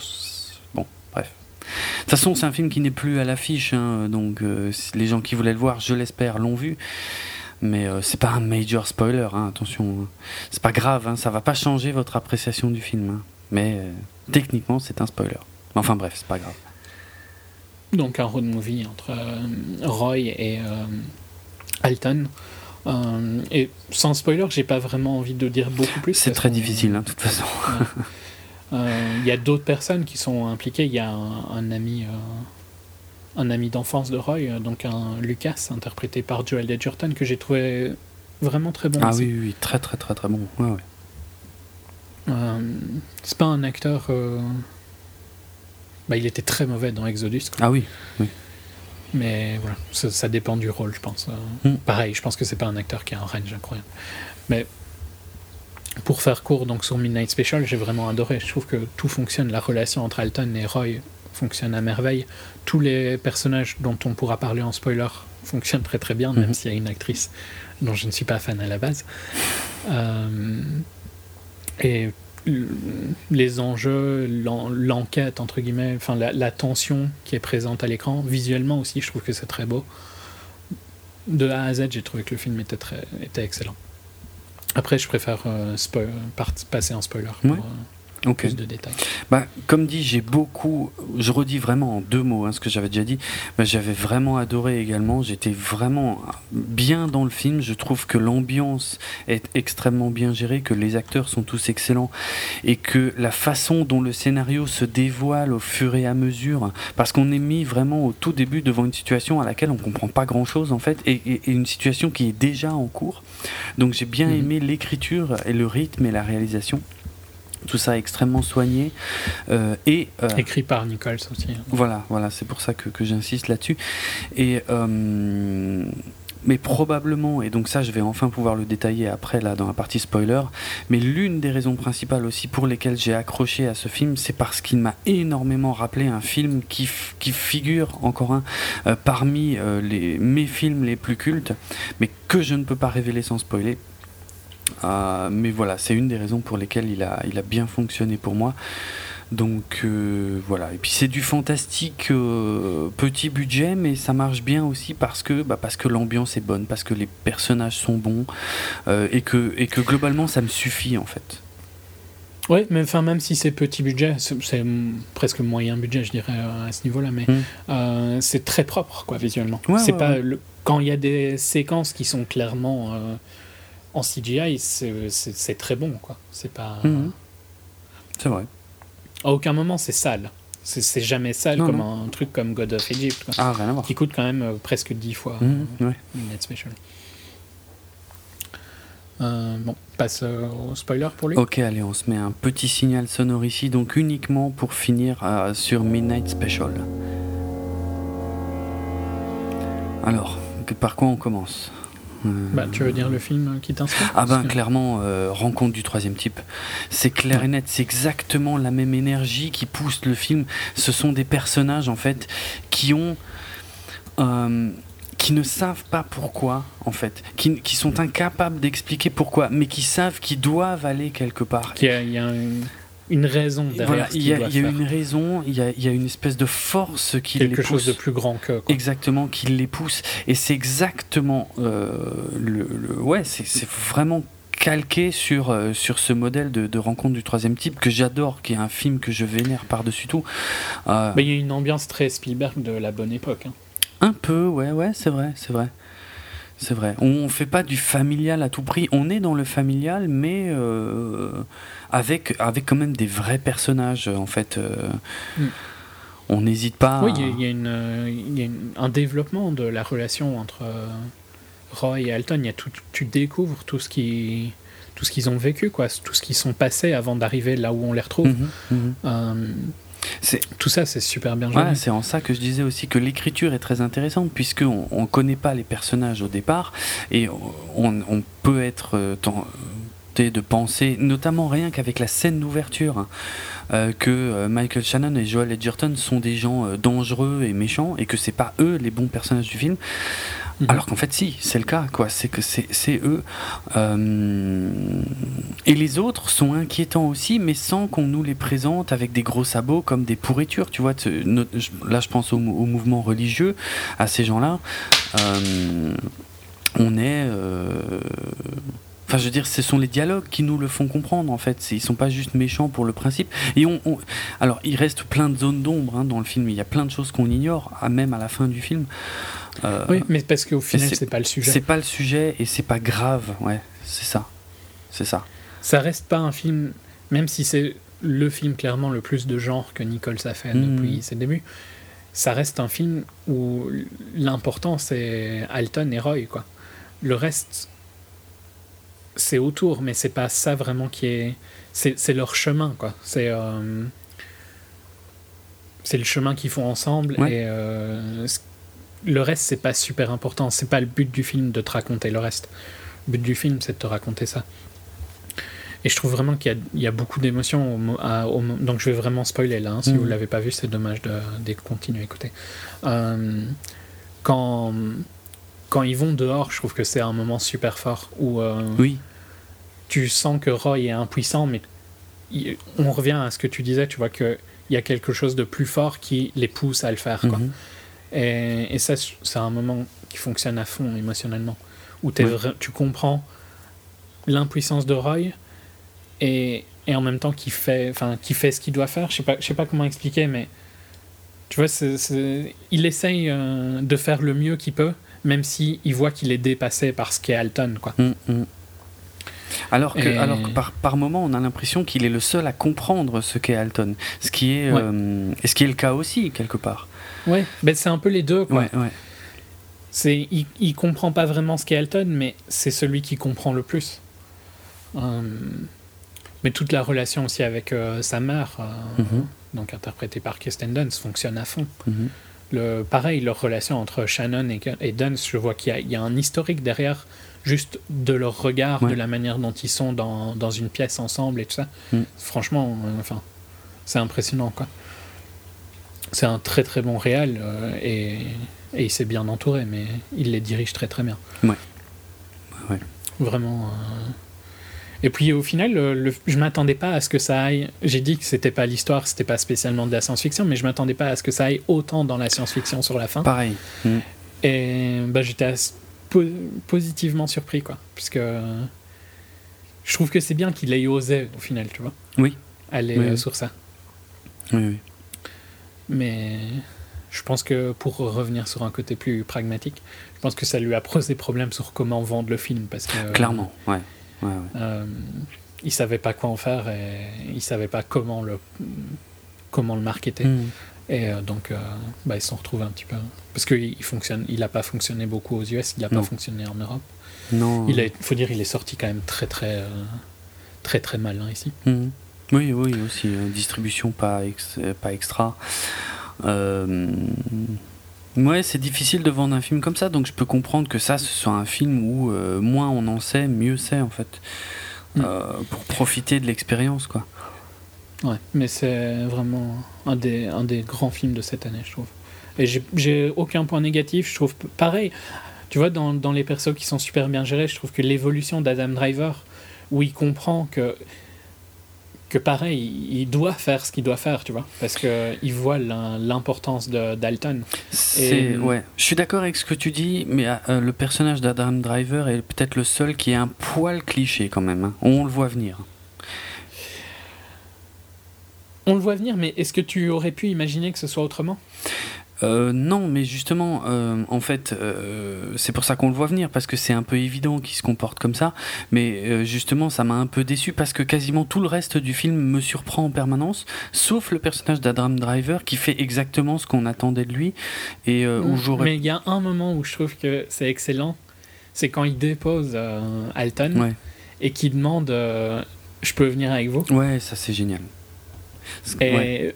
Bon, bref. De toute façon, c'est un film qui n'est plus à l'affiche, hein, donc euh, les gens qui voulaient le voir, je l'espère, l'ont vu. Mais euh, c'est pas un major spoiler, hein, attention. C'est pas grave, hein, ça va pas changer votre appréciation du film. Hein. Mais euh, techniquement, c'est un spoiler. Enfin bref, c'est pas grave. Donc un road movie entre Roy et Alton. Euh, et sans spoiler, j'ai pas vraiment envie de dire beaucoup plus. C'est très difficile, hein, de toute façon. Euh, il y a d'autres personnes qui sont impliquées. Il y a un, ami, euh, un ami d'enfance de Roy, donc un Lucas, interprété par Joel Edgerton, que j'ai trouvé vraiment très bon. Ah oui, oui, très très très très bon. Ouais, ouais. c'est pas un acteur Bah, il était très mauvais dans Exodus. Ah oui, oui. Mais voilà, ça, dépend du rôle, je pense. Hmm. Pareil, je pense que c'est pas un acteur qui a un range incroyable. Mais pour faire court donc sur Midnight Special, j'ai vraiment adoré. Je trouve que tout fonctionne. La relation entre Alton et Roy fonctionne à merveille. Tous les personnages dont on pourra parler en spoiler fonctionnent très très bien, même mhm. s'il y a une actrice dont je ne suis pas fan à la base. Euh, et les enjeux, l'enquête, entre guillemets, enfin la, tension qui est présente à l'écran, visuellement aussi, je trouve que c'est très beau. De A à Z, j'ai trouvé que le film était, très, était excellent. Après, je préfère euh, passer en spoiler pour euh, plus de détails. Bah, comme dit, j'ai beaucoup, je redis vraiment en deux mots hein, ce que j'avais déjà dit, mais j'avais vraiment adoré également, j'étais vraiment bien dans le film, je trouve que l'ambiance est extrêmement bien gérée, que les acteurs sont tous excellents, et que la façon dont le scénario se dévoile au fur et à mesure, parce qu'on est mis vraiment au tout début devant une situation à laquelle on comprend pas grand-chose en fait, et, une situation qui est déjà en cours, donc j'ai bien mhm. aimé l'écriture et le rythme et la réalisation. Tout ça extrêmement soigné. Euh, et, euh, Écrit par Nichols aussi. Hein. Voilà, voilà c'est pour ça que, que j'insiste là-dessus. Et euh, mais probablement, et donc ça je vais enfin pouvoir le détailler après là dans la partie spoiler, mais l'une des raisons principales aussi pour lesquelles j'ai accroché à ce film, c'est parce qu'il m'a énormément rappelé un film qui, qui figure encore un parmi les, mes films les plus cultes, mais que je ne peux pas révéler sans spoiler, euh, mais voilà, c'est une des raisons pour lesquelles il a, il a bien fonctionné pour moi. Donc euh, voilà, et puis c'est du fantastique euh, petit budget, mais ça marche bien aussi parce que, bah, parce que l'ambiance est bonne, parce que les personnages sont bons, et, que, et que globalement ça me suffit en fait. Oui, mais enfin, même si c'est petit budget, c'est presque moyen budget, je dirais, à ce niveau-là, mais hmm. c'est très propre, quoi, visuellement. c'est pas Le, quand il y a des séquences qui sont clairement en CGI, c'est très bon, quoi. C'est pas. Mhm. C'est vrai. À aucun moment, c'est sale. C'est jamais sale comme un truc comme God of Egypt. Ah, rien à voir. Qui coûte quand même euh, presque 10 fois mmh, ouais. Net Special. Euh, bon, passe au spoiler pour lui. Ok, allez, on se met un petit signal sonore ici, donc uniquement pour finir sur Midnight Special. Alors, par quoi on commence? Bah, tu veux dire le film qui t'inspire? Ah ben clairement, euh, Rencontre du troisième type. C'est clair et net, c'est exactement la même énergie qui pousse le film. Ce sont des personnages en fait qui ont... Euh, qui ne savent pas pourquoi, en fait, qui, qui sont incapables d'expliquer pourquoi, mais qui savent qu'ils doivent aller quelque part. Il y a, il y a une raison derrière Il y a, y a une raison, il y a, y a, une espèce de force qui Quelque les chose de plus grand que. Exactement, qui les pousse. Et c'est exactement euh, le, Ouais, c'est vraiment calqué sur, euh, sur ce modèle de, rencontre du troisième type que j'adore, qui est un film que je vénère par-dessus tout. Euh, Mais il y a une ambiance très Spielberg de la bonne époque. Hein. Un peu, ouais, ouais, c'est vrai, c'est vrai. C'est vrai. On ne fait pas du familial à tout prix. On est dans le familial, mais euh, avec, avec quand même des vrais personnages, en fait. Euh, mm. On n'hésite pas. Oui, il y, a, un développement de la relation entre euh, Roy et Alton. Y a tout, tu découvres tout ce qui tout ce qu'ils ont vécu, quoi, tout ce qu'ils sont passés avant d'arriver là où on les retrouve. Mm-hmm, mm-hmm. Tout ça, c'est super bien joué. c'est en ça que je disais aussi que l'écriture est très intéressante, puisqu'on ne connaît pas les personnages au départ, et on, peut être euh, tenté de penser, notamment rien qu'avec la scène d'ouverture, hein, euh, que euh, Michael Shannon et Joel Edgerton sont des gens dangereux et méchants, et que c'est pas eux les bons personnages du film. Mhm. Alors qu'en fait, si, c'est le cas, quoi. C'est que c'est eux. Euh, et les autres sont inquiétants aussi, mais sans qu'on nous les présente avec des gros sabots comme des pourritures. Tu vois, là, je pense au, mouvement religieux, à ces gens-là. Euh, on est. Euh, enfin, je veux dire, ce sont les dialogues qui nous le font comprendre, en fait. Ils sont pas juste méchants pour le principe. Et on, alors, il reste plein de zones d'ombre hein, dans le film. Il y a plein de choses qu'on ignore, même à la fin du film. Euh, oui, mais parce qu'au final, c'est pas le sujet. C'est pas le sujet et c'est pas grave, ouais, c'est ça. C'est ça. Ça reste pas un film, même si c'est le film clairement le plus de genre que Nicole a fait hmm. depuis ses débuts, ça reste un film où l'important c'est Alton et Roy, quoi. Le reste, c'est autour, mais c'est pas ça vraiment qui est. C'est leur chemin, quoi. C'est. Euh, c'est le chemin qu'ils font ensemble et le reste c'est pas super important. C'est pas le but du film de te raconter le reste. Le but du film c'est de te raconter ça. Et je trouve vraiment qu'il y, a beaucoup d'émotions. Donc je vais vraiment spoiler là. Hein. Si vous ne mm. l'avez pas vu, c'est dommage de, de, continuer à écouter. Euh, quand, quand ils vont dehors, je trouve que c'est un moment super fort où euh, oui. tu sens que Roy est impuissant, mais on revient à ce que tu disais, tu vois qu'il y a quelque chose de plus fort qui les pousse à le faire. Quoi. Mm-hmm. Et, et, ça, c'est un moment qui fonctionne à fond émotionnellement, où tu comprends l'impuissance de Roy, et, et en même temps qui fait, enfin, qui fait ce qu'il doit faire. Je sais pas, je sais pas comment expliquer, mais tu vois, il essaye euh, de faire le mieux qu'il peut, même si il voit qu'il est dépassé par ce qu'est Alton, quoi. Mm, mm. Alors que, alors par, par moment, on a l'impression qu'il est le seul à comprendre ce qu'est Alton, ce qui est, euh, ce qui est le cas aussi quelque part. Ouais, ben c'est un peu les deux, quoi. Ouais, ouais. C'est, il, il comprend pas vraiment ce qu'est Alton, mais c'est celui qui comprend le plus. Euh, mais toute la relation aussi avec euh, sa mère, euh, mhm. donc interprétée par Kirsten Dunst, fonctionne à fond. Mhm. Le, pareil, leur relation entre Shannon et, et Dunst, je vois qu'il y, a un historique derrière, juste de leur regard, de la manière dont ils sont dans, dans une pièce ensemble et tout ça. Mhm. Franchement, enfin, c'est impressionnant, quoi. C'est un très très bon réal et, et, il s'est bien entouré, mais il les dirige très très bien. Ouais. ouais. Vraiment. Et puis au final, le, je m'attendais pas à ce que ça aille. J'ai dit que c'était pas l'histoire, c'était pas spécialement de la science-fiction, mais je m'attendais pas à ce que ça aille autant dans la science-fiction sur la fin. Pareil. Mm. Et bah, j'étais positivement surpris, quoi. Puisque je trouve que c'est bien qu'il ait osé au final, tu vois. Oui. Aller euh, sur ça. Oui, oui. Mais je pense que pour revenir sur un côté plus pragmatique, je pense que ça lui a posé problème sur comment vendre le film. Parce que, Clairement, ouais. Ouais, euh, ils savaient pas quoi en faire et ils savaient pas comment le comment le marketer. Hmm. Et euh, donc, euh, bah, ils se sont retrouvés un petit peu. Parce qu'il fonctionne, il n'a pas fonctionné beaucoup aux US, il n'a pas fonctionné en Europe. Non. Il faut dire, il est sorti quand même très, très, très, très mal hein, ici. Hmm. Oui, oui, aussi. distribution pas, pas extra. Ouais, c'est difficile de vendre un film comme ça, donc je peux comprendre que ça, ce soit un film où euh, moins on en sait, mieux c'est en fait. Mm. Euh, pour profiter de l'expérience, quoi. Ouais, mais c'est vraiment un des, un des grands films de cette année, je trouve. Et j'ai aucun point négatif, je trouve pareil. Tu vois, dans, dans les persos qui sont super bien gérés, je trouve que l'évolution d'Adam Driver, où il comprend que que pareil, il doit faire ce qu'il doit faire, tu vois, parce qu'il voit l'importance d'Alton. Et... Ouais, je suis d'accord avec ce que tu dis, mais euh, le personnage d'Adam Driver est peut-être le seul qui est un poil cliché quand même. Hein. On le voit venir. On le voit venir, mais est-ce que tu aurais pu imaginer que ce soit autrement? Euh, non, mais justement, euh, en fait, euh, c'est pour ça qu'on le voit venir, parce que c'est un peu évident qu'il se comporte comme ça. Mais justement, ça m'a un peu déçu parce que quasiment tout le reste du film me surprend en permanence, sauf le personnage d'Adam Driver qui fait exactement ce qu'on attendait de lui. Et Mais il y a un moment où je trouve que c'est excellent, c'est quand il dépose Alton et qu'il demande Je peux venir avec vous? Ouais, ça c'est génial. Et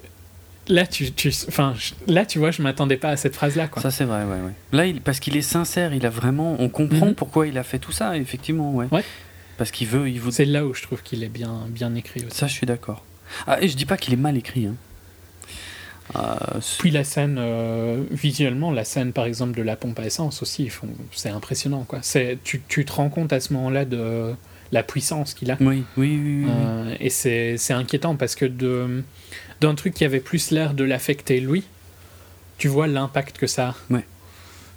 là tu, tu enfin là tu vois je m'attendais pas à cette phrase là quoi ça c'est vrai ouais, ouais. là il, parce qu'il est sincère il a vraiment on comprend mhm. pourquoi il a fait tout ça effectivement ouais, ouais. parce qu'il veut il veut c'est là où je trouve qu'il est bien bien écrit aussi. ça je suis d'accord ah et je dis pas qu'il est mal écrit hein. Euh, Puis la scène, euh, visuellement, la scène par exemple de la pompe à essence aussi, c'est impressionnant. Quoi. Tu, tu te rends compte à ce moment-là de la puissance qu'il a. Oui, oui, oui. Euh, et c'est inquiétant parce que d'un truc qui avait plus l'air de l'affecter lui, tu vois l'impact que ça a. Ouais.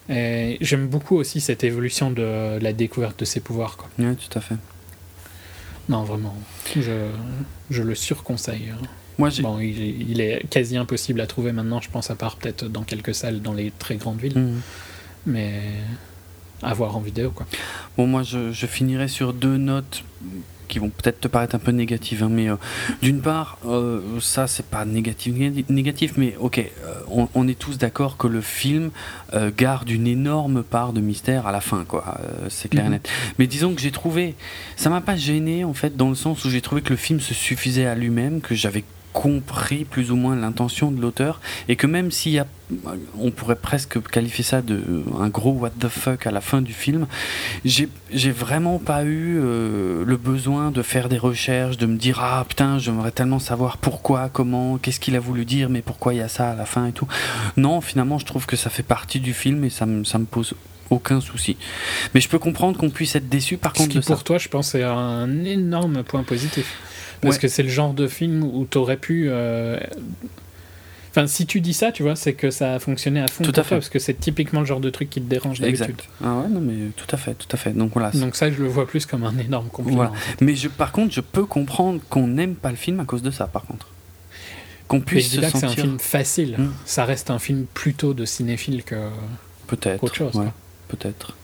Et j'aime beaucoup aussi cette évolution de la découverte de ses pouvoirs. Quoi. Oui, tout à fait. Non, vraiment, je, je le surconseille. Moi, bon, il, il, est quasi impossible à trouver maintenant, je pense, à part peut-être dans quelques salles dans les très grandes villes. Mmh. Mais à voir en vidéo. Quoi. Bon, moi, je, je finirai sur deux notes qui vont peut-être te paraître un peu négatives, hein, mais euh, d'une part, euh, ça c'est pas négatif, négatif, mais ok, euh, on, est tous d'accord que le film garde une énorme part de mystère à la fin, quoi, c'est clair et mhm. net. Mais disons que j'ai trouvé, ça m'a pas gêné en fait, dans le sens où j'ai trouvé que le film se suffisait à lui-même, que j'avais compris plus ou moins l'intention de l'auteur et que même s'il y a on pourrait presque qualifier ça de un gros what the fuck à la fin du film j'ai vraiment pas eu euh, le besoin de faire des recherches de me dire ah putain j'aimerais tellement savoir pourquoi comment qu'est-ce qu'il a voulu dire mais pourquoi il y a ça à la fin et tout non finalement je trouve que ça fait partie du film et ça me, ça me pose aucun souci. Mais je peux comprendre qu'on puisse être déçu par contre Ce qui pour toi, je pense, c'est un énorme point positif. Parce que c'est le genre de film où tu aurais pu. Euh, enfin, si tu dis ça, tu vois, c'est que ça a fonctionné à fond. Tout à fait. parce que c'est typiquement le genre de truc qui te dérange d'habitude. Ah ouais, non, mais tout à fait, tout à fait. Donc voilà. Donc ça, je le vois plus comme un énorme compliment. Mais je, par contre, je peux comprendre qu'on n'aime pas le film à cause de ça, par contre. Qu'on puisse se sentir... c'est un film facile. Hmm. Ça reste un film plutôt de cinéphile que. Peut-être. Chose. Peut-être.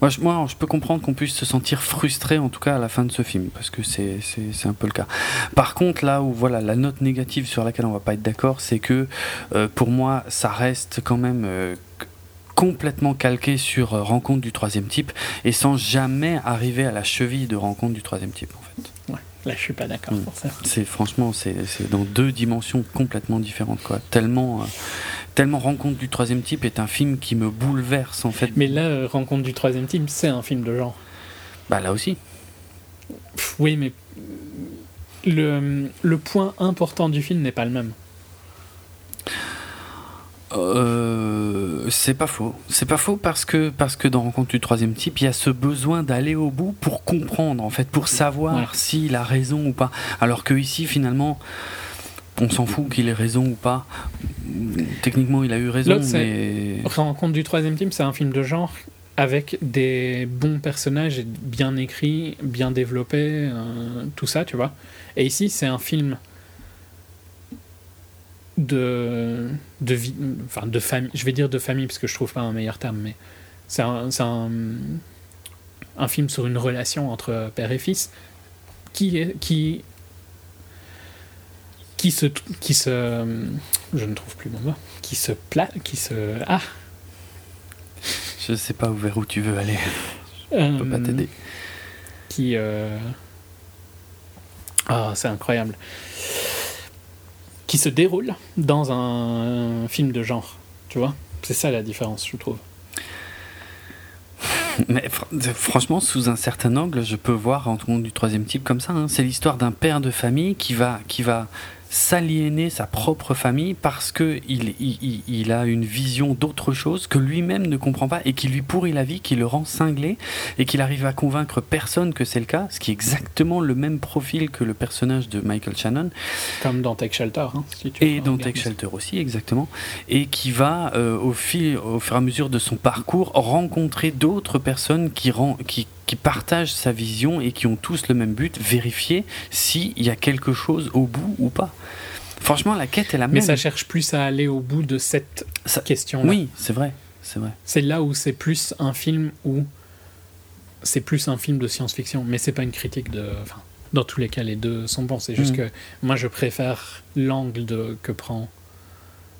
Moi je, peux comprendre qu'on puisse se sentir frustré, en tout cas à la fin de ce film, parce que c'est un peu le cas. Par contre, là où voilà la note négative sur laquelle on va pas être d'accord, c'est que euh, pour moi, ça reste quand même euh, complètement calqué sur euh, Rencontre du troisième type, et sans jamais arriver à la cheville de Rencontre du troisième type, en fait. Là, je suis pas d'accord mm. pour ça. C'est franchement, c'est dans deux dimensions complètement différentes, quoi. Tellement, tellement Rencontre du troisième type est un film qui me bouleverse en fait. Mais là, euh, Rencontre du troisième type, c'est un film de genre. Bah là aussi. oui, mais le, le point important du film n'est pas le même. Euh, c'est pas faux. C'est pas faux parce que, parce que dans Rencontre du troisième type, il y a ce besoin d'aller au bout pour comprendre, en fait, pour savoir s'il a raison ou pas. Alors que ici, finalement, on s'en fout qu'il ait raison ou pas. Techniquement, il a eu raison, mais. Rencontre du troisième team, c'est un film de genre avec des bons personnages bien écrits, bien développés, euh, tout ça, tu vois. Et ici, c'est un film de de vie, enfin de famille. Je vais dire de famille parce que je trouve pas un meilleur terme, mais c'est un, un, un film sur une relation entre père et fils qui est qui qui se qui se je ne trouve plus mon mot qui se plat qui se ah. Je sais pas vers où tu veux aller? Je peux pas t'aider. euh, qui euh... ah c'est incroyable qui se déroule dans un film de genre tu vois c'est ça la différence je trouve mais franchement, sous un certain angle, je peux voir en tout du troisième type comme ça. Hein. C'est l'histoire d'un père de famille qui va, qui va s'aliéner sa propre famille parce que il, il, a une vision d'autre chose que lui-même ne comprend pas et qui lui pourrit la vie, qui le rend cinglé et qu'il arrive à convaincre personne que c'est le cas, ce qui est exactement le même profil que le personnage de Michael Shannon. Comme dans Tech Shelter. Hein, et dans Tech Shelter aussi, exactement. Et qui va, euh, au, fil, au fur et à mesure de son parcours, rencontrer d'autres personnes qui, rend, qui, qui partagent sa vision et qui ont tous le même but, vérifier s'il y a quelque chose au bout ou pas. Franchement, la quête est la même. Mais ça cherche plus à aller au bout de cette question-là. Oui, c'est vrai, c'est vrai. C'est là où c'est plus un film où c'est plus un film de science-fiction, mais c'est pas une critique de. Enfin, dans tous les cas, les deux sont bons. C'est juste mm. que moi, je préfère l'angle de que prend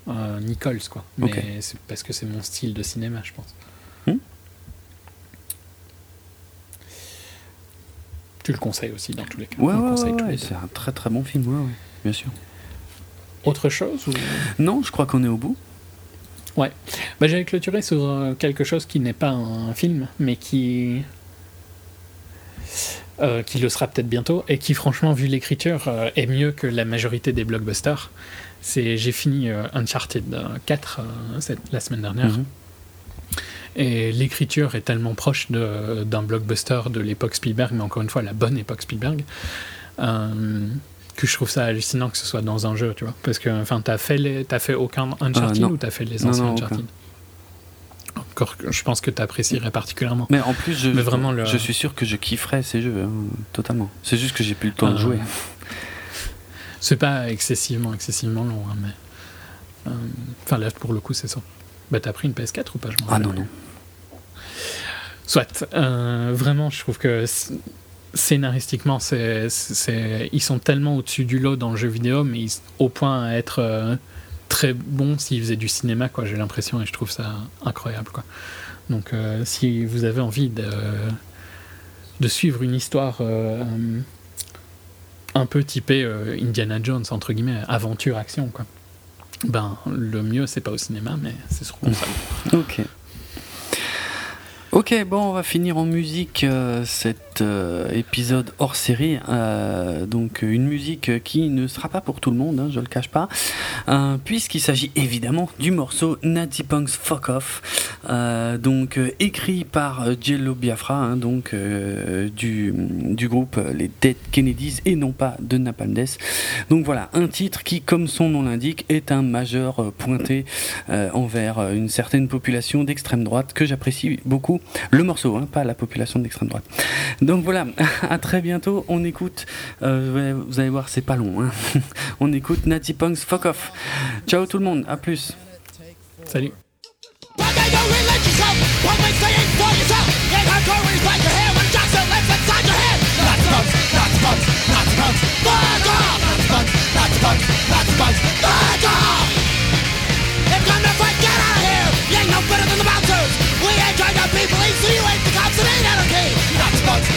euh, Nichols, quoi. Mais c'est parce que c'est mon style de cinéma, je pense. Tu le conseilles aussi dans tous les cas. Ouais, ouais, c'est un très très bon film, bien sûr. Autre chose ou... Non, je crois qu'on est au bout. Ouais. Bah, J'allais clôturer sur euh, quelque chose qui n'est pas un film, mais qui. Euh, qui le sera peut-être bientôt, et qui, franchement, vu l'écriture, euh, est mieux que la majorité des blockbusters. C'est J'ai fini Uncharted 4 la semaine dernière. Mhm. Et l'écriture est tellement proche d'un blockbuster de l'époque Spielberg, mais encore une fois, la bonne époque Spielberg, euh, que je trouve ça hallucinant que ce soit dans un jeu, tu vois. Parce que, enfin, t'as fait, les, as fait aucun Uncharted euh, ou t'as fait les anciens Uncharted Encore, je pense que tu apprécierais particulièrement. Mais en plus, je, vraiment je suis sûr que je kifferais ces jeux, hein, totalement. C'est juste que j'ai plus le temps de euh, jouer. C'est pas excessivement, excessivement long, hein, mais. Enfin, là, pour le coup, c'est ça. Bah, t'as pris une PS4 ou pas Ah non, non. Soit. Euh, vraiment, je trouve que scénaristiquement, ils sont tellement au-dessus du lot dans le jeu vidéo, mais au point à être euh, très bons s'ils faisaient du cinéma. J'ai l'impression et je trouve ça incroyable. Donc, euh, si vous avez envie de, suivre une histoire un peu typé Indiana Jones, entre guillemets, aventure-action. Ben, le mieux, c'est pas au cinéma, mais c'est sur console. ok. Ok, bon, on va finir en musique euh, euh, épisode hors série. Euh, donc, une musique qui ne sera pas pour tout le monde, hein, je le cache pas, puisqu'il s'agit évidemment du morceau Natty Punk's Fuck Off, donc écrit par Jello Biafra, hein, donc du, groupe les Dead Kennedys et non pas de Napalm Death. Donc voilà, un titre qui, comme son nom l'indique, est un majeur pointé envers une certaine population d'extrême droite que j'apprécie beaucoup le morceau, hein, pas la population de l'extrême droite. Donc voilà, à très bientôt. On écoute, euh, vous allez voir, c'est pas long. Hein. On écoute Natty Punk's Fuck Off. Ciao tout le monde, à plus. Salut.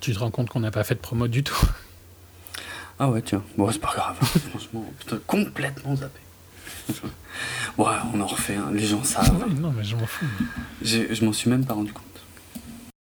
Tu te rends compte qu'on n'a pas fait de promo du tout Ah ouais, tiens. Bon, c'est pas grave. Franchement, putain, complètement zappé. Ouais, on en refait un. Les gens savent. non, mais je m'en fous. Je m'en suis même pas rendu compte.